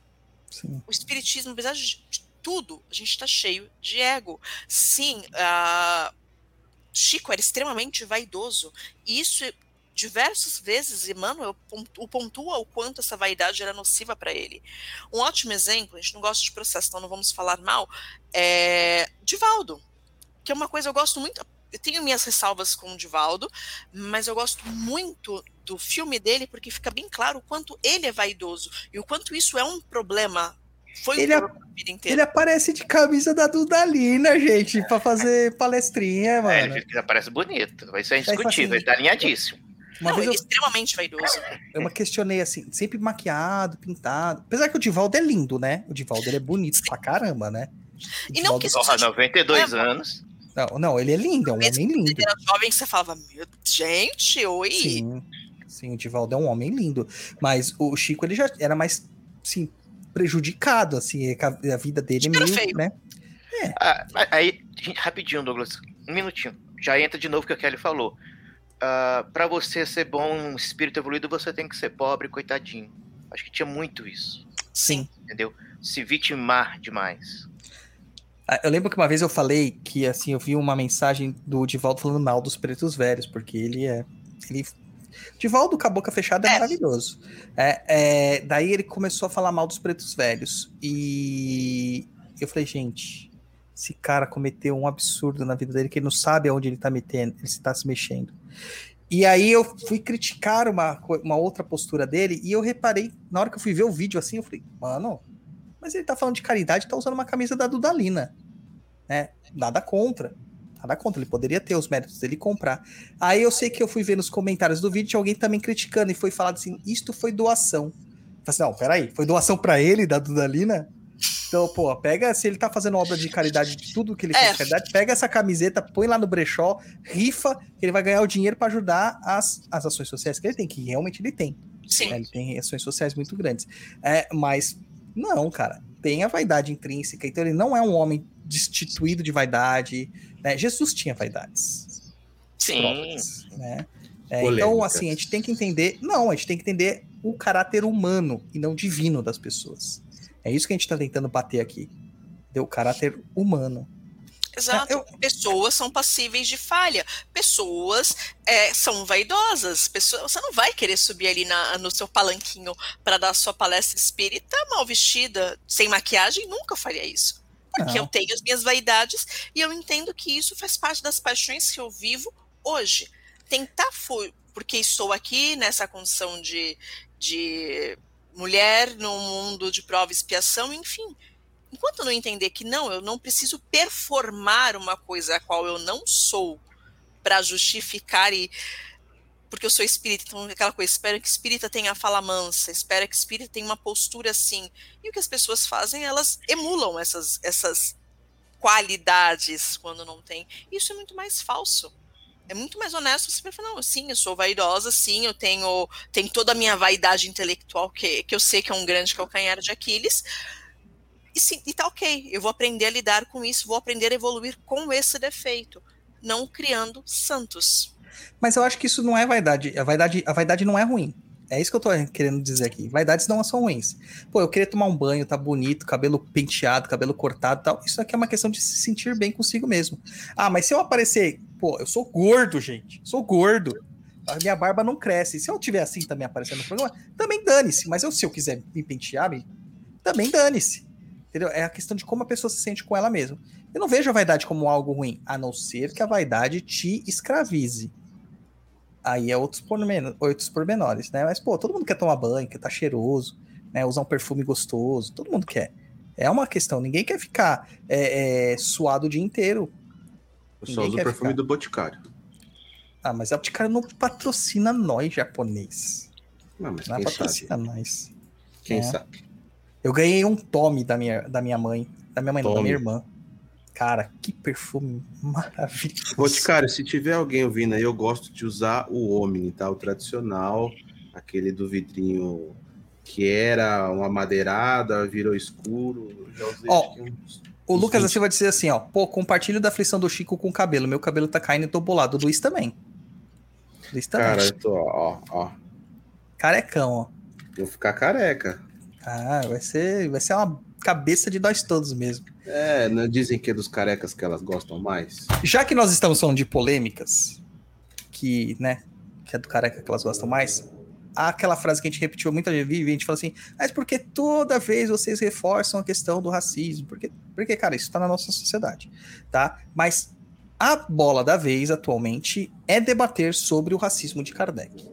Sim. O espiritismo, apesar de tudo, a gente está cheio de ego. Sim, uh, Chico era extremamente vaidoso. E isso, diversas vezes, Emmanuel o pontua o quanto essa vaidade era nociva para ele. Um ótimo exemplo, a gente não gosta de processo, então não vamos falar mal, é Divaldo, que é uma coisa eu gosto muito. Eu tenho minhas ressalvas com o Divaldo, mas eu gosto muito do filme dele porque fica bem claro o quanto ele é vaidoso e o quanto isso é um problema foi ele, um vida inteira. ele aparece de camisa da Dudalina, gente, pra fazer palestrinha, mano. É, ele aparece bonito. Isso é indiscutível, assim, ele tá alinhadíssimo. Uma não, vez ele é eu, extremamente vaidoso. eu me questionei assim, sempre maquiado, pintado. Apesar que o Divaldo é lindo, né? O Divaldo ele é bonito pra caramba, né? O E não que isso Porra, seja 92 É, anos. não, não, ele é lindo, é um homem quando lindo. ele era jovem, você falava, meu, gente, oi. Sim, sim, o Divaldo é um homem lindo. Mas o Chico, ele já era mais, assim, prejudicado, assim, é a, vida dele é Chico meio, feio. né? Ah, aí, rapidinho, Douglas, um minutinho. Já entra de novo o que a Kelly falou. Ah, pra você ser bom, um espírito evoluído, você tem que ser pobre, coitadinho. Acho que tinha muito isso, Sim. entendeu? Se vitimar demais. Ah, Eu lembro que uma vez eu falei que, assim, eu vi uma mensagem do Divaldo falando mal dos pretos velhos, porque ele é. Ele... Divaldo com a boca fechada é, É. maravilhoso. É, é, daí ele começou a falar mal dos pretos velhos. E eu falei, gente, esse cara cometeu um absurdo na vida dele, que ele não sabe aonde ele tá metendo, ele está se mexendo. E aí eu fui criticar uma, uma outra postura dele, e eu reparei, na hora que eu fui ver o vídeo assim, eu falei, mano, mas ele tá falando de caridade, tá usando uma camisa da Dudalina, né? Nada contra. Nada contra, ele poderia ter os méritos dele comprar. Aí eu sei que eu fui ver nos comentários do vídeo, tinha alguém também criticando e foi falado assim: isto foi doação. Eu falei assim, não, peraí, foi doação pra ele, da Dudalina? Então, pô, pega, se ele tá fazendo obra de caridade, de tudo que ele faz É. de caridade, pega essa camiseta, põe lá no brechó, rifa, que ele vai ganhar o dinheiro pra ajudar as, as ações sociais que ele tem, que realmente ele tem. Sim. né? Ele tem ações sociais muito grandes. É, mas, não, cara, tem a vaidade intrínseca, então ele não é um homem destituído de vaidade. Né? Jesus tinha vaidades Sim. próprias, né? É, então, assim, a gente tem que entender. Não, a gente tem que entender o caráter humano e não divino das pessoas. É isso que a gente tá tentando bater aqui. Entendeu? O caráter humano. Exato. Eu- Pessoas são passíveis de falha. Pessoas é, são vaidosas. Pessoas, você não vai querer subir ali na- no seu palanquinho para dar sua palestra espírita mal vestida, sem maquiagem. Nunca faria isso. Porque Não. eu tenho as minhas vaidades e eu entendo que isso faz parte das paixões que eu vivo hoje. Tentar fui, porque estou aqui nessa condição de, de mulher no mundo de prova e expiação, enfim. Enquanto eu não entender que não, eu não preciso performar uma coisa a qual eu não sou para justificar e porque eu sou espírita, então aquela coisa, espero que espírita tenha a fala mansa, espero que espírita tenha uma postura assim. E o que as pessoas fazem, elas emulam essas essas qualidades quando não tem. Isso é muito mais falso. É muito mais honesto você falar, não, sim, eu sou vaidosa, sim, eu tenho, tenho toda a minha vaidade intelectual, que, que eu sei que é um grande calcanhar de Aquiles, e, sim, e tá ok, eu vou aprender a lidar com isso, vou aprender a evoluir com esse defeito, não criando santos. Mas eu acho que isso não é vaidade. A vaidade, a vaidade não é ruim. É isso que eu tô querendo dizer aqui. Vaidades não são ruins. Pô, eu queria tomar um banho, tá bonito, cabelo penteado, cabelo cortado tal. Isso aqui é uma questão de se sentir bem consigo mesmo. Ah, mas se eu aparecer, pô, eu sou gordo, gente. Sou gordo. A minha barba não cresce. Se eu tiver assim também aparecendo no programa, também dane-se. Mas eu, se eu quiser me pentear, me- também dane-se. Entendeu? É a questão de como a pessoa se sente com ela mesma. Eu não vejo a vaidade como algo ruim, a não ser que a vaidade te escravize. aí é outros, pormen outros pormenores, né? Mas, pô, todo mundo quer tomar banho, quer estar tá cheiroso, né? Usar um perfume gostoso, todo mundo quer. É uma questão, ninguém quer ficar é, é, suado o dia inteiro. Eu só uso o perfume ficar. do Boticário. Ah, mas a Boticário não patrocina nós, japonês. Não, mas não quem patrocina sabe? nós. Quem É. sabe? Eu ganhei um tome da minha, da minha mãe. Da minha mãe, não, da minha irmã. Cara, que perfume maravilhoso. Boticário, se tiver alguém ouvindo aí, eu gosto de usar o Omni, tá? O tradicional, aquele do vidrinho que era uma madeirada, virou escuro. Já usei Ó, uns- O uns Lucas 20. assim vai dizer assim, ó. Pô, compartilho da aflição do Chico com o cabelo. Meu cabelo tá caindo e tô bolado. O Luiz também. Luiz também. Cara, eu tô, ó, ó. Carecão, ó. Vou ficar careca. Ah, vai ser, vai ser uma cabeça de nós todos mesmo. É, não dizem que é dos carecas que elas gostam mais? Já que nós estamos falando de polêmicas, que, né, que é do careca que elas gostam mais, há aquela frase que a gente repetiu muitas vezes, e a gente fala assim, mas por que toda vez vocês reforçam a questão do racismo? Porque, porque cara, isso tá na nossa sociedade, tá? Mas a bola da vez, atualmente, é debater sobre o racismo de Kardec,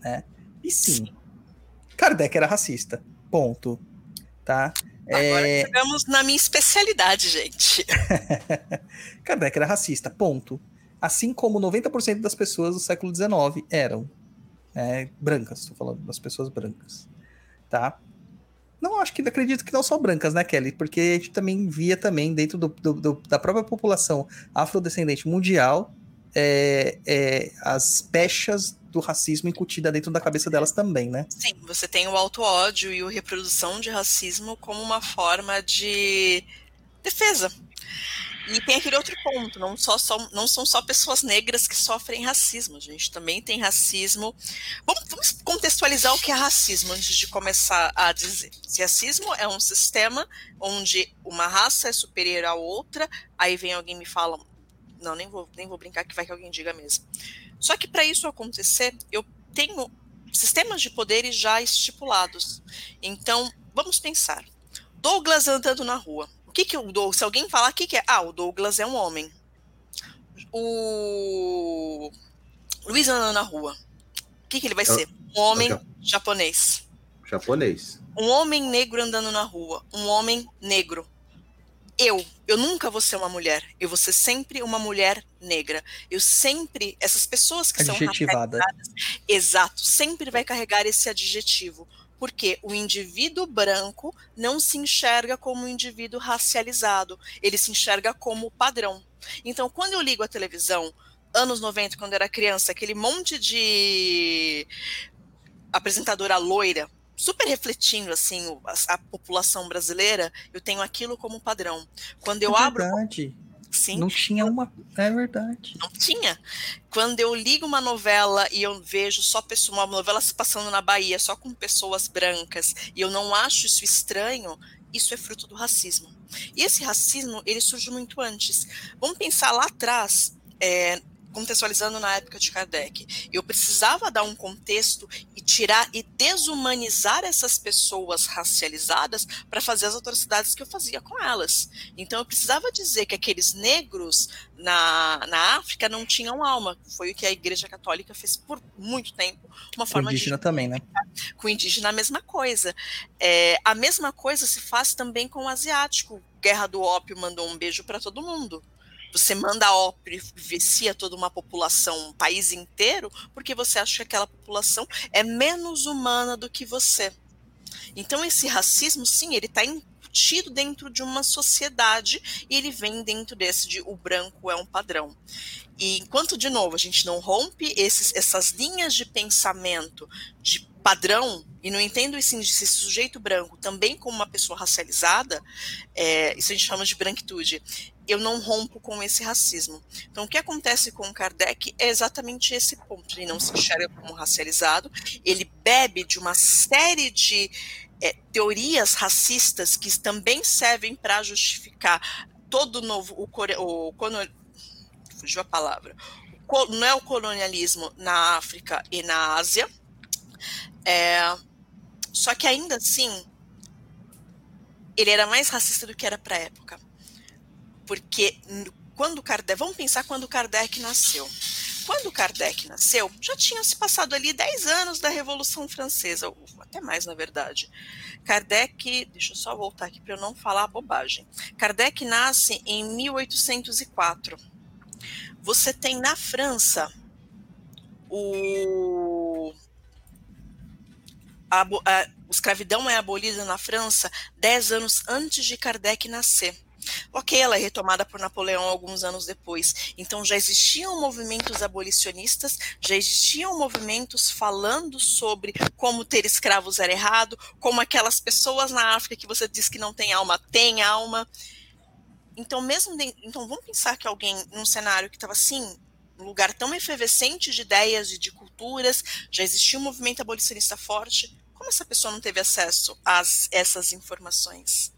né? E sim, Kardec era racista, ponto, tá? Agora É, chegamos na minha especialidade, gente. Kardec era racista, ponto. Assim como 90% das pessoas do século XIX eram né, brancas, estou falando das pessoas brancas, tá? Não acho que acredito que não só brancas, né, Kelly? Porque a gente também via também dentro do- do- do- da própria população afrodescendente mundial é, é, as pechas do racismo incutida dentro da cabeça delas também, né? Sim, você tem o auto-ódio e a reprodução de racismo como uma forma de defesa. E tem aquele outro ponto, não, só, só- não são só pessoas negras que sofrem racismo, a gente também tem racismo. Vamos, vamos contextualizar o que é racismo antes de começar a dizer. Se racismo é um sistema onde uma raça é superior à outra, aí vem alguém me fala, não, nem vou, nem vou brincar que vai que alguém diga mesmo. Só que para isso acontecer, eu tenho sistemas de poderes já estipulados. Então, vamos pensar. Douglas andando na rua. O que que o Douglas, se alguém falar o que que é? Ah, o Douglas é um homem. O Luiz andando na rua. O que que ele vai ser? Um homem japonês. Japonês. Um homem negro andando na rua. Um homem negro. Eu, eu nunca vou ser uma mulher. Eu vou ser sempre uma mulher negra. Eu sempre, essas pessoas que são Adjetivada. Exato, sempre vai carregar esse adjetivo. Porque o indivíduo branco não se enxerga como um indivíduo racializado, ele se enxerga como padrão. Então, quando eu ligo a televisão, anos 90, quando eu era criança, aquele monte de apresentadora loira, super refletindo assim o- a, a população brasileira, eu tenho aquilo como padrão. Quando eu é abro, verdade. sim, Não tinha uma. É verdade. não tinha. Quando eu ligo uma novela e eu vejo só pessoa, uma novela se passando na Bahia só com pessoas brancas e eu não acho isso estranho, isso é fruto do racismo. E esse racismo ele surge muito antes. Vamos pensar lá atrás. é, contextualizando na época de Kardec, eu precisava dar um contexto e tirar e desumanizar essas pessoas racializadas para fazer as atrocidades que eu fazia com elas. Então eu precisava dizer que aqueles negros na, na África não tinham alma. Foi o que a Igreja Católica fez por muito tempo. Uma forma indígena também, né? de com indígena a mesma coisa. É, a mesma coisa se faz também com o asiático. Guerra do ópio mandou um beijo para todo mundo. Você manda e vicia toda uma população, um país inteiro, porque você acha que aquela população é menos humana do que você. Então esse racismo, sim, ele está embutido dentro de uma sociedade e ele vem dentro desse de o branco é um padrão. E enquanto, de novo, a gente não rompe esses, essas linhas de pensamento de padrão, e não entendo esse, esse sujeito branco também como uma pessoa racializada, é, isso a gente chama de branquitude, eu não rompo com esse racismo. Então, o que acontece com o Kardec é exatamente esse ponto. Ele não se enxerga como racializado, ele bebe de uma série de é, teorias racistas que também servem para justificar todo o novo, o, o cono- fugiu a palavra, o co- neocolonialismo na África e na Ásia. É, só que ainda assim, ele era mais racista do que era para a época. Porque quando Kardec, vamos pensar quando Kardec nasceu. Quando Kardec nasceu, já tinham se passado ali 10 anos da Revolução Francesa, até mais, na verdade. Kardec, deixa eu só voltar aqui para eu não falar bobagem. Kardec nasce em 1804. Você tem na França o a, a, escravidão é abolida na França 10 anos antes de Kardec nascer. Ok, ela é retomada por Napoleão alguns anos depois. Então já existiam movimentos abolicionistas, já existiam movimentos falando sobre como ter escravos era errado, como aquelas pessoas na África que você diz que não tem alma, tem alma. Então, mesmo de, então vamos pensar que alguém num cenário que estava assim, um lugar tão efervescente de ideias e de culturas, já existia um movimento abolicionista forte. Como essa pessoa não teve acesso a essas informações?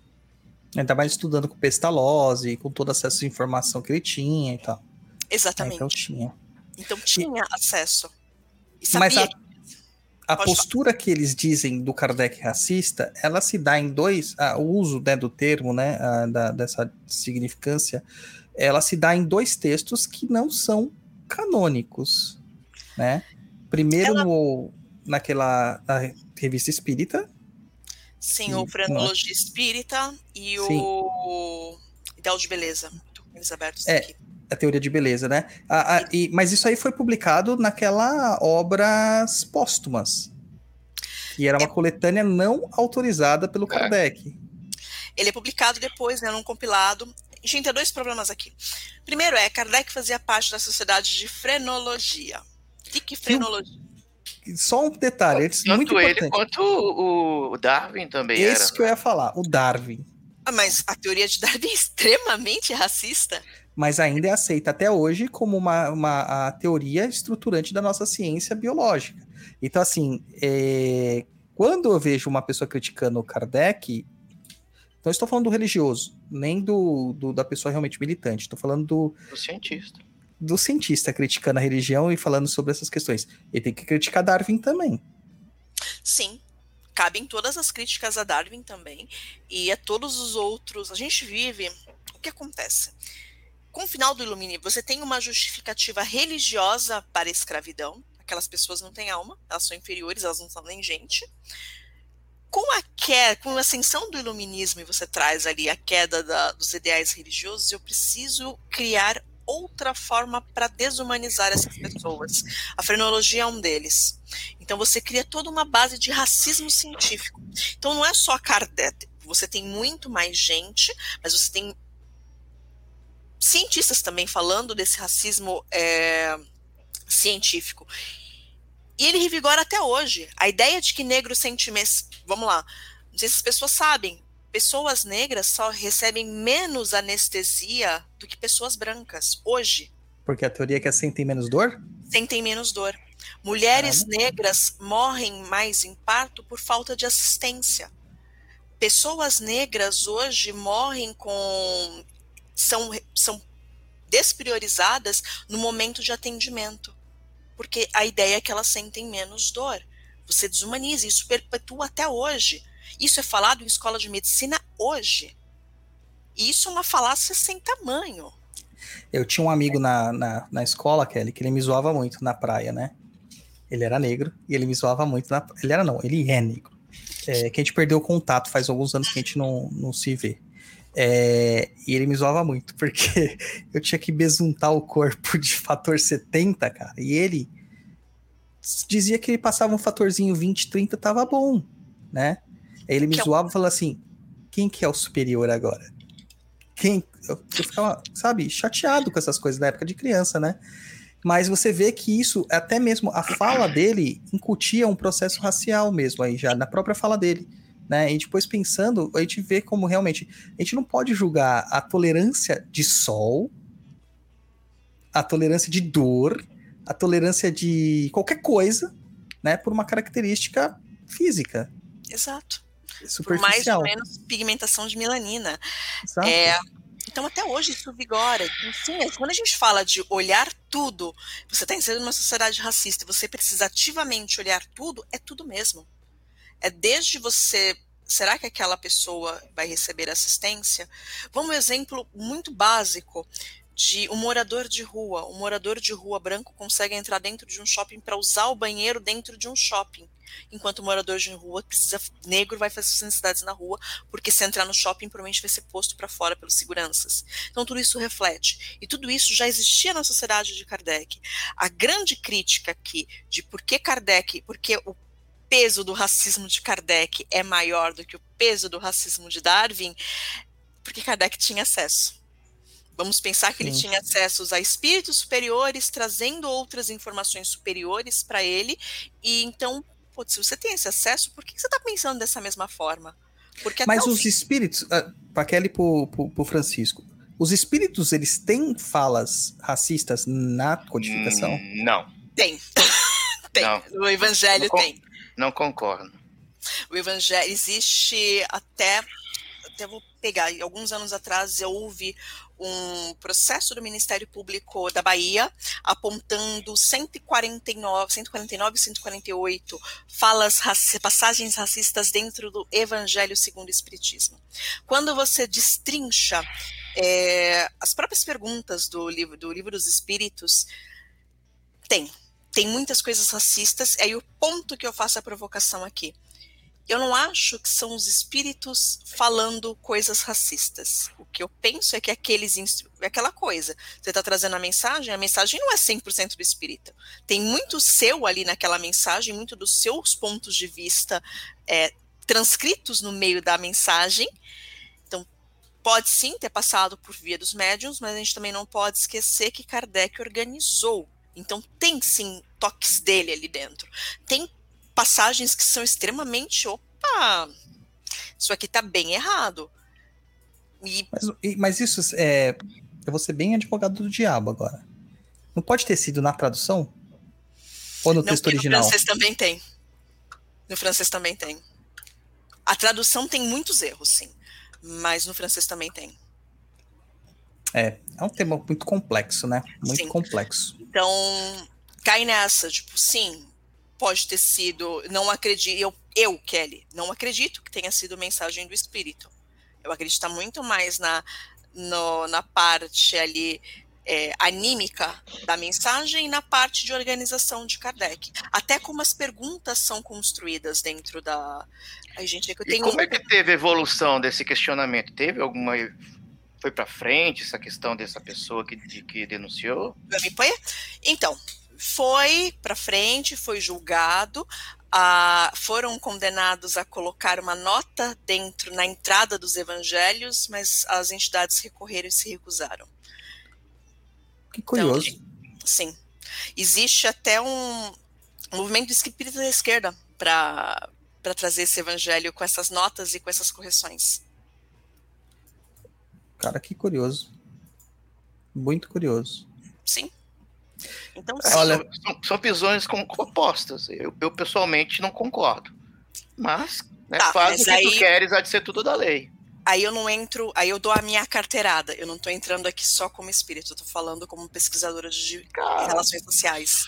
Ainda mais estudando com Pestalozzi, com toda essa informação que ele tinha e tal. Exatamente. então tinha. Então tinha e, acesso. Mas a, a postura falar. que eles dizem do Kardec racista, ela se dá em dois. o uso né, do termo, né, a, da, dessa significância, ela se dá em dois textos que não são canônicos. Né? Primeiro ela... no, naquela na revista espírita, Sim, o Frenologia Espírita e Sim. o Ideal de Beleza. Eles abertos é, aqui. A teoria de beleza, né? A, a, e, mas isso aí foi publicado naquela Obras Póstumas. Que era uma é. coletânea não autorizada pelo é. Kardec. Ele é publicado depois, né, num compilado. Gente, tem dois problemas aqui. Primeiro é, Kardec fazia parte da sociedade de frenologia. O que, frenologia? Só um detalhe, antes, tanto muito ele importante. quanto o Darwin também Esse era. que eu ia falar, o Darwin. Ah, mas a teoria de Darwin é extremamente racista. Mas ainda é aceita até hoje como uma, uma a teoria estruturante da nossa ciência biológica. Então, assim, é, quando eu vejo uma pessoa criticando o Kardec, não estou falando do religioso, nem do, do da pessoa realmente militante, estou falando do, do cientista do cientista criticando a religião e falando sobre essas questões. Ele tem que criticar Darwin também. Sim, cabem todas as críticas a Darwin também e a todos os outros. A gente vive. O que acontece? Com o final do iluminismo, você tem uma justificativa religiosa para a escravidão. Aquelas pessoas não têm alma, elas são inferiores, elas não são nem gente. Com a queda, com a ascensão do iluminismo e você traz ali a queda da, dos ideais religiosos, eu preciso criar outra forma para desumanizar essas pessoas. A frenologia é um deles. Então você cria toda uma base de racismo científico. Então não é só Kardec, você tem muito mais gente, mas você tem cientistas também falando desse racismo é, científico. E ele revigora até hoje. A ideia de que negro sente. Vamos lá. Não sei se as pessoas sabem, pessoas negras só recebem menos anestesia do que pessoas brancas hoje. Porque a teoria é que sentem menos dor? Sentem menos dor. Mulheres Caramba. negras morrem mais em parto por falta de assistência. Pessoas negras hoje morrem com. são, são despriorizadas no momento de atendimento. Porque a ideia é que elas sentem menos dor. Você desumaniza, isso perpetua até hoje. Isso é falado em escola de medicina hoje. E isso é uma falácia sem tamanho. Eu tinha um amigo na, na, na escola, Kelly, que ele me zoava muito na praia, né? Ele era negro e ele me zoava muito na Ele era não, ele é negro. É, que a gente perdeu o contato faz alguns anos que a gente não, não se vê. É, e ele me zoava muito, porque eu tinha que besuntar o corpo de fator 70, cara. E ele dizia que ele passava um fatorzinho 20, 30, tava bom, né? Aí ele me que é zoava e falava assim: quem que é o superior agora? Quem? Eu, eu ficava, sabe, chateado com essas coisas da época de criança, né? Mas você vê que isso, até mesmo a fala dele, incutia um processo racial mesmo aí, já na própria fala dele. Né? E depois pensando, a gente vê como realmente a gente não pode julgar a tolerância de sol, a tolerância de dor, a tolerância de qualquer coisa, né, por uma característica física. Exato por mais ou menos pigmentação de melanina. É, então, até hoje, isso vigora. Enfim, é, quando a gente fala de olhar tudo, você está inserido numa sociedade racista e você precisa ativamente olhar tudo, é tudo mesmo. É desde você. Será que aquela pessoa vai receber assistência? Vamos um exemplo muito básico. de um morador de rua. Um morador de rua branco consegue entrar dentro de um shopping para usar o banheiro dentro de um shopping. Enquanto morador de rua precisa negro vai fazer suas necessidades na rua, porque se entrar no shopping provavelmente vai ser posto para fora pelos seguranças. Então tudo isso reflete. E tudo isso já existia na sociedade de Kardec. A grande crítica aqui de por que Kardec, porque o peso do racismo de Kardec é maior do que o peso do racismo de Darwin, porque Kardec tinha acesso. Vamos pensar que Sim. ele tinha acessos a espíritos superiores, trazendo outras informações superiores para ele. E então, pô, se você tem esse acesso, por que você está pensando dessa mesma forma? Porque até Mas o os fim- espíritos, ah, pra Kelly e pro, pro, pro Francisco, os espíritos, eles têm falas racistas na codificação? Hum, Não, tem. tem. Não. No Evangelho Não tem. não concordo. O Evangelho existe até. Até vou pegar. Alguns anos atrás houve um processo do Ministério Público da Bahia apontando 149, 149 e 148 falas, passagens racistas dentro do Evangelho segundo o Espiritismo. Quando você destrincha é, as próprias perguntas do livro, do livro dos Espíritos, tem. Tem muitas coisas racistas. É aí o ponto que eu faço a provocação aqui. Eu não acho que são os espíritos falando coisas racistas. O que eu penso é que aqueles é aquela coisa. Você está trazendo a mensagem, a mensagem não é 100% do espírita. Tem muito seu ali naquela mensagem, muito dos seus pontos de vista é, transcritos no meio da mensagem. Então, pode sim ter passado por via dos médiums, mas a gente também não pode esquecer que Kardec organizou. Então, tem sim toques dele ali dentro. Tem passagens que são extremamente. Opa! Isso aqui tá bem errado. E Mas, mas isso é. Eu vou ser bem advogado do diabo agora. Não pode ter sido na tradução? Ou no não, texto original? no francês também tem. No francês também tem. A tradução tem muitos erros, sim. Mas no francês também tem. É, é um tema muito complexo, né? Muito Sim. complexo. Então, cai nessa, tipo, sim, pode ter sido, não acredito, eu, eu, Kelly, não acredito que tenha sido mensagem do espírito. Eu acredito muito mais na, no- na parte ali é, anímica da mensagem e na parte de organização de Kardec. Até como as perguntas são construídas dentro da. Ai, gente, é que eu E tenho. como é que teve a evolução desse questionamento? Teve alguma. Foi para frente essa questão dessa pessoa que, de- que denunciou? Então, foi para frente, foi julgado, ah, foram condenados a colocar uma nota dentro na entrada dos evangelhos, mas as entidades recorreram e se recusaram. Que curioso. Sim. Existe até um movimento espírita da esquerda para para trazer esse evangelho com essas notas e com essas correções. Cara, que curioso. Muito curioso. Sim. Então. Olha- são, são- visões com- opostas. Eu, eu, pessoalmente não concordo. Mas né, Tá, faz mas o que aí- tu queres, há de ser tudo da lei. Aí eu não entro, aí eu dou a minha carteirada. Eu não estou entrando aqui só como espírito, eu tô falando como pesquisadora de Cara, relações sociais.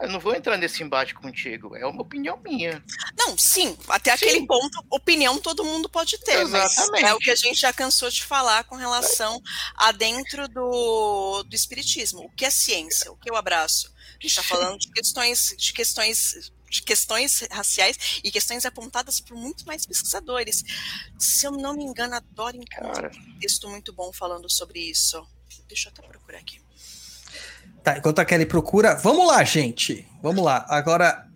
Eu não vou entrar nesse embate contigo. É uma opinião minha. Não, sim, até aquele ponto, opinião todo mundo pode ter, mas Exatamente. é o que a gente já cansou de falar com relação a dentro do, do espiritismo. O que é ciência? O que eu abraço? A gente está falando de questões, de questões, de questões raciais e questões apontadas por muito mais pesquisadores. Se eu não me engano, a Dora encontra Cara, um texto muito bom falando sobre isso. Deixa eu até procurar aqui. Tá, enquanto a Kelly procura. Vamos lá, gente. Vamos lá. Agora.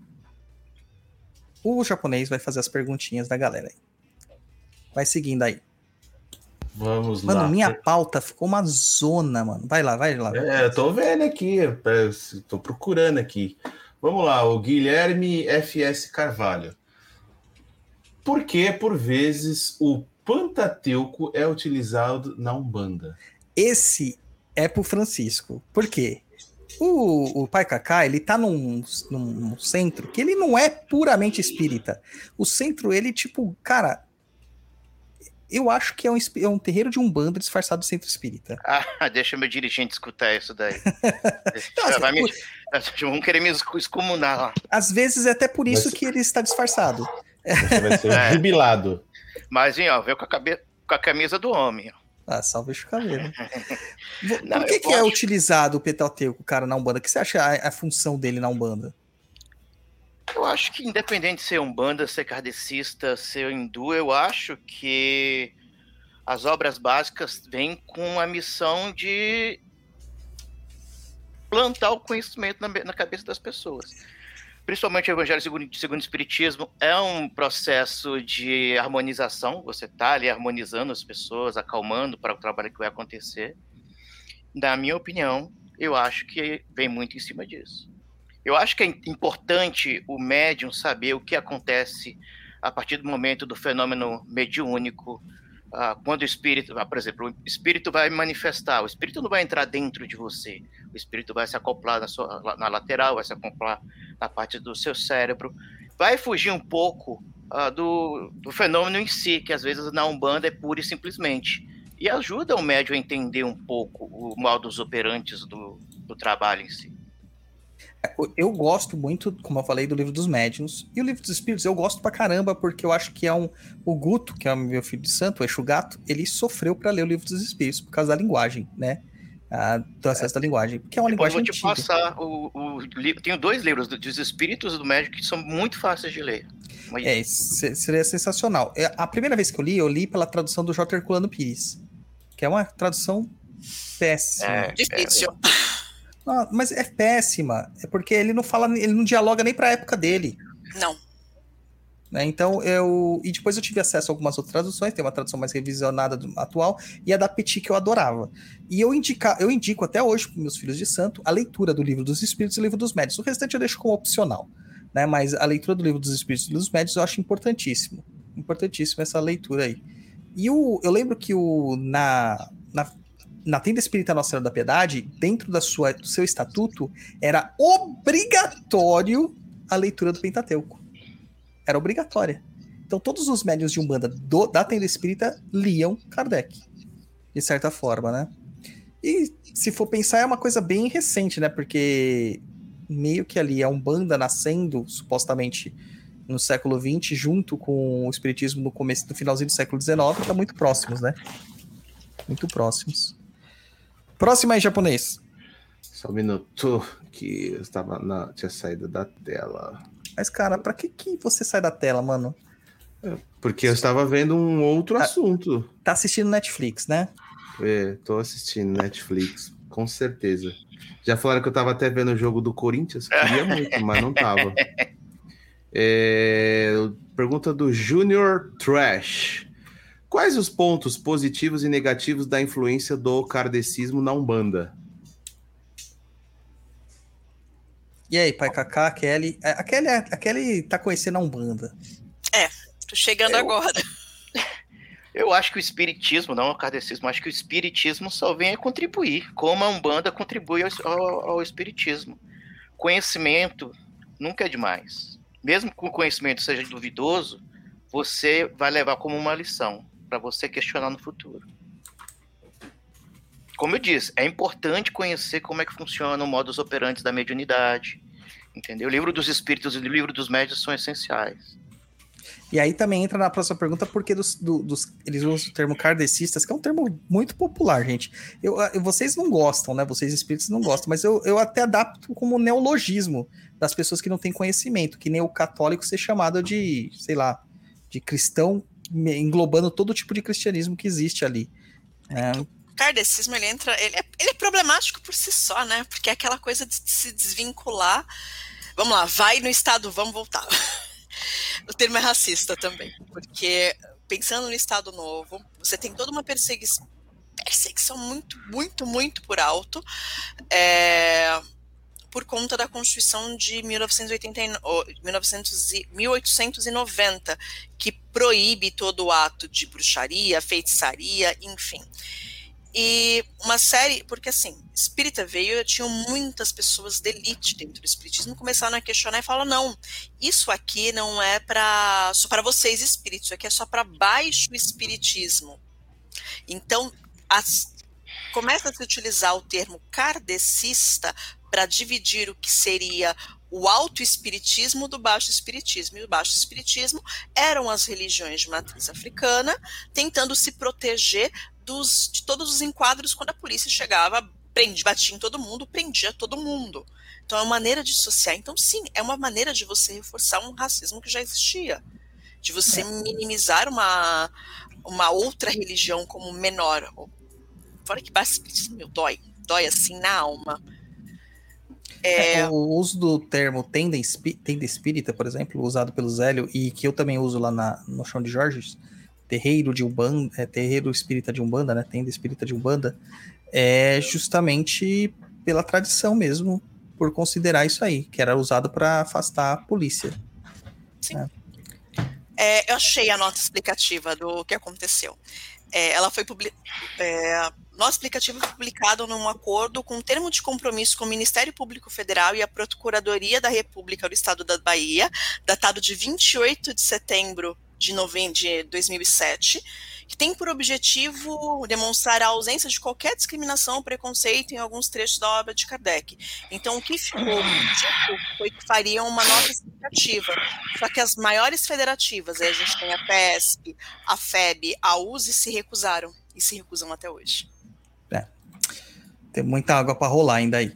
O japonês vai fazer as perguntinhas da galera. Vai seguindo aí. Vamos Mano, lá. minha pauta ficou uma zona, mano. Vai lá, vai lá. É, eu tô vendo aqui, tô procurando aqui. Vamos lá, o Guilherme FS Carvalho. Por que, por vezes, o Pantateuco é utilizado na Umbanda? Esse é pro Francisco. Por quê? O, o Pai Kaká, ele tá num, num centro que ele não é puramente espírita. O centro, ele, tipo, cara. Eu acho que é um, é um terreiro de Umbanda disfarçado de centro espírita. ah, deixa meu dirigente escutar isso daí. Então, assim, Vai me- por- Vão querer me excomunar lá. às vezes é até por isso Mas- que ele está disfarçado. Você vai ser É. jubilado. Mas, hein, ó, veio com a, cabe... com a camisa do homem. ó. Ah, salve o cabelo. Vo- Não, Por que, que é utilizado o Pentateuco, cara, na Umbanda? O que você acha a, a função dele na Umbanda? Eu acho que independente de ser umbanda, ser kardecista, ser hindu, eu acho que as obras básicas vêm com a missão de plantar o conhecimento na, na cabeça das pessoas. Principalmente o Evangelho segundo, segundo o Espiritismo é um processo de harmonização. Você está ali harmonizando as pessoas, acalmando para o trabalho que vai acontecer. Na minha opinião, eu acho que vem muito em cima disso. Eu acho que é importante o médium saber o que acontece a partir do momento do fenômeno mediúnico, ah, quando o espírito, ah, por exemplo, o espírito vai manifestar, o espírito não vai entrar dentro de você, o espírito vai se acoplar na, sua, na lateral, vai se acoplar na parte do seu cérebro, vai fugir um pouco ah, do, do fenômeno em si, que às vezes na Umbanda é pura e simplesmente, e ajuda o médium a entender um pouco o modus operantes do, do trabalho em si. Eu- Eu gosto muito, como eu falei, do livro dos médiuns. E o livro dos espíritos eu gosto pra caramba, porque eu acho que é um. O Guto, que é o meu filho de santo, o Exu Gato, ele sofreu pra ler o livro dos espíritos por causa da linguagem, né? Ah, do acesso da linguagem. Que é uma Depois linguagem vou te antiga. passar o, o livro. Tenho dois livros do- dos espíritos do médico que são muito fáceis de ler. Mas É, se- seria sensacional. É, A primeira vez que eu li, eu li pela tradução do J. Herculano Pires, que é uma tradução péssima. É. Difícil. Não, mas é péssima. É porque ele não fala, ele não dialoga nem pra época dele. Não. né? Então eu. E depois eu tive acesso a algumas outras traduções, tem uma tradução mais revisionada do atual, e a da Petit que eu adorava. E eu, indica, eu indico até hoje para meus filhos de santo a leitura do livro dos Espíritos e o livro dos Médios. O restante eu deixo como opcional. Né? Mas a leitura do livro dos Espíritos e dos Médios eu acho importantíssimo. Importantíssimo essa leitura aí. E o, eu lembro que o, na, na, na tenda espírita Nossa Senhora da Piedade, dentro da sua, do seu estatuto, era obrigatório a leitura do Pentateuco. Era obrigatória. Então todos os médiuns de Umbanda do, da tenda espírita liam Kardec. De certa forma, né? E se for pensar, é uma coisa bem recente, né? Porque meio que ali a Umbanda nascendo, supostamente, no século XX, junto com o Espiritismo no começo, no finalzinho do século XIX, tá muito próximos, né? Muito próximos. Próximo aí, japonês. Só um minuto que eu estava na. tinha saído da tela. Mas, cara, pra que, que você sai da tela, mano? Porque eu estava vendo um outro Ah. assunto. Tá assistindo Netflix, né? É, tô assistindo Netflix, com certeza. Já falaram que eu tava até vendo o jogo do Corinthians, queria muito, mas não tava. É, pergunta do Junior Trash. Quais os pontos positivos e negativos da influência do kardecismo na Umbanda? E aí, pai Kaká, Kelly. É, A Kelly, a Kelly tá conhecendo a Umbanda. Tô chegando Eu- agora. Eu acho que o espiritismo, não o kardecismo, acho que o espiritismo só vem a contribuir, como a Umbanda contribui ao, ao- ao espiritismo. Conhecimento nunca é demais. Mesmo que o conhecimento seja duvidoso, você vai levar como uma lição para você questionar no futuro. Como eu disse, é importante conhecer como é que funciona o modus operandi da mediunidade. Entendeu? O livro dos espíritos e o livro dos médios são essenciais. E aí também entra na próxima pergunta, porque dos, do- dos- eles usam o termo kardecistas, que é um termo muito popular, gente. Eu, vocês não gostam, né? Vocês espíritos não gostam, mas eu, eu até adapto como neologismo das pessoas que não têm conhecimento, que nem o católico ser chamado de, sei lá, de cristão, englobando todo tipo de cristianismo que existe ali. É, O kardecismo, ele entra, ele é, ele é problemático por si só, né? Porque é aquela coisa de se desvincular. Vamos lá, vai no estado, vamos voltar. O termo é racista também, porque pensando no Estado Novo, você tem toda uma perseguição, perseguição muito, muito, muito por alto, é, por conta da Constituição de 1989, oh, 1900 e- 1890, que proíbe todo o ato de bruxaria, feitiçaria, enfim. E uma série, porque assim, espírita veio, tinham muitas pessoas de elite dentro do espiritismo começaram a questionar e falaram: não, isso aqui não é para só para vocês espíritos, isso aqui é só para baixo espiritismo. Então, as- começa a se utilizar o termo kardecista para dividir o que seria o alto espiritismo do baixo espiritismo. E o baixo espiritismo eram as religiões de matriz africana, tentando se proteger dos, de todos os enquadros quando a polícia chegava, prende, batia em todo mundo, prendia todo mundo. Então é uma maneira de dissociar. Então, sim, é uma maneira de você reforçar um racismo que já existia. De você minimizar uma, uma outra religião como menor. Fora que espiritismo meu, dói. Dói assim na alma. É... O uso do termo tenda, espí tenda espírita, por exemplo, usado pelo Zélio, e que eu também uso lá na, no chão de Jorges, terreiro de Umbanda, é, terreiro espírita de Umbanda, né? Tenda espírita de Umbanda, é justamente pela tradição mesmo, por considerar isso aí, que era usado para afastar a polícia. Sim. É. É, eu achei a nota explicativa do que aconteceu. É, ela foi publicada. É, nosso aplicativo foi publicado num acordo com um termo de compromisso com o Ministério Público Federal e a Procuradoria da República do Estado da Bahia, datado de 28 de setembro de, novembro de 2007, que tem por objetivo demonstrar a ausência de qualquer discriminação ou preconceito em alguns trechos da obra de Kardec. Então, o que ficou dito foi que fariam uma nota explicativa. Só que as maiores federativas, a gente tem a PESP, a FEB, a USE, se recusaram e se recusam até hoje. Tem muita água para rolar ainda aí.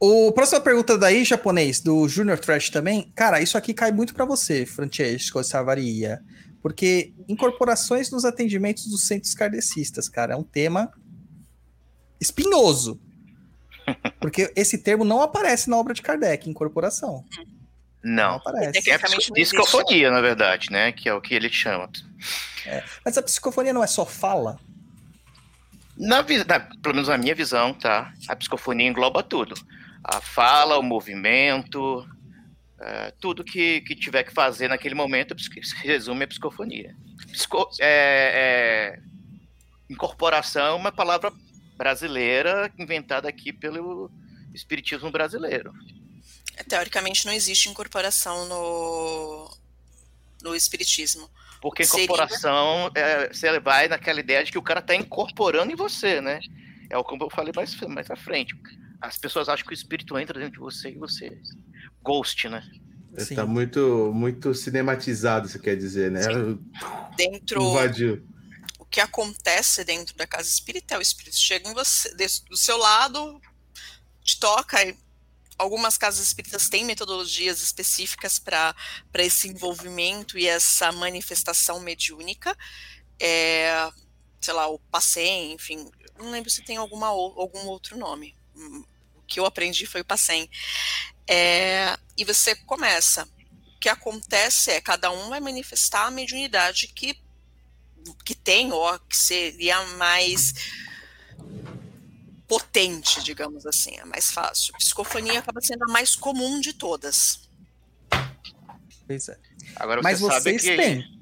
O próxima pergunta daí, japonês, do Junior Trash também. Cara, isso aqui cai muito para você, Francesco Savaria. Porque incorporações nos atendimentos dos centros kardecistas, cara, é um tema espinhoso. Porque esse termo não aparece na obra de Kardec, incorporação. Não. Não aparece. É psicofonia, na verdade, né? Que é o que ele chama. É. Mas a psicofonia não é só fala? Na, na, pelo menos na minha visão, tá? A psicofonia engloba tudo. A fala, o movimento, é, tudo que, que tiver que fazer naquele momento resume a psicofonia. Psico, é, é, incorporação é uma palavra brasileira inventada aqui pelo espiritismo brasileiro. Teoricamente não existe incorporação no, no espiritismo. Porque incorporação, é, você vai naquela ideia de que o cara está incorporando em você, né? É o como eu falei mais, mais à frente. As pessoas acham que o espírito entra dentro de você e você. Ghost, né? Está muito, muito cinematizado, você quer dizer, né? Sim. Dentro. Invadiu. O que acontece dentro da casa espírita é o espírito chega em você, do seu lado, te toca e algumas casas espíritas têm metodologias específicas para esse envolvimento e essa manifestação mediúnica. É, sei lá, o Passem, enfim, não lembro se tem alguma, algum outro nome. O que eu aprendi foi o Passem. É, e você começa. O que acontece é cada um vai manifestar a mediunidade que, que tem, ou que seria mais potente, digamos assim, é mais fácil. Psicofonia acaba sendo a mais comum de todas. Pois é. Agora Mas você vocês sabe que têm.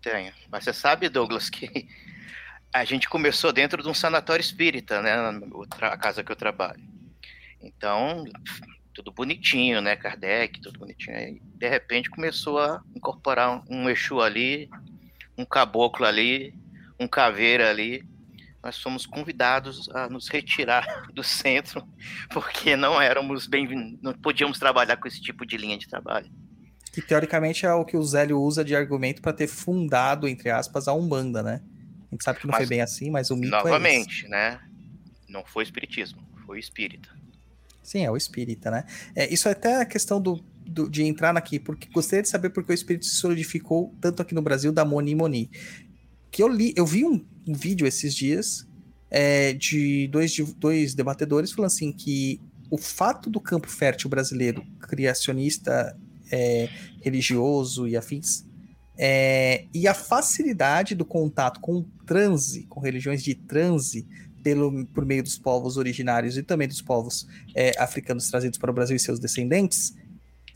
Tenho. Mas você sabe, Douglas, que a gente começou dentro de um sanatório espírita, né? A casa que eu trabalho. Então, tudo bonitinho, né? Kardec, tudo bonitinho. Aí, de repente começou a incorporar um Exu ali, um caboclo ali, um caveira ali nós fomos convidados a nos retirar do centro, porque não éramos bem não podíamos trabalhar com esse tipo de linha de trabalho. Que teoricamente é o que o Zélio usa de argumento para ter fundado, entre aspas, a Umbanda, né? A gente sabe que não mas, foi bem assim, mas o mito é Novamente, é né? Não foi espiritismo, foi espírita. Sim, é o espírita, né? É, isso é até a questão do, do, de entrar aqui, porque gostaria de saber por que o espírito se solidificou tanto aqui no Brasil da Moni Moni que eu li, eu vi um, um vídeo esses dias é, de, dois, de dois debatedores falando assim que o fato do campo fértil brasileiro, criacionista, é, religioso e afins, é, e a facilidade do contato com transe, com religiões de transe, pelo, por meio dos povos originários e também dos povos é, africanos trazidos para o Brasil e seus descendentes,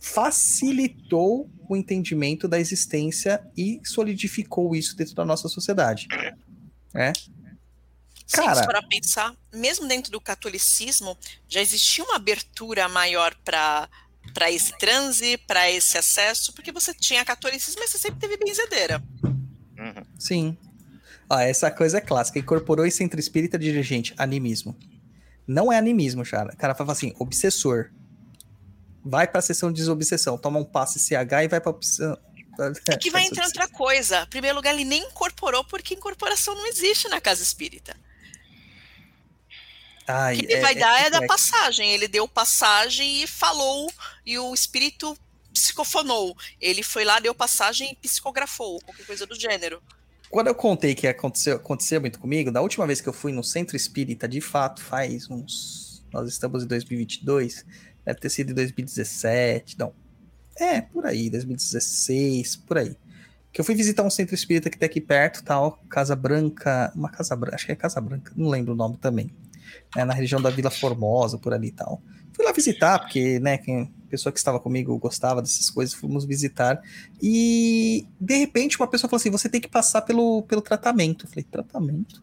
facilitou o entendimento da existência e solidificou isso dentro da nossa sociedade. É. Cara, Sim, para pensar, mesmo dentro do catolicismo, já existia uma abertura maior para para esse transe, para esse acesso, porque você tinha catolicismo, mas você sempre teve benzedeira. Uhum. Sim. Ah, essa coisa é clássica. Incorporou esse centro espírita dirigente, animismo. Não é animismo, cara. O cara fala assim, obsessor. Vai pra sessão de desobsessão, toma um passe CH e vai pra opção. É que vai entrar outra coisa. Em primeiro lugar, ele nem incorporou, porque incorporação não existe na casa espírita. Ai, O que ele é- vai é dar é da complexo. passagem. Ele deu passagem e falou, e o espírito psicofonou. Ele foi lá, deu passagem e psicografou, qualquer coisa do gênero. Quando eu contei que aconteceu, aconteceu muito comigo, da última vez que eu fui no centro espírita, de fato, faz uns. Nós estamos em 2022, deve ter sido em 2017, não. É, por aí, 2016, por aí. Que eu fui visitar um centro espírita que tem aqui perto, tal, Casa Branca, uma Casa Branca, acho que é Casa Branca, não lembro o nome também. É na região da Vila Formosa, por ali e tal. Fui lá visitar, porque, né, quem, pessoa que estava comigo gostava dessas coisas, fomos visitar. E de repente uma pessoa falou assim: você tem que passar pelo, pelo tratamento. Eu falei, tratamento?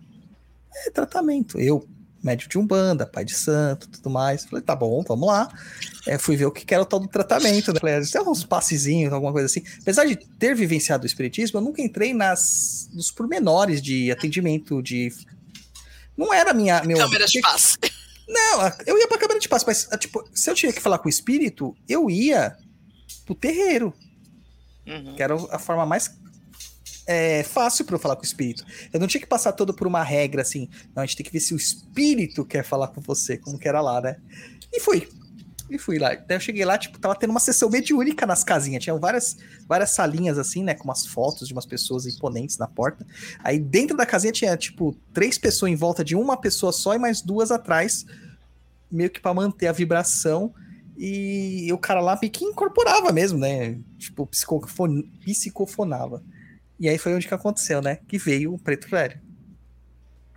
É, tratamento. Eu, médico de Umbanda, pai de santo, tudo mais. Falei, tá bom, vamos lá. É, fui ver o que era o tal do tratamento. Né? Falei, tem uns passezinhos, alguma coisa assim. Apesar de ter vivenciado o espiritismo, eu nunca entrei nas, nos pormenores de atendimento, de. Não era minha. Meu, Câmera de passe. não, eu ia pra câmera de passo, mas a, tipo, se eu tinha que falar com o espírito, eu ia pro terreiro, Uhum. que era a forma mais é, fácil pra eu falar com o espírito. Eu não tinha que passar todo por uma regra assim. Não, a gente tem que ver se o espírito quer falar com você, como que era lá, né? E fui. E fui lá. Daí eu cheguei lá, tipo, tava tendo uma sessão mediúnica nas casinhas. Tinha várias, várias salinhas assim, né? Com umas fotos de umas pessoas imponentes na porta. Aí dentro da casinha tinha, tipo, três pessoas em volta de uma pessoa só e mais duas atrás, meio que pra manter a vibração. E o cara lá meio que incorporava mesmo, né? Tipo, psicofon... psicofonava. E aí foi onde que aconteceu, né? Que veio o preto velho.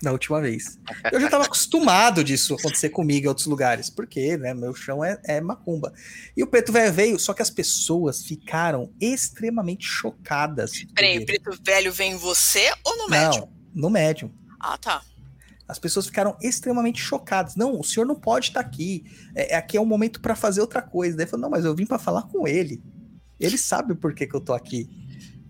Da última vez. Eu já tava acostumado disso acontecer comigo em outros lugares, porque, né, meu chão é, é macumba. E o preto velho veio, só que as pessoas ficaram extremamente chocadas. Peraí, o Não, preto velho vem em você ou no médium? no médium. Ah, tá. As pessoas ficaram extremamente chocadas. Não, o senhor não pode estar aqui. É, aqui é um momento para fazer outra coisa. Daí falou, não, mas eu vim para falar com ele. Ele sabe por que, que eu tô aqui.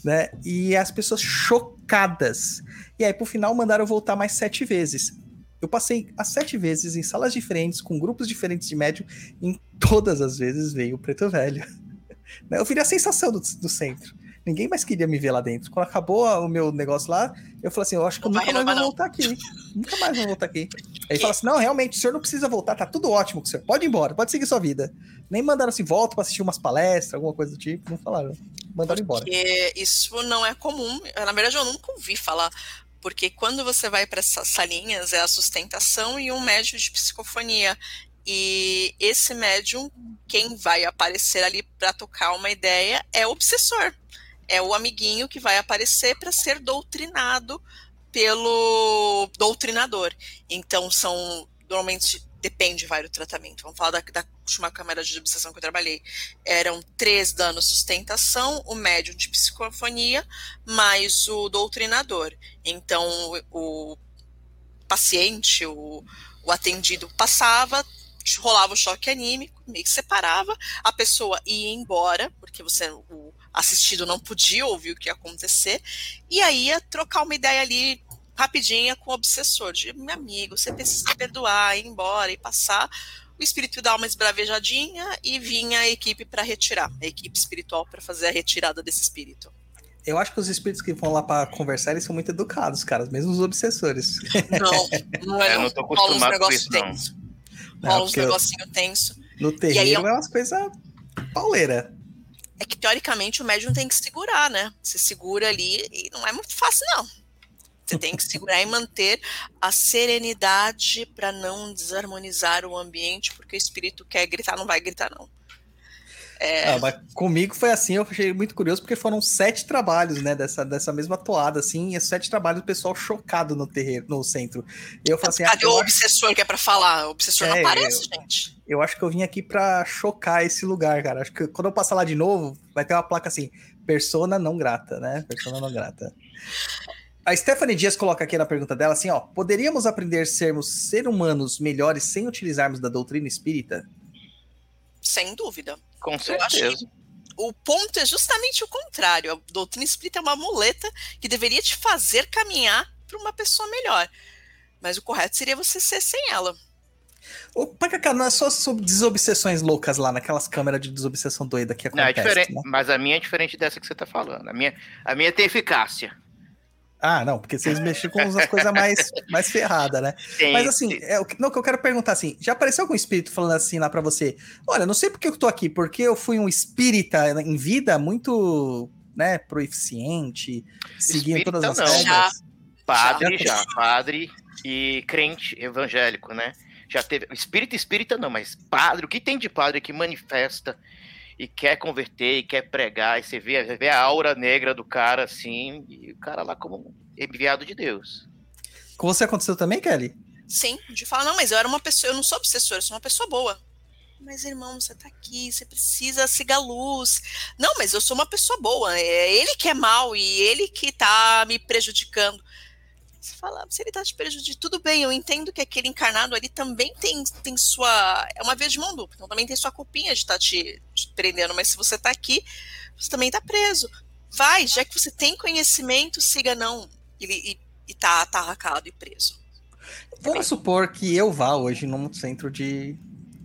Né? E as pessoas chocadas. E aí, pro final, mandaram eu voltar mais sete vezes. Eu passei as sete vezes em salas diferentes, com grupos diferentes de médium. Em todas as vezes veio o preto velho. Né? Eu virei a sensação do, do centro. Ninguém mais queria me ver lá dentro. Quando acabou o meu negócio lá, eu falei assim: eu acho que eu nunca mais vou voltar aqui. Nunca mais vou voltar aqui. Aí ele fala assim: não, realmente, o senhor não precisa voltar, tá tudo ótimo com o senhor. Pode ir embora, pode seguir sua vida. Nem mandaram assim, volta pra assistir umas palestras, alguma coisa do tipo. Não falaram. Mandaram embora. Porque isso não é comum. Na verdade, eu nunca ouvi falar. Porque quando você vai para essas salinhas, é a sustentação e um médium de psicofonia. E esse médium, quem vai aparecer ali para tocar uma ideia é o obsessor. É o amiguinho que vai aparecer para ser doutrinado pelo doutrinador. Então, são. Normalmente depende, vai do tratamento. Vamos falar da, da última câmara de obsessão que eu trabalhei. Eram três danos sustentação, o médium de psicofonia, mais o doutrinador. Então, o, o paciente, o, o atendido passava, rolava o choque anímico, meio que separava, a pessoa ia embora, porque você, o assistido não podia ouvir o que ia acontecer, e aí ia trocar uma ideia ali rapidinha com o obsessor, de meu amigo, você precisa perdoar, ir embora e passar. O espírito dá uma esbravejadinha e vinha a equipe para retirar, a equipe espiritual para fazer a retirada desse espírito. Eu acho que os espíritos que vão lá pra conversar, eles são muito educados, cara. Mesmo os obsessores. Não, não é Eu não. tô Rola uns acostumado com negócios isso, não. tensos. Não, Rola uns eu- negocinho tenso. No aí terreiro eu- é umas coisas pauleira. É que teoricamente o médium tem que segurar, né? Você segura ali e não é muito fácil, não. Você tem que segurar e manter a serenidade para não desarmonizar o ambiente, porque o espírito quer gritar, não vai gritar, não. É, Ah, mas comigo foi assim, eu achei muito curioso, porque foram sete trabalhos, né, dessa, dessa mesma toada, assim, e sete trabalhos, o pessoal chocado no terreiro, no centro. E eu falei assim, ah, cadê eu, o acho, obsessor que é para falar? O obsessor não É, aparece, gente. eu acho que eu vim aqui pra chocar esse lugar, cara. Acho que quando eu passar lá de novo, vai ter uma placa assim, persona não grata, né, persona não grata. A Stephanie Dias coloca aqui na pergunta dela assim, ó, poderíamos aprender a sermos ser humanos melhores sem utilizarmos da doutrina espírita? Sem dúvida. Com Eu acho certeza. O ponto é justamente o contrário. A doutrina espírita é uma muleta que deveria te fazer caminhar para uma pessoa melhor. Mas o correto seria você ser sem ela. Ô, Pacacá, não é só sobre desobsessões loucas lá, naquelas câmeras de desobsessão doida que Não, é acontece, diferente, né? mas a minha é diferente dessa que você tá falando. A minha, a minha tem eficácia. Ah, não, porque vocês mexem com as coisas mais, mais ferradas, né? Tem, Mas assim, é, o que- não, que eu quero perguntar assim, já apareceu algum espírito falando assim lá pra você? Olha, não sei porque eu tô aqui, porque eu fui um espírita em vida muito, né, proeficiente, seguindo Espírita todas as não, regras. Já. Padre Já. já, padre e crente evangélico, né? Já teve. Espírita, espírita não, mas padre, o que tem de padre que manifesta e quer converter e quer pregar, e você vê, vê a aura negra do cara assim, e o cara lá como um enviado de Deus. Com você aconteceu também, Kelly? Sim, de falar, não, mas eu era uma pessoa, eu não sou obsessora, eu sou uma pessoa boa. Mas, irmão, você tá aqui, você precisa seguir a luz. Não, mas eu sou uma pessoa boa, é ele que é mal e ele que tá me prejudicando. Você fala, se ele tá te prejudicando, tudo bem, eu entendo que aquele encarnado ali também tem, tem sua. É uma via de mão dupla, então também tem sua culpinha de estar te, te prendendo, mas se você tá aqui, você também tá preso. Vai, já que você tem conhecimento, siga não. E, e, e tá atarracado e preso. Vamos supor que eu vá hoje num centro de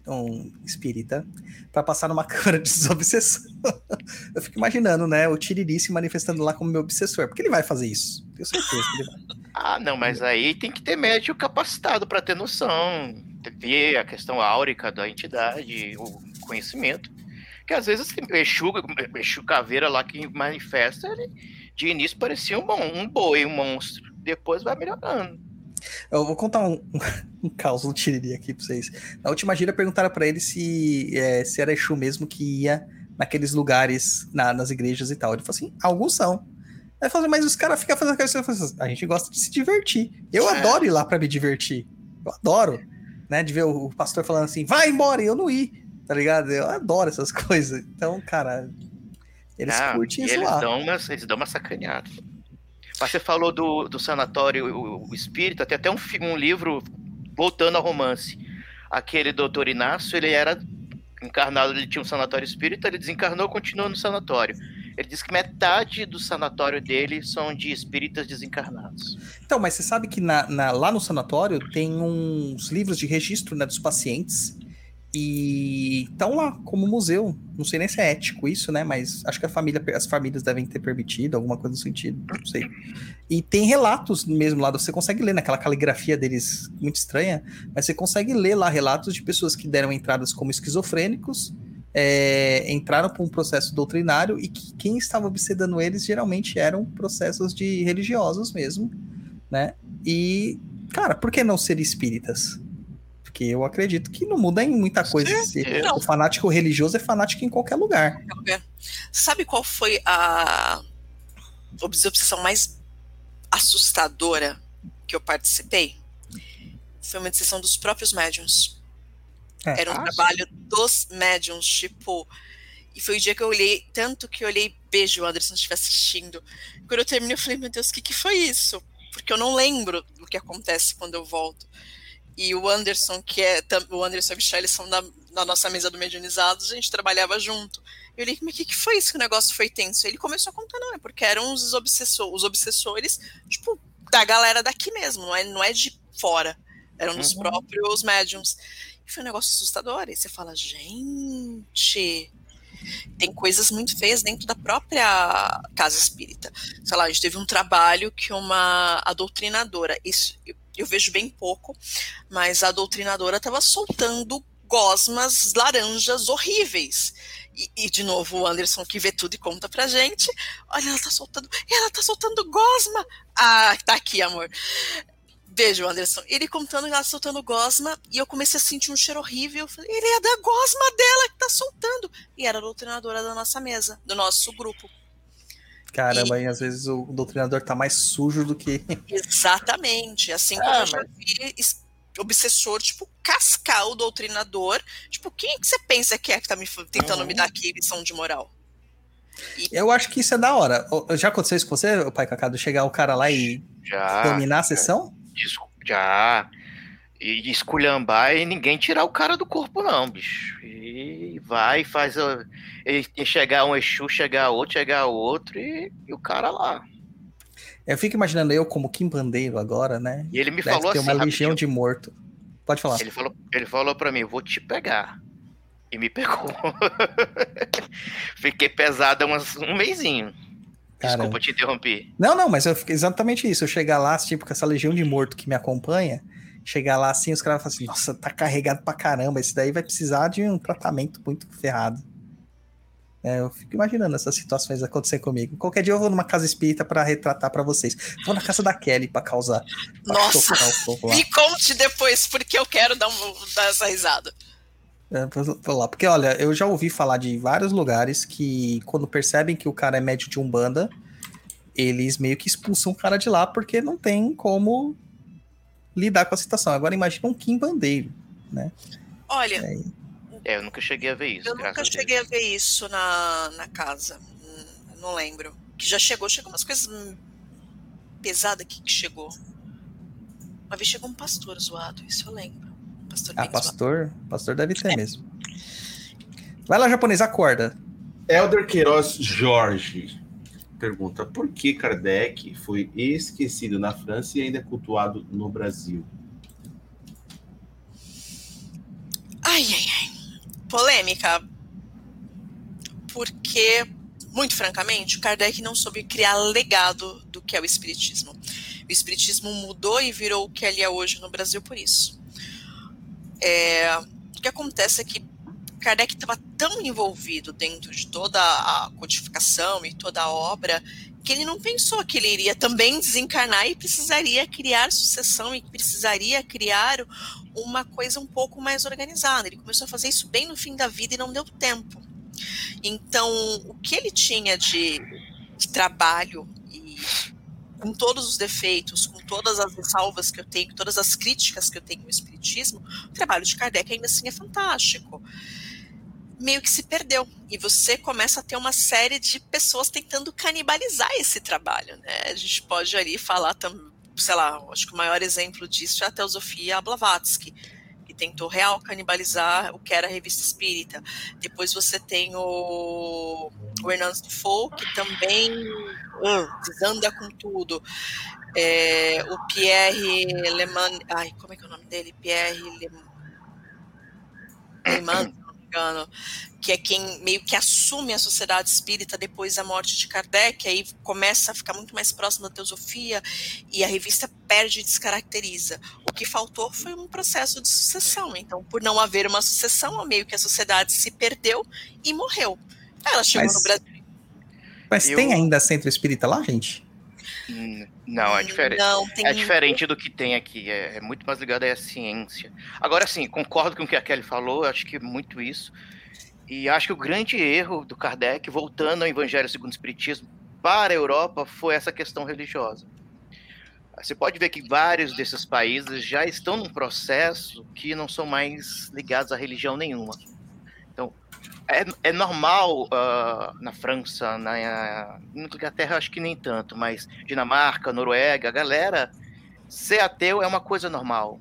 um espírita para passar numa câmara de desobsessão. Eu fico imaginando, né, o Tiriri se manifestando lá como meu obsessor, porque ele vai fazer isso. Tenho certeza que ele vai. Ah, não, mas aí tem que ter médico capacitado para ter noção, ver a questão áurica da entidade, o conhecimento. Que às vezes Exu, Exu Caveira lá que manifesta, ele de início parecia um, um boi, um monstro. Depois vai melhorando. Eu vou contar um, um caos do Tiriri aqui pra vocês. Na última gira perguntaram pra ele se, é, se era Exu mesmo que ia naqueles lugares, na- nas igrejas e tal. Ele falou assim, alguns são. Aí assim, mas os caras ficam fazendo aquela coisa. assim, A gente gosta de se divertir. Eu É. adoro ir lá pra me divertir. Eu adoro, né? De ver o, pastor falando assim, vai embora, e eu não ir. Tá ligado? Eu adoro essas coisas. Então, cara, eles Ah, curtem e isso eles lá. dão, umas, eles dão uma sacaneada. Mas você falou do, do sanatório o, o Espírita, tem até um, um livro voltando ao romance. Aquele doutor Inácio, ele era encarnado, ele tinha um sanatório espírita, ele desencarnou, continuou no sanatório. Ele diz que metade do sanatório dele são de espíritas desencarnados. Então, mas você sabe que na- na- lá no sanatório tem uns livros de registro né, dos pacientes e estão lá como museu. Não sei nem se é ético isso, né? Mas acho que família, as famílias devem ter permitido, alguma coisa no sentido, não sei. E tem relatos mesmo lá, você consegue ler naquela caligrafia deles muito estranha, mas você consegue ler lá relatos de pessoas que deram entradas como esquizofrênicos, é, entraram por um processo doutrinário e que quem estava obsedando eles geralmente eram processos de religiosos mesmo, né? E, cara, por que não ser espíritas? Porque eu acredito que não muda em muita coisa. O fanático religioso é fanático em qualquer lugar. Sabe qual foi a obsessão mais assustadora que eu participei? Foi uma sessão dos próprios médiums. É. Era um Ah, trabalho dos médiums, tipo. E foi o dia que eu olhei, tanto que eu olhei, beijo, Anderson, se estiver assistindo. Quando eu terminei, eu falei, meu Deus, o que, que foi isso? Porque eu não lembro do que acontece quando eu volto. E o Anderson, que é o Anderson e a Michelle são da, da nossa mesa do Medianizados, a gente trabalhava junto. Eu olhei, mas o que, que foi isso que o negócio foi tenso? Ele começou a contar, não, é porque eram os, obsessor, os obsessores, tipo, da galera daqui mesmo, não é, não é de fora. Eram dos Uhum. próprios médiums. E foi um negócio assustador. E você fala, gente, tem coisas muito feias dentro da própria casa espírita. Sei lá, a gente teve um trabalho que uma a doutrinadora, isso eu, eu vejo bem pouco, mas a doutrinadora estava soltando gosmas laranjas horríveis. E, e, de novo, o Anderson que vê tudo e conta pra gente. Olha, ela tá soltando. Ela tá soltando gosma. Ah, tá aqui, amor. Beijo, Anderson. Ele contando que ela soltando gosma e eu comecei a sentir um cheiro horrível. Eu falei, ele é da gosma dela que tá soltando. E era a doutrinadora da nossa mesa, do nosso grupo. Caramba, e, às vezes o doutrinador tá mais sujo do que. Exatamente. Assim como Ah, eu já vi es- obsessor, tipo, cascar o doutrinador. Tipo, quem que você pensa que é que tá me tentando Uhum. me dar aqui lição de moral? Eu acho que isso é da hora. Já aconteceu isso com você, o pai Cacado? Chegar o cara lá e Já. dominar a sessão? Disco- Já. E esculhambar e ninguém tirar o cara do corpo, não, bicho. E vai, faz. a- e- chegar um Exu, chegar outro, chegar outro e, e o cara lá. Eu fico imaginando eu como Kim Bandeiro agora, né? E ele me Deve falou ter assim. uma legião de morto. Pode falar. Ele falou, ele falou pra mim, vou te pegar. E me pegou. Fiquei pesada umas, um mêsinho. Caramba. Desculpa te interromper. Não, não, mas eu fiquei exatamente isso. Eu chegar lá, tipo, com essa legião de morto que me acompanha, chegar lá assim, os caras falam assim, nossa, tá carregado pra caramba, esse daí vai precisar de um tratamento muito ferrado. É, eu fico imaginando essas situações acontecer comigo. Qualquer dia eu vou numa casa espírita pra retratar pra vocês. Vou na casa da Kelly pra causar. Pra Nossa, chocar o povo lá. Me conte depois, porque eu quero dar, um, dar essa risada. É, lá. Porque, olha, eu já ouvi falar de vários lugares que, quando percebem que o cara é médio de Umbanda, eles meio que expulsam o cara de lá porque não tem como lidar com a situação. Agora imagina um Kim Bandeiro, né? Olha, É, É, eu nunca cheguei a ver isso. eu nunca a cheguei a ver isso na, na casa. Hum, Não lembro. Que já chegou, chegou umas coisas pesadas aqui que chegou. Uma vez chegou um pastor zoado, isso eu lembro. Pastor Ah, pastor, pastor deve ter mesmo. Vai lá, japonês, acorda. Elder Queiroz Jorge pergunta: por que Kardec foi esquecido na França e ainda é cultuado no Brasil? Ai, ai, ai. Polêmica. Porque, muito francamente, o Kardec não soube criar legado do que é o Espiritismo. O Espiritismo mudou e virou o que ele é hoje no Brasil por isso. É, o que acontece é que Kardec estava tão envolvido dentro de toda a codificação e toda a obra que ele não pensou que ele iria também desencarnar e precisaria criar sucessão e precisaria criar uma coisa um pouco mais organizada. Ele começou a fazer isso bem no fim da vida e não deu tempo. Então, o que ele tinha de, de trabalho e com todos os defeitos, com todas as ressalvas que eu tenho, todas as críticas que eu tenho no espiritismo, o trabalho de Kardec ainda assim é fantástico. Meio que se perdeu e você começa a ter uma série de pessoas tentando canibalizar esse trabalho, né? A gente pode ali falar também sei lá, acho que o maior exemplo disso é a Teosofia Blavatsky, tentou real canibalizar o que era a revista espírita. Depois você tem o, o Hernandes de Foucault, que também uh, desanda com tudo. É, o Pierre Leman, ai, como é que é o nome dele? Pierre Leman, Leman engano, que é quem meio que assume a sociedade espírita depois da morte de Kardec, aí começa a ficar muito mais próximo da teosofia e a revista perde e descaracteriza. O que faltou foi um processo de sucessão. Então, por não haver uma sucessão, meio que a sociedade se perdeu e morreu. Ela chegou Mas- no Brasil. Mas Eu- tem ainda centro espírita lá, gente? Hum, Não, é diferente. Não, tem É diferente do que tem aqui, é, é muito mais ligado à ciência. Agora sim, concordo com o que a Kelly falou, acho que é muito isso. E acho que o grande erro do Kardec, voltando ao Evangelho segundo o Espiritismo, para a Europa, foi essa questão religiosa. Você pode ver que vários desses países já estão num processo que não são mais ligados a religião nenhuma. Então, é, é normal ah, na França, na, na Inglaterra, acho que nem tanto, mas Dinamarca, Noruega, a galera, ser ateu é uma coisa normal.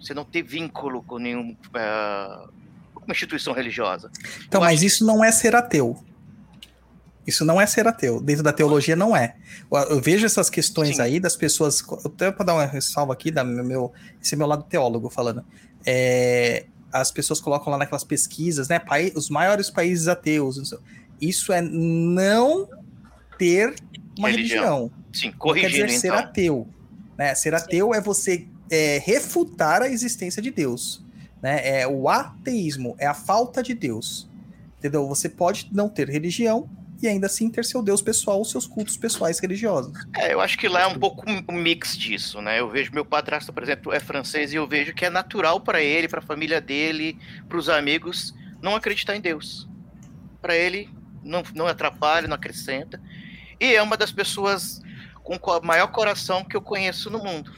Você não ter vínculo com nenhum, ah, com uma instituição religiosa. Então, Eu mas acho- isso não é ser ateu. Isso não é ser ateu. Dentro da teologia, não é. Eu, eu vejo essas questões Sim. aí das pessoas. Até para dar uma ressalva aqui, da meu, esse é meu lado teólogo falando. É, as pessoas colocam lá naquelas pesquisas, né? pai- os maiores países ateus. Isso é não ter uma Religião. religião. Sim, Não quer corrigindo dizer ser então. ateu. Né? Ser ateu é você é, refutar a existência de Deus. Né? É, o ateísmo é a falta de Deus. Entendeu? Você pode não ter religião e ainda assim ter seu Deus pessoal, seus cultos pessoais religiosos. É, eu acho que lá é um pouco um mix disso, né? Eu vejo meu padrasto, por exemplo, é francês e eu vejo que é natural para ele, para a família dele, para os amigos, não acreditar em Deus. Para ele, não, não atrapalha, não acrescenta. E é uma das pessoas com o maior coração que eu conheço no mundo.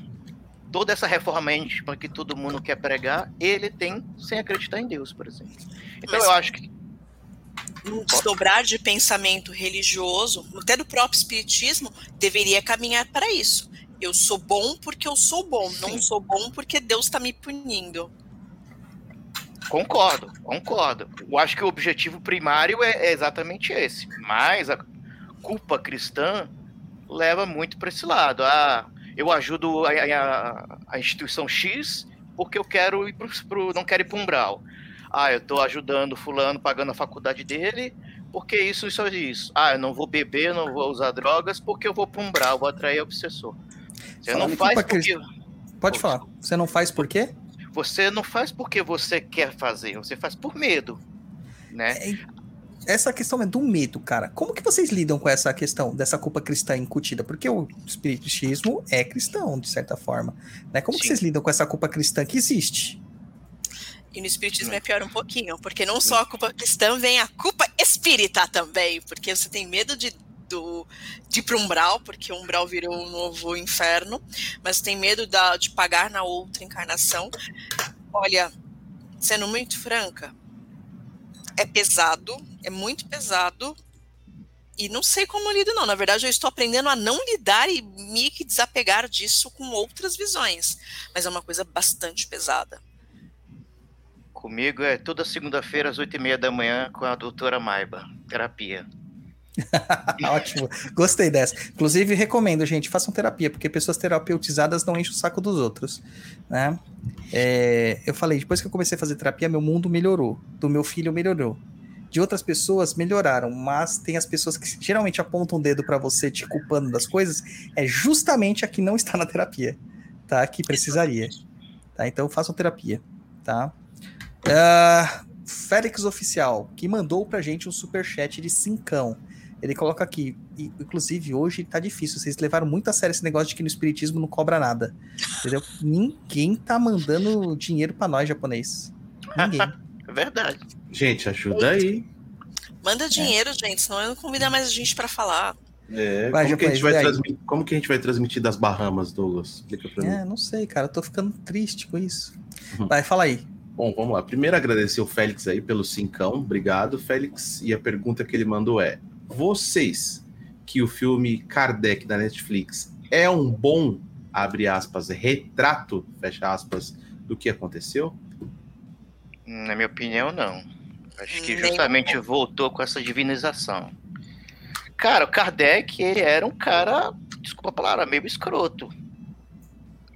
Toda essa reforma íntima que todo mundo quer pregar, ele tem sem acreditar em Deus, por exemplo. Então Mas- eu acho que um desdobrar de pensamento religioso, até do próprio espiritismo, deveria caminhar para isso. Eu sou bom porque eu sou bom, não Sim. sou bom porque Deus está me punindo. Concordo, concordo. Eu acho que o objetivo primário é, é exatamente esse. Mas a culpa cristã leva muito para esse lado. Ah, eu ajudo a, a- a instituição X porque eu quero ir pro, pro não quero ir para umbral. Ah, eu tô ajudando fulano, pagando a faculdade dele, porque isso, isso, isso. Ah, eu não vou beber, não vou usar drogas, porque eu vou para umbral, vou atrair obsessor. Você Falando não faz porque... Pode falar. Você não faz por quê? Você não faz porque você quer fazer, você faz por medo, né? É, Essa questão é do medo, cara. Como que vocês lidam com essa questão dessa culpa cristã incutida? Porque o espiritismo é cristão, de certa forma. Né? Como que Sim. vocês lidam com essa culpa cristã que existe? E no espiritismo é pior um pouquinho, porque não só a culpa cristã, vem a culpa espírita também, porque você tem medo de, do, de ir para umbral, porque o umbral virou um novo inferno, mas tem medo da, de pagar na outra encarnação. Olha, sendo muito franca, é pesado, é muito pesado, e não sei como lido, não. Na verdade, eu estou aprendendo a não lidar e me que desapegar disso com outras visões, mas é uma coisa bastante pesada. Comigo é toda segunda-feira às oito e meia da manhã com a doutora Maiba, terapia. Ótimo. Gostei dessa. Inclusive, recomendo, gente, façam terapia, porque pessoas terapeutizadas não enchem o saco dos outros. Né? É, eu falei, depois que eu comecei a fazer terapia, meu mundo melhorou. Do meu filho melhorou. De outras pessoas melhoraram, mas tem as pessoas que geralmente apontam o dedo pra você te culpando das coisas, é justamente a que não está na terapia, tá? Que precisaria. Tá? Então façam terapia, tá? Ah, Félix Oficial, que mandou pra gente um superchat de cincão. Ele coloca aqui, e, inclusive hoje tá difícil, vocês levaram muito a sério esse negócio de que no espiritismo não cobra nada. Entendeu? Ninguém tá mandando dinheiro pra nós, japonês. Ninguém. É verdade. Gente, ajuda aí. Manda dinheiro, gente, senão eu não convido mais gente pra falar. É, Vai, como, que a gente vai transmitir, como que a gente vai transmitir das Bahamas, Douglas? Explica pra mim. É, não sei, cara, eu tô ficando triste com isso. Uhum. Vai, fala aí. Bom, vamos lá. Primeiro agradecer o Félix aí pelo cincão. Obrigado, Félix. E a pergunta que ele mandou é: vocês que o filme Kardec da Netflix é um bom, abre aspas, retrato, fecha aspas, do que aconteceu? Na minha opinião, não. Acho que Nem justamente voltou com essa divinização. Cara, o Kardec, ele era um cara, desculpa a palavra, meio escroto.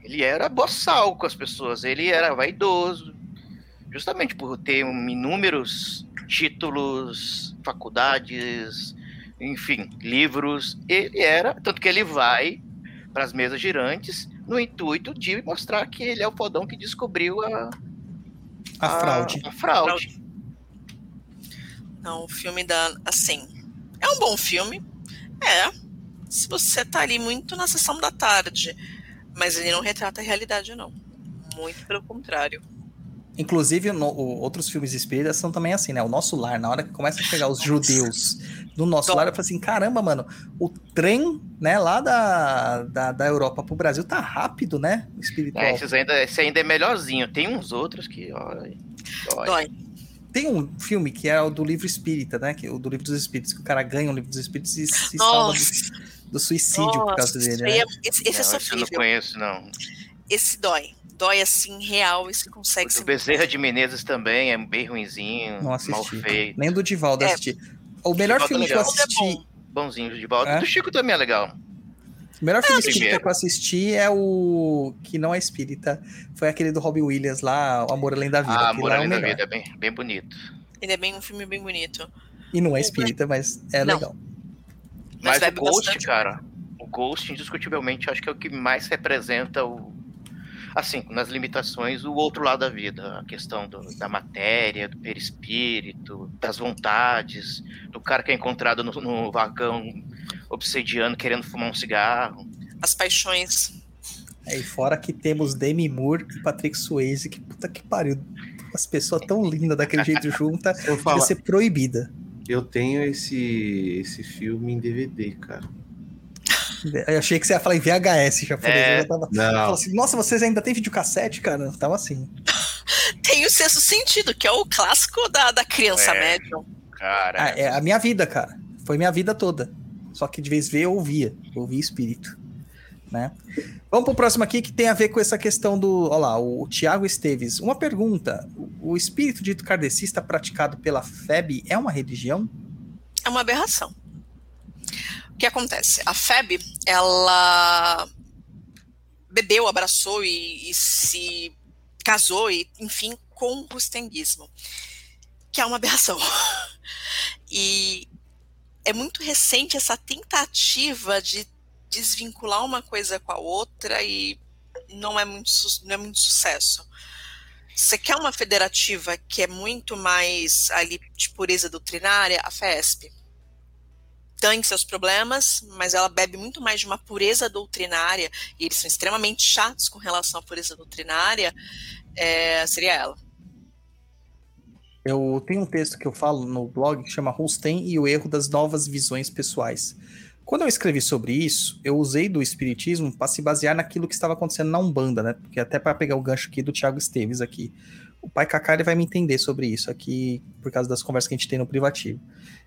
Ele era boçal com as pessoas, ele era vaidoso. Justamente por ter um- inúmeros títulos, faculdades, enfim, livros. Ele era, tanto que ele vai para as mesas girantes no intuito de mostrar que ele é o fodão que descobriu a, A fraude. a fraude. Não, o filme da. Assim. É um bom filme. É. Se você tá ali muito na sessão da tarde. Mas ele não retrata a realidade, não. Muito pelo contrário. Inclusive, no- o- outros filmes espíritas são também assim, né? O nosso lar, na hora que começa a chegar os judeus do nosso lar, eu falo assim: caramba, mano, o trem, né, lá da, da, da Europa pro Brasil tá rápido, né? Espiritual. É, esses ainda, esse ainda é melhorzinho. Tem uns outros que, olha, dói. Dói. Tem um filme que é o do livro espírita, né? Que, o do livro dos espíritos, que o cara ganha o livro dos espíritos e se salva Nossa, do, do suicídio por causa nossa, dele, né? esse, esse é Não, esse eu não sofrível. conheço, não. Esse dói. Dói assim, real, e você consegue O se. Bezerra de Menezes também é bem ruinzinho, Não mal assisti. feito. Nem do Divaldo É. assisti. O melhor Divaldo filme é que eu assisti. É bom. Bonzinho de volta. É? Do Chico também é legal. O melhor filme espírita que eu assisti é o que não é espírita. Foi aquele do Robin Williams lá, O Amor Além da Vida. Ah, Amor é o Além da. Vida, é bem, bem bonito. Ele é bem um filme bem bonito. E não é espírita, mas é Não. legal. Mas, o bebe Ghost, bastante. cara, o Ghost, indiscutivelmente, acho que é o que mais representa o. Assim, nas limitações, o outro lado da vida. A questão do- da matéria, do perispírito, das vontades, do cara que é encontrado no, no vagão obsidiano querendo fumar um cigarro. As paixões. É, e fora que temos Demi Moore e Patrick Swayze, que puta que pariu. As pessoas tão lindas daquele jeito junta, Eu devia falo, ser proibida. eu tenho esse, esse filme em DVD, cara. Eu achei que você ia falar em VHS japonês. É. eu já tava... Eu Não, falei assim, Nossa, vocês ainda têm videocassete, cara? Tava assim. Tem o sexto sentido, que é o clássico da, da criança É. médium. Cara, Ah, é a minha vida, cara. Foi minha vida toda. Só que de vez em ver eu ouvia. Eu ouvia espírito. Né? Vamos pro próximo aqui que tem a ver com essa questão do. Olha lá, o, Tiago Esteves. Uma pergunta: o, o espírito dito kardecista praticado pela FEB é uma religião? É uma aberração. O que acontece? A FEB, ela bebeu, abraçou e, e se casou e, enfim, com o rustenguismo, que é uma aberração. E é muito recente essa tentativa de desvincular uma coisa com a outra e não é muito, não é muito sucesso. Você quer uma federativa que é muito mais ali de pureza doutrinária? A FESP. Tem seus problemas, mas ela bebe muito mais de uma pureza doutrinária, e eles são extremamente chatos com relação à pureza doutrinária, é, seria ela. Eu tenho um texto que eu falo no blog que chama Rustem e o erro das novas visões pessoais. Quando eu escrevi sobre isso, eu usei do espiritismo para se basear naquilo que estava acontecendo na Umbanda, né? Porque até para pegar o gancho aqui do Thiago Esteves aqui. O pai Kaká ele vai me entender sobre isso aqui por causa das conversas que a gente tem no privativo.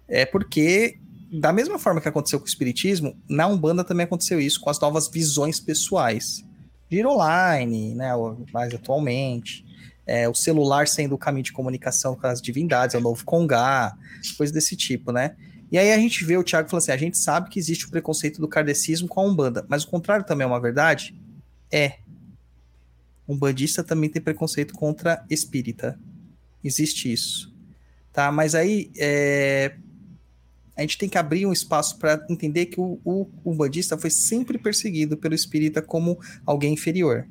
É porque da mesma forma que aconteceu com o espiritismo, na Umbanda também aconteceu isso com as novas visões pessoais. Giro online, né, mais atualmente. É, o celular sendo o caminho de comunicação com as divindades, é o novo Congá, coisas desse tipo, né? E aí a gente vê o Tiago falando assim: a gente sabe que existe o preconceito do kardecismo com a Umbanda, mas o contrário também é uma verdade? É. Um bandista também tem preconceito contra espírita. Existe isso. Tá? Mas aí é... a gente tem que abrir um espaço para entender que o, o, o bandista foi sempre perseguido pelo espírita como alguém inferior.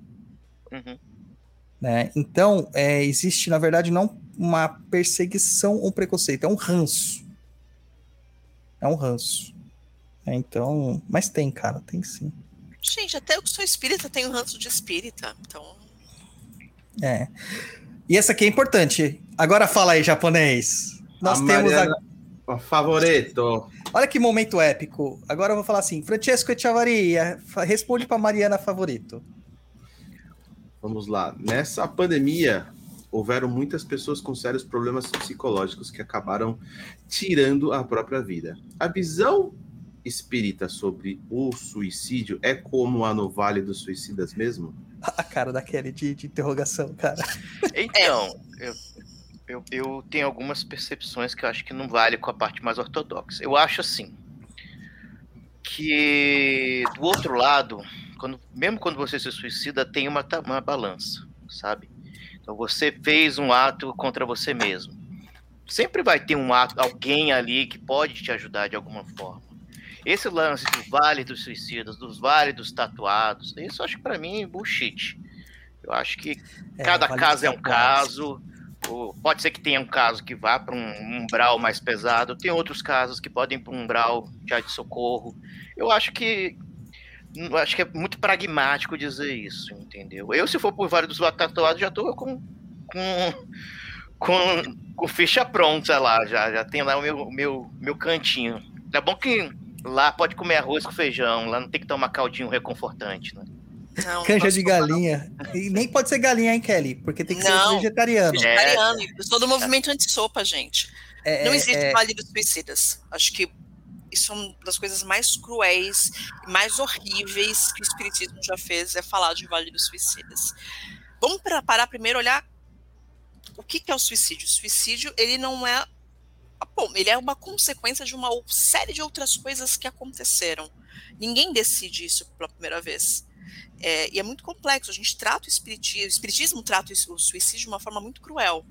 Uhum. Né? Então, é, existe, na verdade, não uma perseguição ou preconceito, é um ranço é um ranço. É, então, mas tem, cara, tem sim. Gente, até eu que sou espírita tenho ranço de espírita, então. É. E essa aqui é importante. Agora fala aí, japonês. Nós a temos Mariana, a... favorito. Olha que momento épico. Agora eu vou falar assim: Francesco Echavarria, responde para Mariana favorito. Vamos lá. Nessa pandemia, houveram muitas pessoas com sérios problemas psicológicos que acabaram tirando a própria vida. A visão espírita sobre o suicídio é como a no Vale dos Suicidas mesmo? A cara da Kelly de, de interrogação, cara. Então, eu, eu, eu tenho algumas percepções que eu acho que não vale com a parte mais ortodoxa. Eu acho assim que do outro lado, quando, mesmo quando você se suicida, tem uma, uma balança, sabe? Então você fez um ato contra você mesmo. Sempre vai ter um ato, alguém ali que pode te ajudar de alguma forma. Esse lance do vale dos suicidas, dos vale dos tatuados, isso eu acho que para mim é bullshit. Eu acho que é, cada vale caso é um caso. Pode ser que tenha um caso que vá para um umbral mais pesado, tem outros casos que podem para um umbral já de socorro. Eu acho que acho que é muito pragmático dizer isso, entendeu? Eu, se for por vários dos tatuados, já tô com, com, com, com ficha pronta lá, já, já tem lá o meu, meu, meu cantinho. É bom que lá pode comer arroz com feijão, lá não tem que tomar caldinho reconfortante, né? Não, Canja de galinha. E nem pode ser galinha, hein, Kelly? Porque tem que não, ser vegetariano. Vegetariano. É. Eu sou do movimento anti-sopa, gente. É, não existe é, vale dos suicidas. Acho que isso é uma das coisas mais cruéis e mais horríveis que o Espiritismo já fez, é falar de Vale dos Suicidas. Vamos para, parar primeiro olhar o que, que é o suicídio. O suicídio, ele não é bom, ele é uma consequência de uma série de outras coisas que aconteceram. Ninguém decide isso pela primeira vez. É, e é muito complexo. A gente trata o espiritismo, o espiritismo trata o suicídio de uma forma muito cruel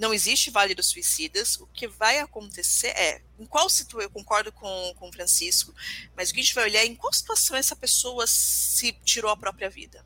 não existe Vale dos Suicidas. O que vai acontecer é, em qual situação, eu concordo com, com o Francisco, mas o que a gente vai olhar é em qual situação essa pessoa se tirou a própria vida.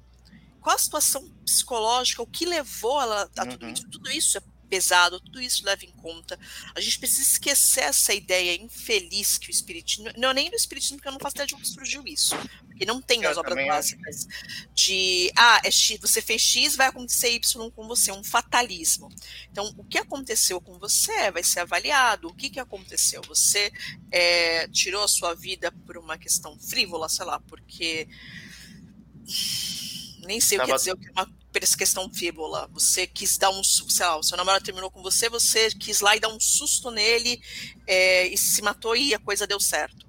Qual a situação psicológica, o que levou ela a tudo uhum. isso? Tudo isso é pesado, tudo isso leva em conta. A gente precisa esquecer essa ideia infeliz que o espiritismo, não é nem do espiritismo, porque eu não faço ideia de onde surgiu isso, porque não tem as obras básicas de, ah, é X, você fez X, vai acontecer Y com você, um fatalismo. Então, o que aconteceu com você vai ser avaliado, o que, que aconteceu? Você é, tirou a sua vida por uma questão frívola, sei lá, porque nem sei Tava... o que dizer, uma essa questão fíbula. Você quis dar um, sei lá, o seu namorado terminou com você, você quis lá e dar um susto nele é, e se matou e a coisa deu certo.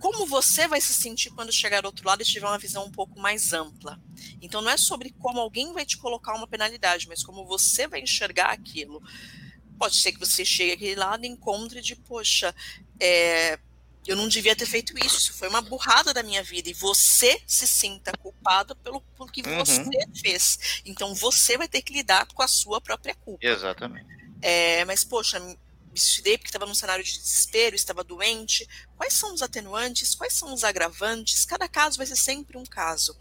Como você vai se sentir quando chegar do outro lado e tiver uma visão um pouco mais ampla? Então não é sobre como alguém vai te colocar uma penalidade, mas como você vai enxergar aquilo. Pode ser que você chegue aquele lado e encontre de, poxa, é, eu não devia ter feito isso, isso foi uma burrada da minha vida, e você se sinta culpado pelo, pelo que Uhum. você fez. Então você vai ter que lidar com a sua própria culpa. Exatamente. É, mas, poxa, me suicidei porque estava num cenário de desespero, estava doente. Quais são os atenuantes? Quais são os agravantes? Cada caso vai ser sempre um caso.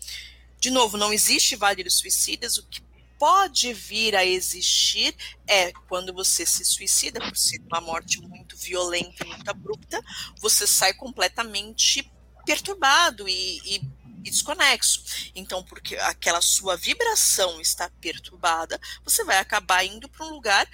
De novo, não existe vale dos suicidas. O que pode vir a existir é quando você se suicida por ser uma morte muito violenta, muito abrupta, você sai completamente perturbado e, e- e desconexo. Então, porque aquela sua vibração está perturbada, você vai acabar indo para um lugar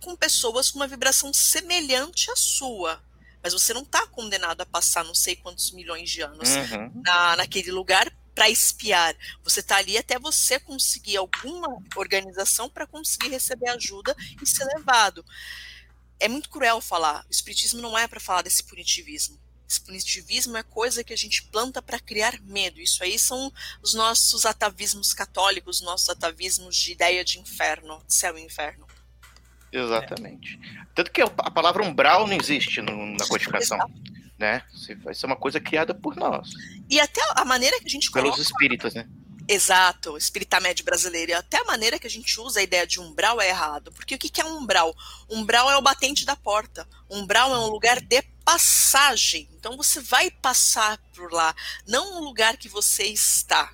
com pessoas com uma vibração semelhante à sua. Mas você não está condenado a passar não sei quantos milhões de anos Uhum. na, naquele lugar para espiar. Você está ali até você conseguir alguma organização para conseguir receber ajuda e ser levado. É muito cruel falar. O espiritismo não é para falar desse punitivismo. Esse punitivismo é coisa que a gente planta para criar medo. Isso aí são os nossos atavismos católicos, nossos atavismos de ideia de inferno, céu e inferno. Exatamente. Tanto que a palavra umbral não existe no- na codificação, né? Isso vai ser uma coisa criada por nós, E até a maneira que a gente pelos coloca espíritas, né? Exato, espírita médio brasileiro. E até a maneira que a gente usa a ideia de umbral é errado. Porque o que é umbral? Umbral é o batente da porta. Umbral é um lugar de passagem. Então você vai passar por lá, não um lugar que você está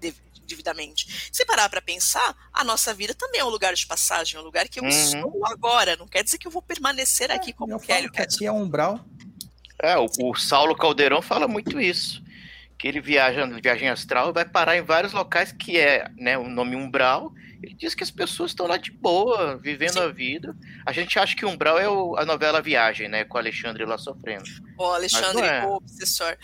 dev- devidamente. Se parar para pensar, a nossa vida também é um lugar de passagem, é um lugar que eu Uhum. estou agora. Não quer dizer que eu vou permanecer aqui como eu quero. que aqui é umbral. É, o, o Saulo Caldeirão fala muito isso. Que ele viaja na viagem astral e vai parar em vários locais que é né, o nome umbral. Ele diz que as pessoas estão lá de boa, vivendo Sim. a vida. A gente acha que umbral é o- a novela Viagem, né? Com o Alexandre lá sofrendo. O Alexandre, Mas é. o obsessor.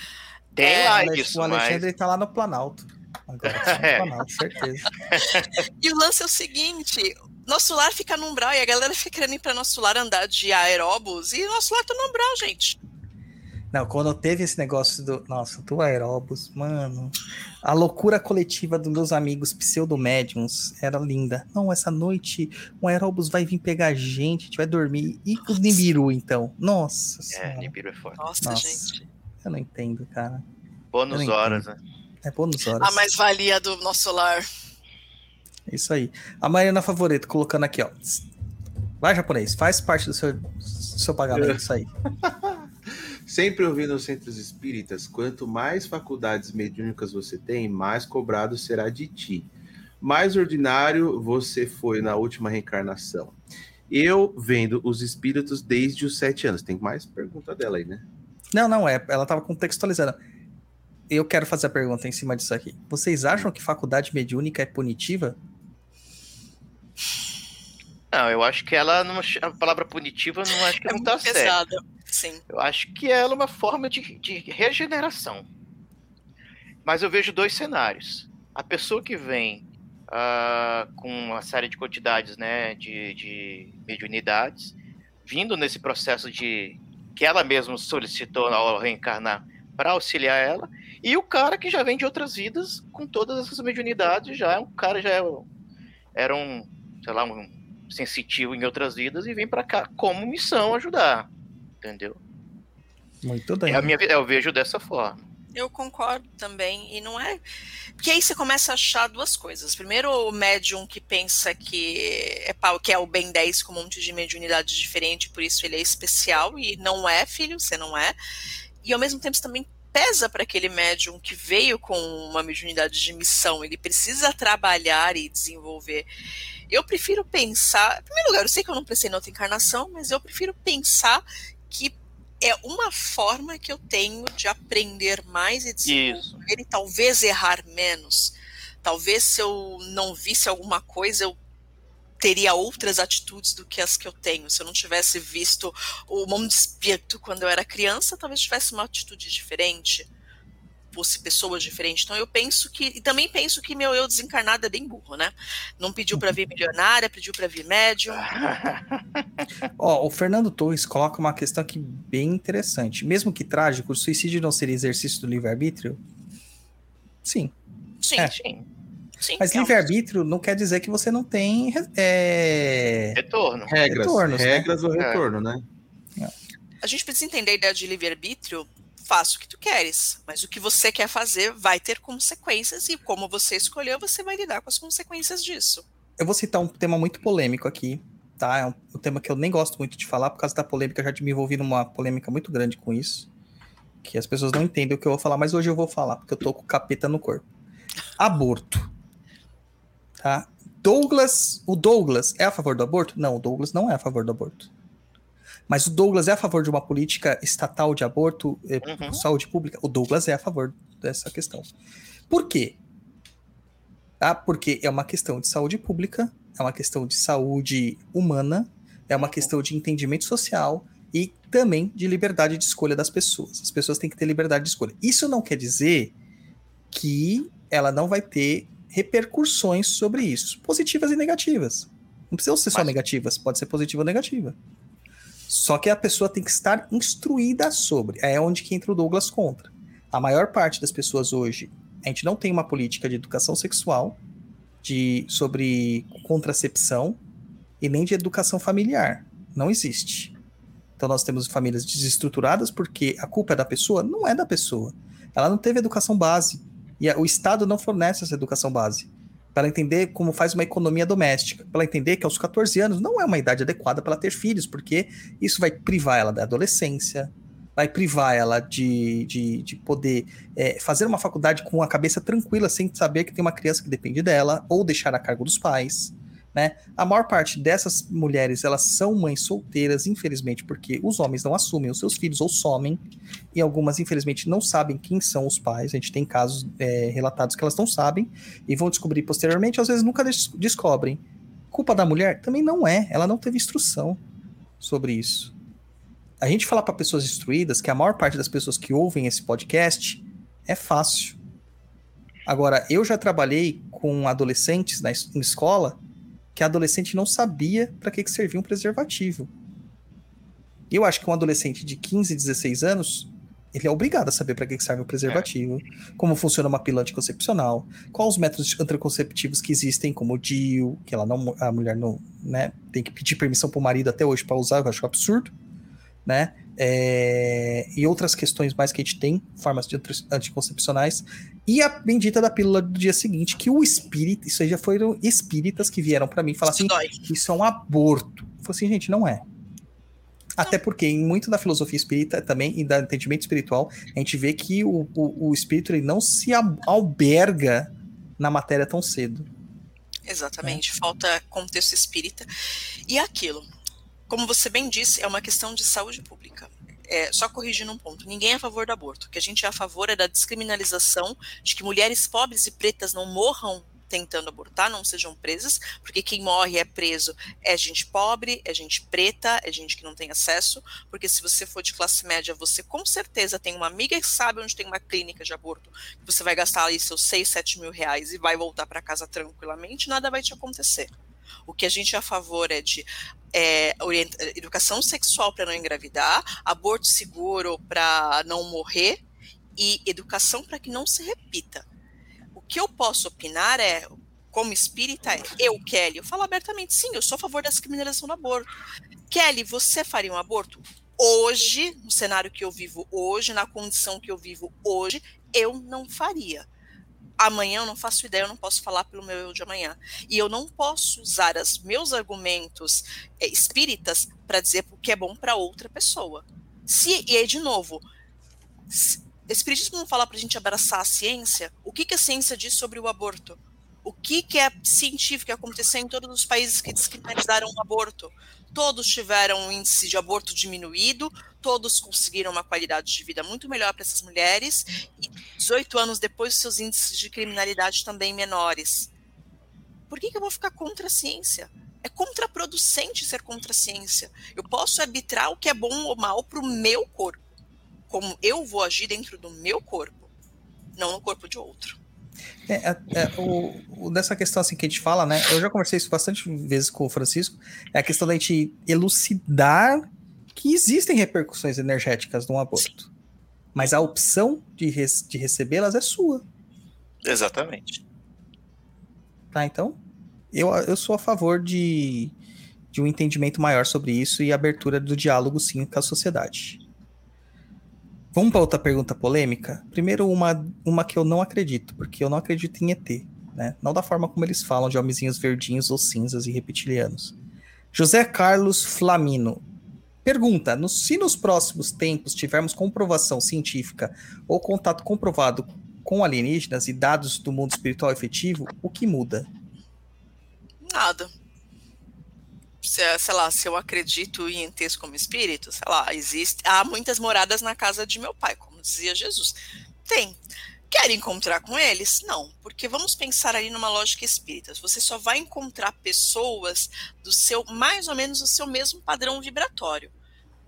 Tem É, lá o isso, o mas Alexandre tá lá no Planalto. Agora tá no É. Planalto, certeza. E o lance é o seguinte: nosso lar fica no umbral e a galera fica querendo ir para nosso lar andar de aeróbus e nosso lar tá no umbral, gente. Não, quando teve esse negócio do. Nossa, do aeróbus, mano. A loucura coletiva dos meus amigos pseudo-médiums era linda. Não, essa noite um aeróbus vai vir pegar a gente, a gente vai dormir. E o Nibiru, então? Nossa É, senhora, Nibiru é forte. Nossa, Nossa. gente. eu não entendo, cara. Bônus horas, né? É bônus horas. A mais-valia do nosso lar. Isso aí. A Mariana Favorito colocando aqui, ó. Vai, japonês, faz parte do seu, do seu pagamento, isso aí. Sempre ouvi nos centros espíritas, quanto mais faculdades mediúnicas você tem, mais cobrado será de ti. Mais ordinário você foi na última reencarnação. Eu vendo os espíritos desde os sete anos. Tem mais pergunta dela aí, né? Não, não, é. Ela tava contextualizando. Eu quero fazer a pergunta em cima disso aqui. Vocês acham que faculdade mediúnica é punitiva? Não, eu acho que ela, não, a palavra punitiva, não acho que É não muito tá certo. Sim. Eu acho que ela é uma forma de, de regeneração. Mas eu vejo dois cenários. A pessoa que vem ah, com uma série de quantidades né, de, de mediunidades, vindo nesse processo de que ela mesma solicitou ao reencarnar para auxiliar ela, e o cara que já vem de outras vidas com todas essas mediunidades, já é um cara já é, era um, sei lá, um sensitivo em outras vidas e vem para cá como missão ajudar, entendeu? Muito bem. É a minha, eu vejo dessa forma. Eu concordo também. E não é. Porque aí você começa a achar duas coisas. Primeiro, o médium que pensa que é pau, que é o Ben 10 com um monte de mediunidade diferente, por isso ele é especial. E não é, filho, você não é. E ao mesmo tempo você também pesa para aquele médium que veio com uma mediunidade de missão. Ele precisa trabalhar e desenvolver. Eu prefiro pensar. Em primeiro lugar, eu sei que eu não pensei na outra encarnação, mas eu prefiro pensar que é uma forma que eu tenho de aprender mais e desenvolver Isso. e talvez errar menos. Talvez se eu não visse alguma coisa, eu teria outras atitudes do que as que eu tenho. Se eu não tivesse visto o mundo espírito quando eu era criança, talvez tivesse uma atitude diferente, fosse pessoas diferentes. Então eu penso que e também penso que meu eu desencarnado é bem burro, né? Não pediu para vir milionária, pediu para vir médium. Ó, o Fernando Torres coloca uma questão aqui bem interessante. Mesmo que trágico, o suicídio não seria exercício do livre-arbítrio? Sim. Sim, É. sim. sim Mas é livre-arbítrio não quer dizer que você não tem. é, Retorno. Regras, Retornos, né? regras ou É. retorno, né? A gente precisa entender a ideia de livre-arbítrio faça o que tu queres, mas o que você quer fazer vai ter consequências e como você escolheu, você vai lidar com as consequências disso. Eu vou citar um tema muito polêmico aqui, tá? É um, um tema que eu nem gosto muito de falar por causa da polêmica, eu já me envolvi numa polêmica muito grande com isso, que as pessoas não entendem o que eu vou falar, mas hoje eu vou falar, porque eu tô com capeta no corpo. Aborto. Tá? Douglas, o Douglas é a favor do aborto? Não, o Douglas não é a favor do aborto. Mas o Douglas é a favor de uma política estatal de aborto, eh, Uhum. saúde pública? O Douglas é a favor dessa questão. Por quê? Tá? Porque é uma questão de saúde pública, é uma questão de saúde humana, é uma questão de entendimento social e também de liberdade de escolha das pessoas. As pessoas têm que ter liberdade de escolha. Isso não quer dizer que ela não vai ter repercussões sobre isso, positivas e negativas. Não precisam ser só Mas- negativas, pode ser positiva ou negativa. Só que a pessoa tem que estar instruída sobre. É onde que entra o Douglas contra. A maior parte das pessoas hoje, a gente não tem uma política de educação sexual, de sobre contracepção e nem de educação familiar. Não existe. Então nós temos famílias desestruturadas porque a culpa é da pessoa? Não é da pessoa. Ela não teve educação base. E o Estado não fornece essa educação base. Para ela entender como faz uma economia doméstica. Para ela entender que aos 14 anos não é uma idade adequada para ela ter filhos, porque isso vai privar ela da adolescência, vai privar ela de, de, de poder é, fazer uma faculdade com a cabeça tranquila, sem saber que tem uma criança que depende dela, ou deixar a cargo dos pais. Né? A maior parte dessas mulheres, elas são mães solteiras, infelizmente, porque os homens não assumem os seus filhos ou somem, e algumas, infelizmente, não sabem quem são os pais. A gente tem casos é, relatados que elas não sabem e vão descobrir posteriormente, às vezes nunca des- descobrem. Culpa da mulher? Também não é, ela não teve instrução sobre isso. A gente falar para pessoas instruídas que a maior parte das pessoas que ouvem esse podcast é fácil. Agora, eu já trabalhei com adolescentes na em escola que a adolescente não sabia para que, que servia um preservativo. Eu acho que um adolescente de 15, 16 anos, ele é obrigado a saber para que, que serve o preservativo, como funciona uma pílula anticoncepcional, quais os métodos anticonceptivos que existem, como o DIU, que ela não, a mulher não, né, tem que pedir permissão para o marido até hoje para usar, eu acho absurdo, né? É, e outras questões mais que a gente tem, formas de anti- anticoncepcionais, e a bendita da pílula do dia seguinte, que o espírito, isso aí já foram espíritas que vieram para mim e falaram Isso assim, dói. isso é um aborto. Eu falei assim, gente, não é. Até porque, em muito da filosofia espírita também, e do entendimento espiritual, a gente vê que o, o, o espírito ele não se al- alberga na matéria tão cedo. Exatamente, falta contexto espírita. E aquilo, como você bem disse, é uma questão de saúde pública. É, só corrigindo um ponto, ninguém é a favor do aborto. O que a gente é a favor é da descriminalização de que mulheres pobres e pretas não morram tentando abortar, não sejam presas, porque quem morre é preso é gente pobre, é gente preta, é gente que não tem acesso, porque se você for de classe média, você com certeza tem uma amiga que sabe onde tem uma clínica de aborto, que você vai gastar ali seus 6, 7 mil reais e vai voltar para casa tranquilamente, nada vai te acontecer. O que a gente é a favor é de é, educação sexual para não engravidar, aborto seguro para não morrer e educação para que não se repita. O que eu posso opinar é, como espírita, é, eu, Kelly, eu falo abertamente, sim, eu sou a favor da descriminalização do aborto. Kelly, você faria um aborto? Hoje, no cenário que eu vivo hoje, na condição que eu vivo hoje, eu não faria amanhã eu não faço ideia, eu não posso falar pelo meu eu de amanhã. E eu não posso usar os meus argumentos é, espíritas para dizer o que é bom para outra pessoa. Se, e aí, de novo, se, espiritismo não fala para a gente abraçar a ciência, o que, que a ciência diz sobre o aborto? O que, que é científico que aconteceu em todos os países que descriminalizaram o aborto? Todos tiveram um índice de aborto diminuído, todos conseguiram uma qualidade de vida muito melhor para essas mulheres, e 18 anos depois, seus índices de criminalidade também menores. Por que, que eu vou ficar contra a ciência? É contraproducente ser contra a ciência. Eu posso arbitrar o que é bom ou mal para o meu corpo, como eu vou agir dentro do meu corpo, não no corpo de outro. É, é, é, o, o- dessa questão assim que a gente fala, né? Eu já conversei isso bastante vezes com o Francisco. É a questão da gente elucidar que existem repercussões energéticas no aborto. Mas a opção de, de recebê-las é sua, Exatamente. tá? Então, eu, eu sou a favor de, de um entendimento maior sobre isso e abertura do diálogo, sim, com a sociedade. Vamos para outra pergunta polêmica? Primeiro, uma, uma que eu não acredito, porque eu não acredito em ET, né? Não da forma como eles falam de homenzinhos verdinhos ou cinzas e reptilianos. José Carlos Flamino pergunta: no- se nos próximos tempos tivermos comprovação científica ou contato comprovado com alienígenas e dados do mundo espiritual efetivo, o que muda? Nada. Se, sei lá, se eu acredito em entes como espírito, sei lá, existe. Há muitas moradas na casa de meu pai, como dizia Jesus. Tem. Quer encontrar com eles? Não, porque vamos pensar aí numa lógica espírita. Você só vai encontrar pessoas do seu, mais ou menos, o seu mesmo padrão vibratório.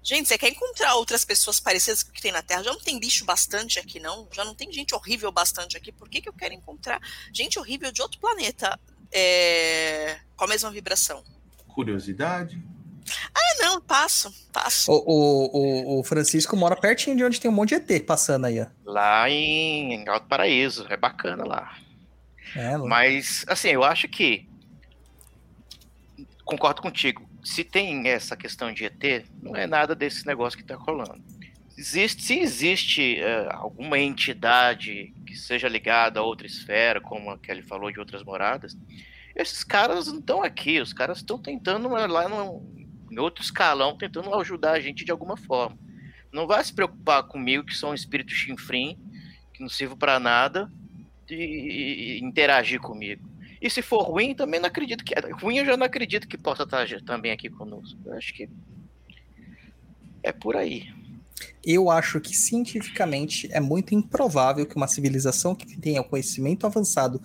Gente, você quer encontrar outras pessoas parecidas com o que tem na Terra? Já não tem bicho bastante aqui, não? Já não tem gente horrível bastante aqui? Por que, que eu quero encontrar gente horrível de outro planeta é, com a mesma vibração? Curiosidade. Ah, não, passo, passo. O, o, o, o Francisco mora pertinho de onde tem um monte de ET passando aí, ó. Lá em Alto Paraíso, é bacana lá. É, Mas, assim, eu acho que. Concordo contigo. Se tem essa questão de ET, não é nada desse negócio que está rolando. Existe, se existe eh, alguma entidade que seja ligada a outra esfera, como a Kelly falou de outras moradas, esses caras não estão aqui. Os caras estão tentando lá no, em outro escalão, tentando ajudar a gente de alguma forma. Não vai se preocupar comigo, que sou um espírito chinfrim, que não sirvo para nada, e, interagir comigo. E se for ruim, também não acredito que. Ruim eu já não acredito que possa estar já- também aqui conosco. Eu acho que. É por aí. Eu acho que cientificamente é muito improvável que uma civilização que tenha conhecimento avançado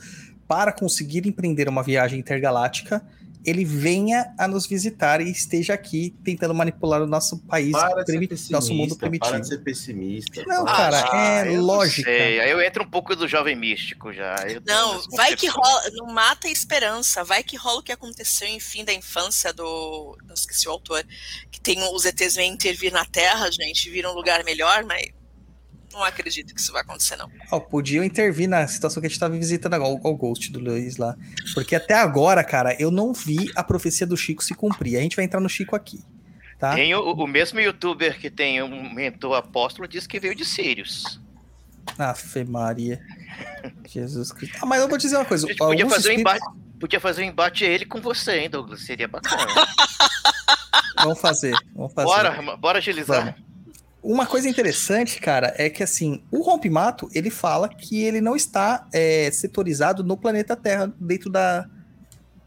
para conseguir empreender uma viagem intergaláctica, ele venha a nos visitar e esteja aqui tentando manipular o nosso país, Para nosso mundo Para primitivo. de ser pessimista. Não, Para. cara, Ah, é eu não lógica. sei. Aí eu entro um pouco do jovem místico já. Não, vai que rola, não mata a esperança, vai que rola o que aconteceu em fim da infância do, eu esqueci o autor, que tem os ETs vêm intervir na Terra, gente, viram um lugar melhor, mas não acredito que isso vai acontecer não. Ó, podiam intervir na situação que a gente estava visitando agora, o Ghost do Luiz lá. Porque até agora, cara, eu não vi a profecia do Chico se cumprir. A gente vai entrar no Chico aqui, tá? Tem o, o mesmo youtuber que tem um mentor apóstolo diz que veio de Sirius. Afe Maria. Jesus Cristo. Ah, mas eu vou dizer uma coisa. A gente podia fazer, um espíritos- embate, podia fazer um embate ele com você, hein, Douglas? Seria bacana. Vamos fazer, vamos fazer. bora, bora agilizar. Vamos. Uma coisa interessante, cara, é que assim, o rompimato, ele fala que ele não está é, setorizado no planeta Terra, dentro da,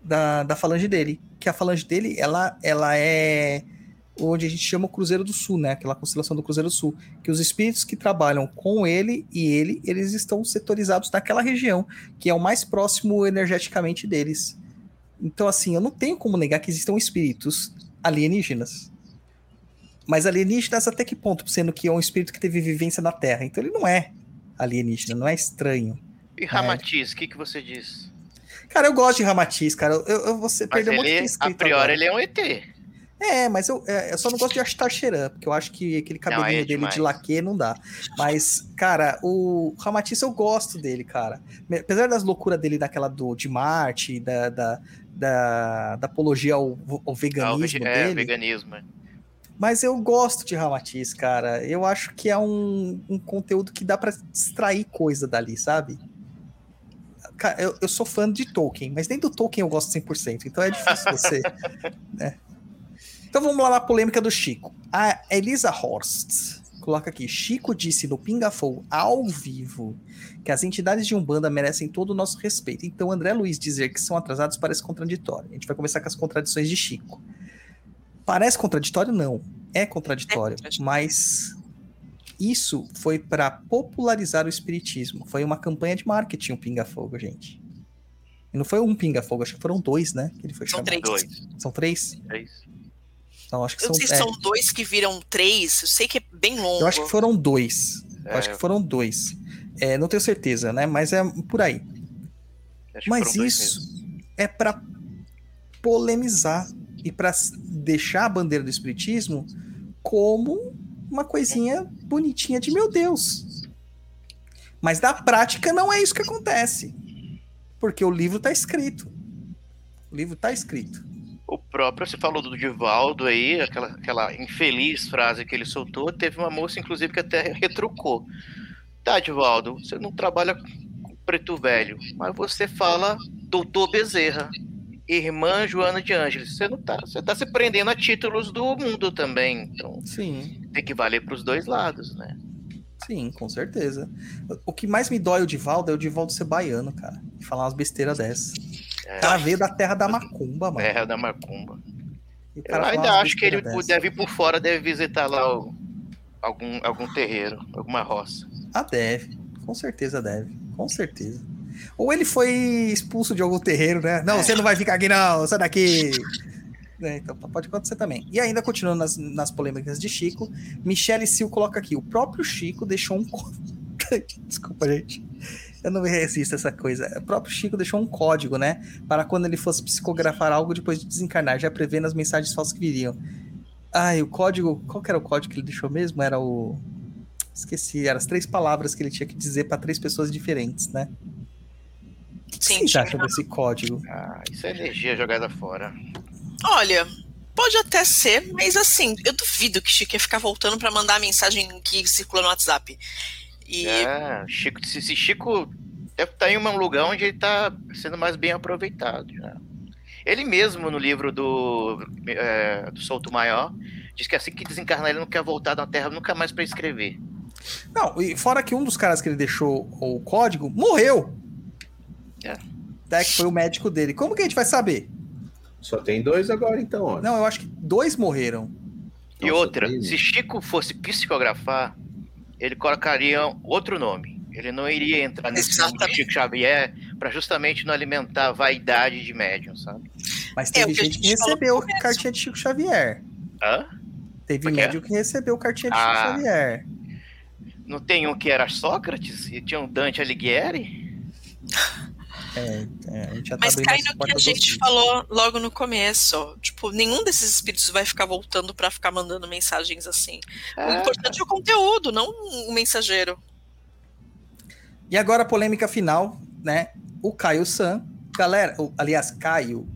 da, da falange dele. Que a falange dele, ela, ela é onde a gente chama o Cruzeiro do Sul, né? Aquela constelação do Cruzeiro do Sul. Que os espíritos que trabalham com ele e ele, eles estão setorizados naquela região, que é o mais próximo energeticamente deles. Então, assim, eu não tenho como negar que existam espíritos alienígenas. Mas alienígenas até que ponto? Sendo que é um espírito que teve vivência na Terra. Então ele não é alienígena, não é estranho. E Ramatiz, o que, que você diz? Cara, eu gosto de Ramatiz, cara. Eu, eu Mas perder um monte de ele, a priori, agora. ele é um ET. É, mas eu, é, eu só não gosto de Ashtar Sheran, porque eu acho que aquele cabelinho aí é dele de laque não dá. Mas, cara, o Ramatiz eu gosto dele, cara. Apesar das loucuras dele daquela do, de Marte, da, da, da, da apologia ao, ao veganismo é, dele. veganismo. Mas eu gosto de Ramatiz, cara. Eu acho que é um, um conteúdo que dá pra extrair coisa dali, sabe? Cara, eu, eu sou fã de Tolkien, mas nem do Tolkien eu gosto 100%, então é difícil você. né? Então vamos lá na polêmica do Chico. A Elisa Horst coloca aqui: Chico disse no Pingafou ao vivo que as entidades de Umbanda merecem todo o nosso respeito. Então André Luiz dizer que são atrasados parece contraditório. A gente vai começar com as contradições de Chico. Parece contraditório? Não. É contraditório. É contraditório. Mas isso foi para popularizar o espiritismo. Foi uma campanha de marketing, o Pinga Fogo, gente. E não foi um Pinga Fogo, acho que foram dois, né? Que ele foi São chamado. três. Dois. São três? Três. Então, acho que Eu não são. sei é, se são dois que viram três, eu sei que é bem longo. eu acho que foram dois. Eu É. acho que foram dois. É, não tenho certeza, né? Mas é por aí. Mas isso é para polemizar e para deixar a bandeira do espiritismo como uma coisinha bonitinha de meu Deus. Mas na prática não é isso que acontece. Porque o livro tá escrito. O livro tá escrito. O O próprio, você falou do Divaldo aí, aquela, aquela infeliz frase que ele soltou, teve uma moça, inclusive, que até retrucou. Tá, Divaldo, você não trabalha com preto velho, mas você fala doutor Bezerra, irmã Joana de Ângeles. Você não tá, você tá se prendendo a títulos do mundo também. Então, Sim, tem que valer pros dois lados, né? sim, com certeza. O que mais me dói o Divaldo é o Divaldo ser baiano, cara. E falar umas besteiras dessas. É. O cara veio da terra da macumba, mano. Terra da Macumba. Eu ainda acho que ele besteiras deve ir por fora, deve visitar lá o- algum, algum terreiro, alguma roça. Ah, deve. Com certeza deve. Com certeza. Ou ele foi expulso de algum terreiro, né? Não, você não vai ficar aqui, não. Sai daqui. É, então pode acontecer também. E ainda continuando nas, nas polêmicas de Chico, Michele Sil coloca aqui: o próprio Chico deixou um. Desculpa, gente. Eu não me resisto a essa coisa. O próprio Chico deixou um código, né? Para quando ele fosse psicografar algo depois de desencarnar, já prevendo as mensagens falsas que viriam. Ai, o código. Qual que era o código que ele deixou mesmo? Era o. Esqueci, eram as três palavras que ele tinha que dizer para três pessoas diferentes, né? O que Sim, vocês acham desse código? Ah, isso é energia jogada fora. Olha, pode até ser, mas assim, eu duvido que Chico ia ficar voltando pra mandar a mensagem que circula no WhatsApp. E É, Chico, esse esse Chico deve estar em um lugar onde ele está sendo mais bem aproveitado. já. Ele mesmo, no livro do, é, do Souto Maior, diz que assim que desencarnar ele não quer voltar na Terra nunca mais para escrever. Não, e fora que um dos caras que ele deixou o código morreu. É. Até que foi o médico dele. Como que a gente vai saber? Só tem dois agora, então, ó. Não, eu acho que dois morreram. E Nossa, outra, tem- se Chico fosse psicografar, ele colocaria outro nome. Ele não iria entrar nesse nome de. Chico Xavier para justamente não alimentar a vaidade de médium, sabe? Mas É, teve a gente que recebeu começo. cartinha de Chico Xavier. Hã? Teve é é? médico que recebeu cartinha de Ah. Chico Xavier. Não tem um que era Sócrates e tinha um Dante Alighieri? É, é, a gente já tá Mas cai no que a gente falou logo no começo. Tipo, nenhum desses espíritos vai ficar voltando pra ficar mandando mensagens assim. O É, importante é o conteúdo, não o mensageiro. E agora a polêmica final, né? O Caio San. Galera, o- aliás, Caio,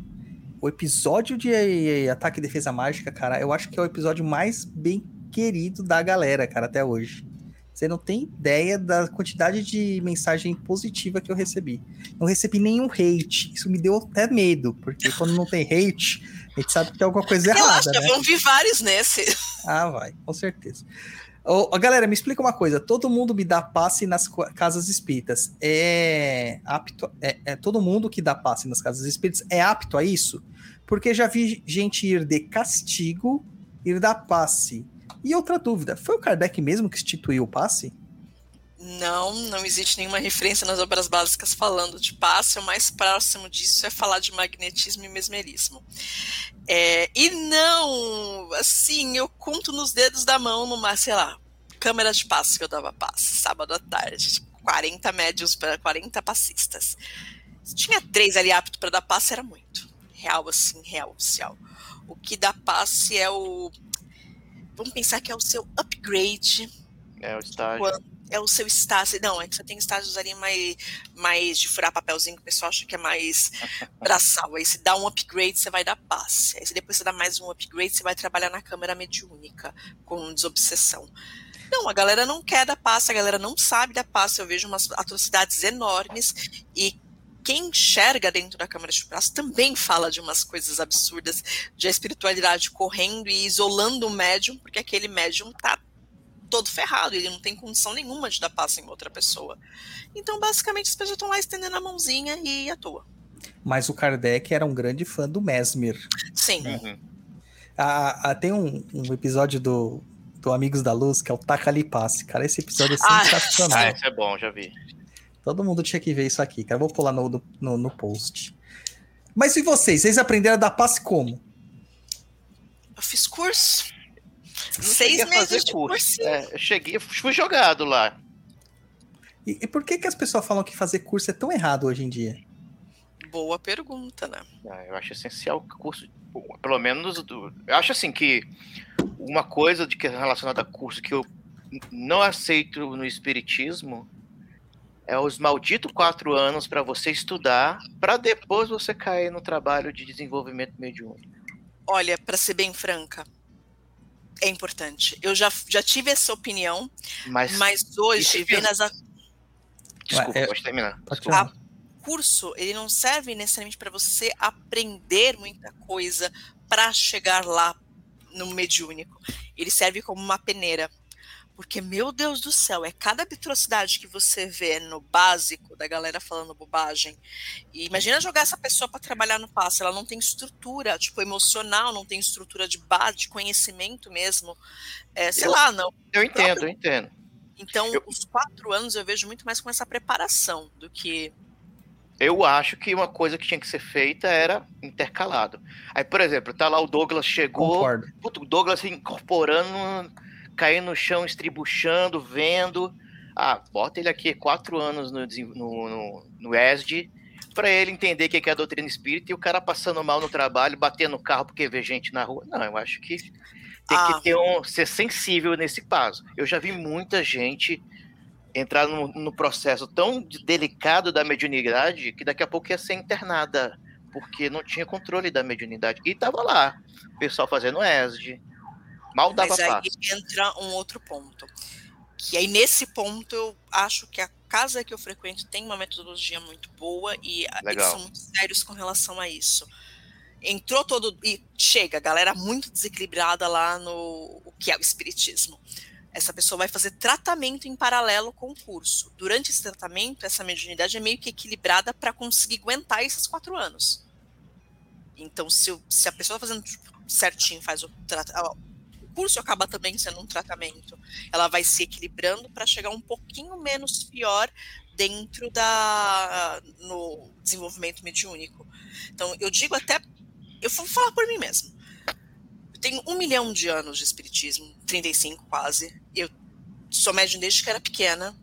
o episódio de Ataque e Defesa Mágica, cara, eu acho que é o episódio mais bem querido da galera, cara, até hoje. Você não tem ideia da quantidade de mensagem positiva que eu recebi. Não recebi nenhum hate. Isso me deu até medo, porque quando não tem hate, a gente sabe que tem alguma coisa Relaxa, errada, né? vão vir vários nesse. Ah, vai, com certeza. Ô, galera, me explica uma coisa. Todo mundo me dá passe nas casas espíritas. É apto. É, é todo mundo que dá passe nas casas espíritas é apto a isso? Porque já vi gente ir de castigo, ir dar passe. E outra dúvida: foi o Kardec mesmo que instituiu o passe? Não, não existe nenhuma referência nas obras básicas falando de passe. O mais próximo disso é falar de magnetismo e mesmerismo. É, e não, assim, eu conto nos dedos da mão numa, sei lá, câmera de passe que eu dava passe, sábado à tarde. 40 médios para 40 passistas. Se tinha três ali apto para dar passe, era muito. Real, assim, real, oficial. O que dá passe é o. Vamos pensar que é o seu upgrade é o estágio. é o seu estágio. Não, é que você tem estágios ali mais, mais de furar papelzinho, que o pessoal acha que é mais braçal. Aí você dá um upgrade, você vai dar passe. Aí depois você dá mais um upgrade, você vai trabalhar na câmera mediúnica, com desobsessão. Não, a galera não quer dar passe, a galera não sabe dar passe. Eu vejo umas atrocidades enormes e quem enxerga dentro da câmera de braço também fala de umas coisas absurdas, de a espiritualidade correndo e isolando o médium, porque aquele médium tá todo ferrado, ele não tem condição nenhuma de dar passe em outra pessoa. Então, basicamente, as pessoas estão lá estendendo a mãozinha e à toa. Mas o Kardec era um grande fã do Mesmer. Sim. Uhum. Ah, ah, tem um, um episódio do, do Amigos da Luz que é o Taca Ali Passe. Cara, esse episódio é Ah, sensacional. Ah, isso é bom, já vi. Todo mundo tinha que ver isso aqui, cara. Eu vou pular no, no, no post. Mas e vocês? Vocês aprenderam a dar passe como? Eu fiz curso. Não Seis meses de curso. É, eu cheguei, eu fui jogado lá. E, e por que, que as pessoas falam que fazer curso é tão errado hoje em dia? Boa pergunta, né? Ah, Eu acho essencial o curso, pelo menos, do- eu acho assim que uma coisa de que é relacionada a curso que eu não aceito no espiritismo é os malditos quatro anos para você estudar, para depois você cair no trabalho de desenvolvimento mediúnico. Olha, para ser bem franca, é importante. Eu já, já tive essa opinião, Mas, mas hoje, é vendo as, a- desculpa, Ué, é- pode terminar. Desculpa. falar. curso, ele não serve necessariamente para você aprender muita coisa para chegar lá no mediúnico. Ele serve como uma peneira. Porque, meu Deus do céu, é cada atrocidade que você vê no básico da galera falando bobagem. E imagina jogar essa pessoa para trabalhar no passe. Ela não tem estrutura, tipo, emocional, não tem estrutura de base, de conhecimento mesmo. É, sei Eu- lá, não. Eu entendo, eu entendo. Então, Eu- os quatro anos eu vejo muito mais com essa preparação do que. Eu acho que uma coisa que tinha que ser feita era intercalado. Aí, por exemplo, tá lá o Douglas chegou, Concordo. puto, o Douglas se incorporando, caindo no chão, estribuchando, vendo. Ah, bota ele aqui quatro anos no, no, no, no ESD para ele entender o que que é a doutrina espírita e o cara passando mal no trabalho, batendo no carro porque vê gente na rua. Não, eu acho que tem Ah. que ter um, ser sensível nesse caso. Eu já vi muita gente entrar no, no processo tão de- delicado da mediunidade que daqui a pouco ia ser internada porque não tinha controle da mediunidade. E tava lá, o pessoal fazendo ESD. Mal dava Mas aí passo. entra um outro ponto. Que aí, nesse ponto, eu acho que a casa que eu frequento tem uma metodologia muito boa e a- eles Legal. são muito sérios com relação a isso. Entrou todo. E chega, galera muito desequilibrada lá no o que é o espiritismo. Essa pessoa vai fazer tratamento em paralelo com o curso. Durante esse tratamento, essa mediunidade é meio que equilibrada para conseguir aguentar esses quatro anos. Então, se, se a pessoa está fazendo tipo, certinho, faz o curso acaba também sendo um tratamento. Ela vai se equilibrando para chegar um pouquinho menos pior dentro da no desenvolvimento mediúnico. Então, eu digo até, eu vou falar por mim mesmo. Eu tenho um milhão de anos de espiritismo, 35 quase. Eu sou médium desde que era pequena.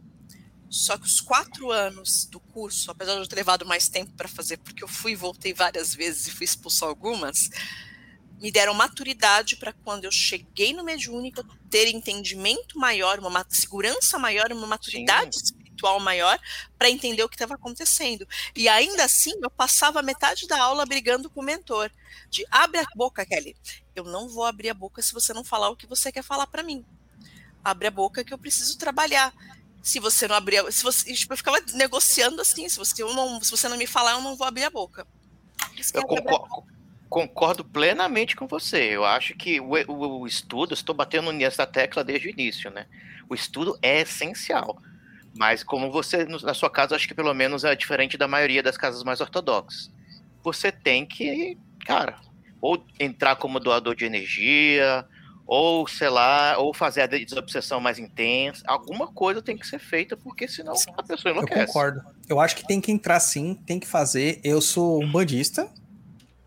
Só que os quatro anos do curso, apesar de eu ter levado mais tempo para fazer, porque eu fui e voltei várias vezes e fui expulsar algumas, me deram maturidade para quando eu cheguei no mediúnico ter entendimento maior, uma ma- segurança maior, uma maturidade espiritual maior para entender o que estava acontecendo. E ainda assim, eu passava metade da aula brigando com o mentor, de abre a boca, Kelly. Eu não vou abrir a boca se você não falar o que você quer falar para mim. Abre a boca que eu preciso trabalhar. Se você não abrir, a- se você, tipo, eu ficava negociando assim, se você, não, se você não me falar, eu não vou abrir a boca. Eu concordo, concordo plenamente com você. Eu acho que o, o- o estudo, estou batendo nessa tecla desde o início, né? O estudo é essencial. Mas como você, na sua casa, acho que pelo menos é diferente da maioria das casas mais ortodoxas. Você tem que, cara, ou entrar como doador de energia, ou, sei lá, ou fazer a desobsessão mais intensa. Alguma coisa tem que ser feita, porque senão a pessoa Eu enlouquece. concordo. Eu acho que tem que entrar sim, tem que fazer. Eu sou um bandista,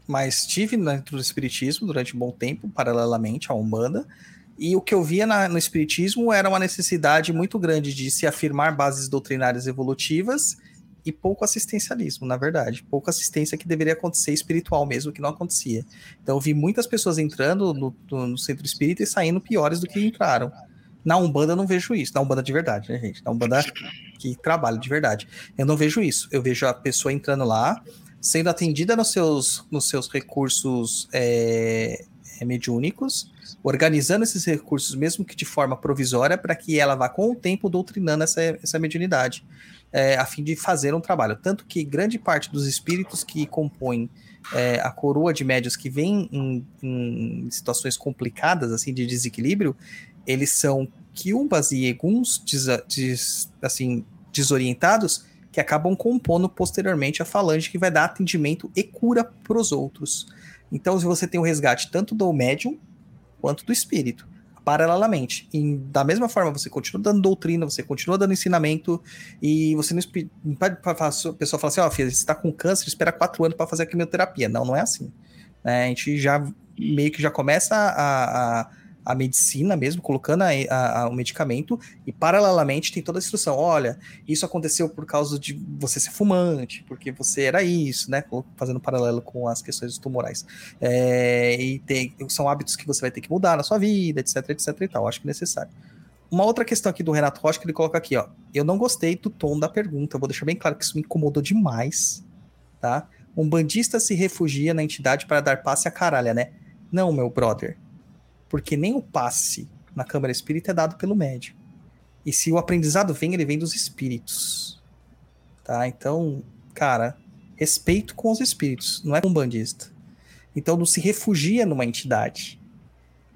mas estive dentro do espiritismo durante um bom tempo, paralelamente à Umbanda. E o que eu via na- no espiritismo era uma necessidade muito grande de se afirmar bases doutrinárias evolutivas e pouco assistencialismo, na verdade. Pouca assistência que deveria acontecer espiritual mesmo, que não acontecia. Então eu vi muitas pessoas entrando no- no centro espírita e saindo piores do que entraram. Na Umbanda eu não vejo isso. Na Umbanda de verdade, né, gente? Na Umbanda que trabalha de verdade. Eu não vejo isso. Eu vejo a pessoa entrando lá, sendo atendida nos seus, nos seus recursos é, é, mediúnicos, organizando esses recursos, mesmo que de forma provisória, para que ela vá com o tempo doutrinando essa, essa mediunidade, é, a fim de fazer um trabalho. Tanto que grande parte dos espíritos que compõem é, a coroa de médios que vem em, em situações complicadas, assim, de desequilíbrio, eles são quiumbas e eguns desa- des- assim, desorientados que acabam compondo posteriormente a falange que vai dar atendimento e cura para os outros. Então, se você tem o resgate tanto do médium quanto do espírito, paralelamente. E da mesma forma, você continua dando doutrina, você continua dando ensinamento, e você não, a pessoa fala assim: ó, filha, você está com câncer, espera quatro anos para fazer a quimioterapia. Não, não é assim. né? A gente já meio que já começa a, a, a medicina mesmo, colocando a- a- a- o medicamento, e paralelamente tem toda a instrução. Olha, isso aconteceu por causa de você ser fumante, porque você era isso, né? Fazendo paralelo com as questões tumorais. É, e tem, são hábitos que você vai ter que mudar na sua vida, etc, etc e tal. Acho que é necessário. Uma outra questão aqui do Renato Rocha que ele coloca aqui, ó. Eu não gostei do tom da pergunta, vou deixar bem claro que isso me incomodou demais, tá? Um bandista se refugia na entidade para dar passe a caralho, né? Não, meu brother. Porque nem o passe na Câmara Espírita é dado pelo médium. E se o aprendizado vem, ele vem dos espíritos. Tá? Então, cara, respeito com os espíritos, não é com um bandista. Então não se refugia numa entidade.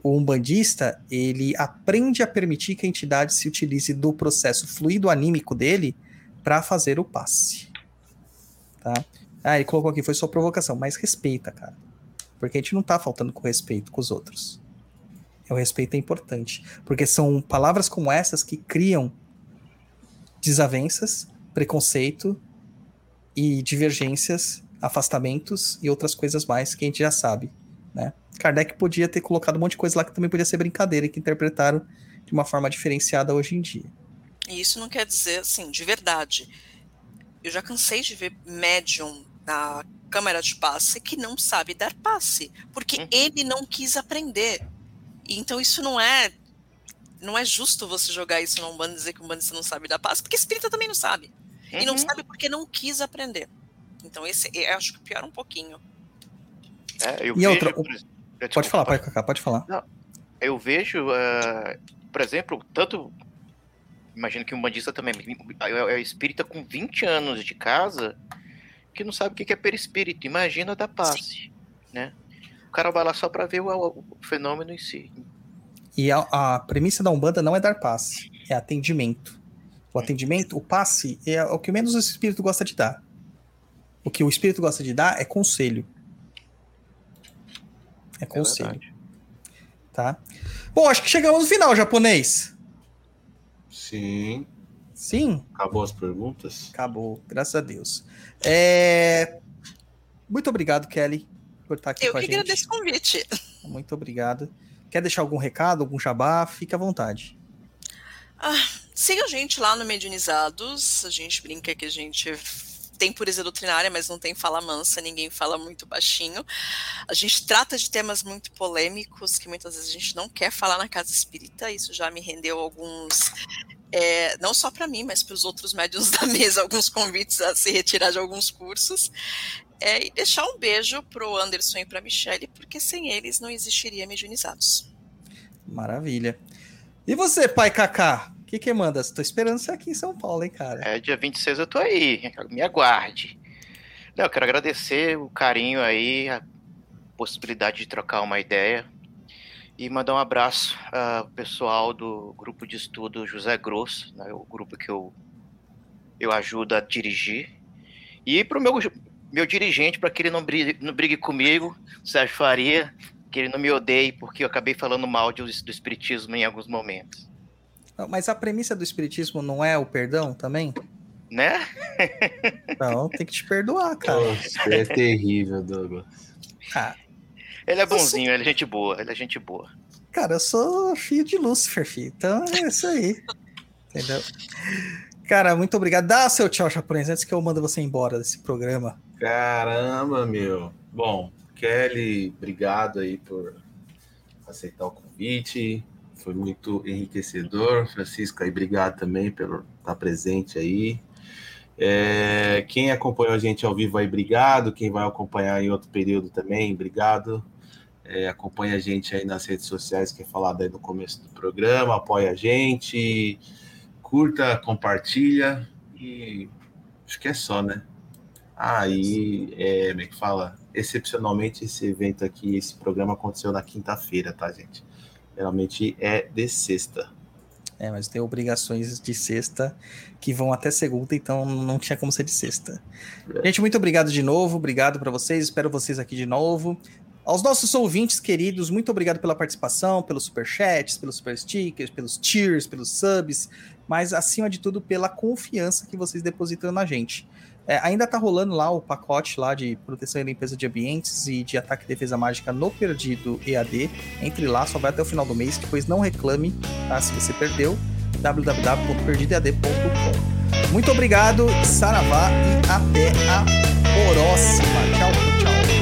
O umbandista, ele aprende a permitir que a entidade se utilize do processo fluido anímico dele para fazer o passe. Tá? Ah, ele colocou aqui, foi só provocação, mas respeita, cara. Porque a gente não tá faltando com respeito com os outros. O respeito é importante. Porque são palavras como essas que criam desavenças, preconceito e divergências, afastamentos e outras coisas mais que a gente já sabe, né? Kardec podia ter colocado um monte de coisa lá que também podia ser brincadeira e que interpretaram de uma forma diferenciada hoje em dia. E isso não quer dizer, assim, de verdade. Eu já cansei de ver médium na câmara de passe que não sabe dar passe, porque Uhum. ele não quis aprender. Então isso não é não é justo você jogar isso num bando e dizer que um bandista não sabe dar passe, porque espírita também não sabe. E não Uhum. sabe porque não quis aprender. Então esse eu acho que piora um pouquinho. É, eu E outra, vejo, o- por ex- Pode desculpa, falar, Cacá, pode falar. Eu vejo, eh, por exemplo, tanto. Imagino que um bandista também é, é espírita com 20 anos de casa que não sabe o que é perispírito. Imagina da passe, né? O cara vai lá só para ver o, o fenômeno em si. E a, a premissa da Umbanda não é dar passe, é atendimento. O atendimento, o passe, é o que menos o espírito gosta de dar. O que o espírito gosta de dar é conselho. É É conselho, verdade. tá? Bom, acho que chegamos no final, japonês. Sim. Sim, Acabou as perguntas? acabou, graças a Deus. É, Muito obrigado, Kelly, por estar aqui Eu com a que gente. agradeço o convite. Muito obrigado. Quer deixar algum recado, algum jabá? Fique à vontade. Siga a gente lá no Mediunizados. A gente brinca que a gente tem pureza doutrinária, mas não tem fala mansa, ninguém fala muito baixinho. A gente trata de temas muito polêmicos que muitas vezes a gente não quer falar na casa espírita. Isso já me rendeu alguns, é, não só para mim, mas para os outros médiuns da mesa, alguns convites a se retirar de alguns cursos. É, e deixar um beijo pro Anderson e para Michelle, porque sem eles não existiria Mediunizados. Maravilha. E você, pai Kaká? O que que manda? Estou esperando você aqui em São Paulo, hein, cara? É, dia 26 eu tô aí, me aguarde. Não, eu quero agradecer o carinho aí, a possibilidade de trocar uma ideia e mandar um abraço ao pessoal do grupo de estudo José Grosso, né, o grupo que eu, eu ajudo a dirigir. E pro meu, meu dirigente, para que ele não brigue, não brigue comigo, Sérgio Faria, que ele não me odeie, porque eu acabei falando mal de- do espiritismo em alguns momentos. Não, Mas a premissa do espiritismo não é o perdão também? Né? Então tem que te perdoar, cara. Você é terrível, Douglas. Ah, Ele é bonzinho, ele é gente boa, ele é gente boa. cara, eu sou filho de Lúcifer, filho. Então é isso aí. Entendeu? Cara, muito obrigado. Dá seu tchau, japonês, antes que eu mando você embora desse programa. Caramba, meu. Bom, Kelly, obrigado aí por aceitar o convite. Foi muito enriquecedor. Francisco, aí, obrigado também pelo estar presente aí. É, quem acompanhou a gente ao vivo aí, obrigado. Quem vai acompanhar em outro período também, obrigado. É, acompanha a gente aí nas redes sociais, que é falado aí no começo do programa, apoia a gente, curta, compartilha e acho que é só, né? Aí, é, como é que fala? Excepcionalmente, esse evento aqui, esse programa aconteceu na quinta-feira, tá, gente? Geralmente é de sexta. É, mas tem obrigações de sexta que vão até segunda, então não tinha como ser de sexta. Gente, muito obrigado de novo, obrigado para vocês, espero vocês aqui de novo. Aos nossos ouvintes queridos, muito obrigado pela participação, pelos superchats, pelos super stickers, pelos cheers, pelos subs, mas acima de tudo pela confiança que vocês depositam na gente. É, ainda tá rolando lá o pacote lá de proteção e limpeza de ambientes e de ataque e defesa mágica no Perdido EAD. Entre lá, só vai até o final do mês, depois não reclame, tá? Se você perdeu, www.perdidoead.com. Muito obrigado, saravá e até a próxima. Tchau, tchau.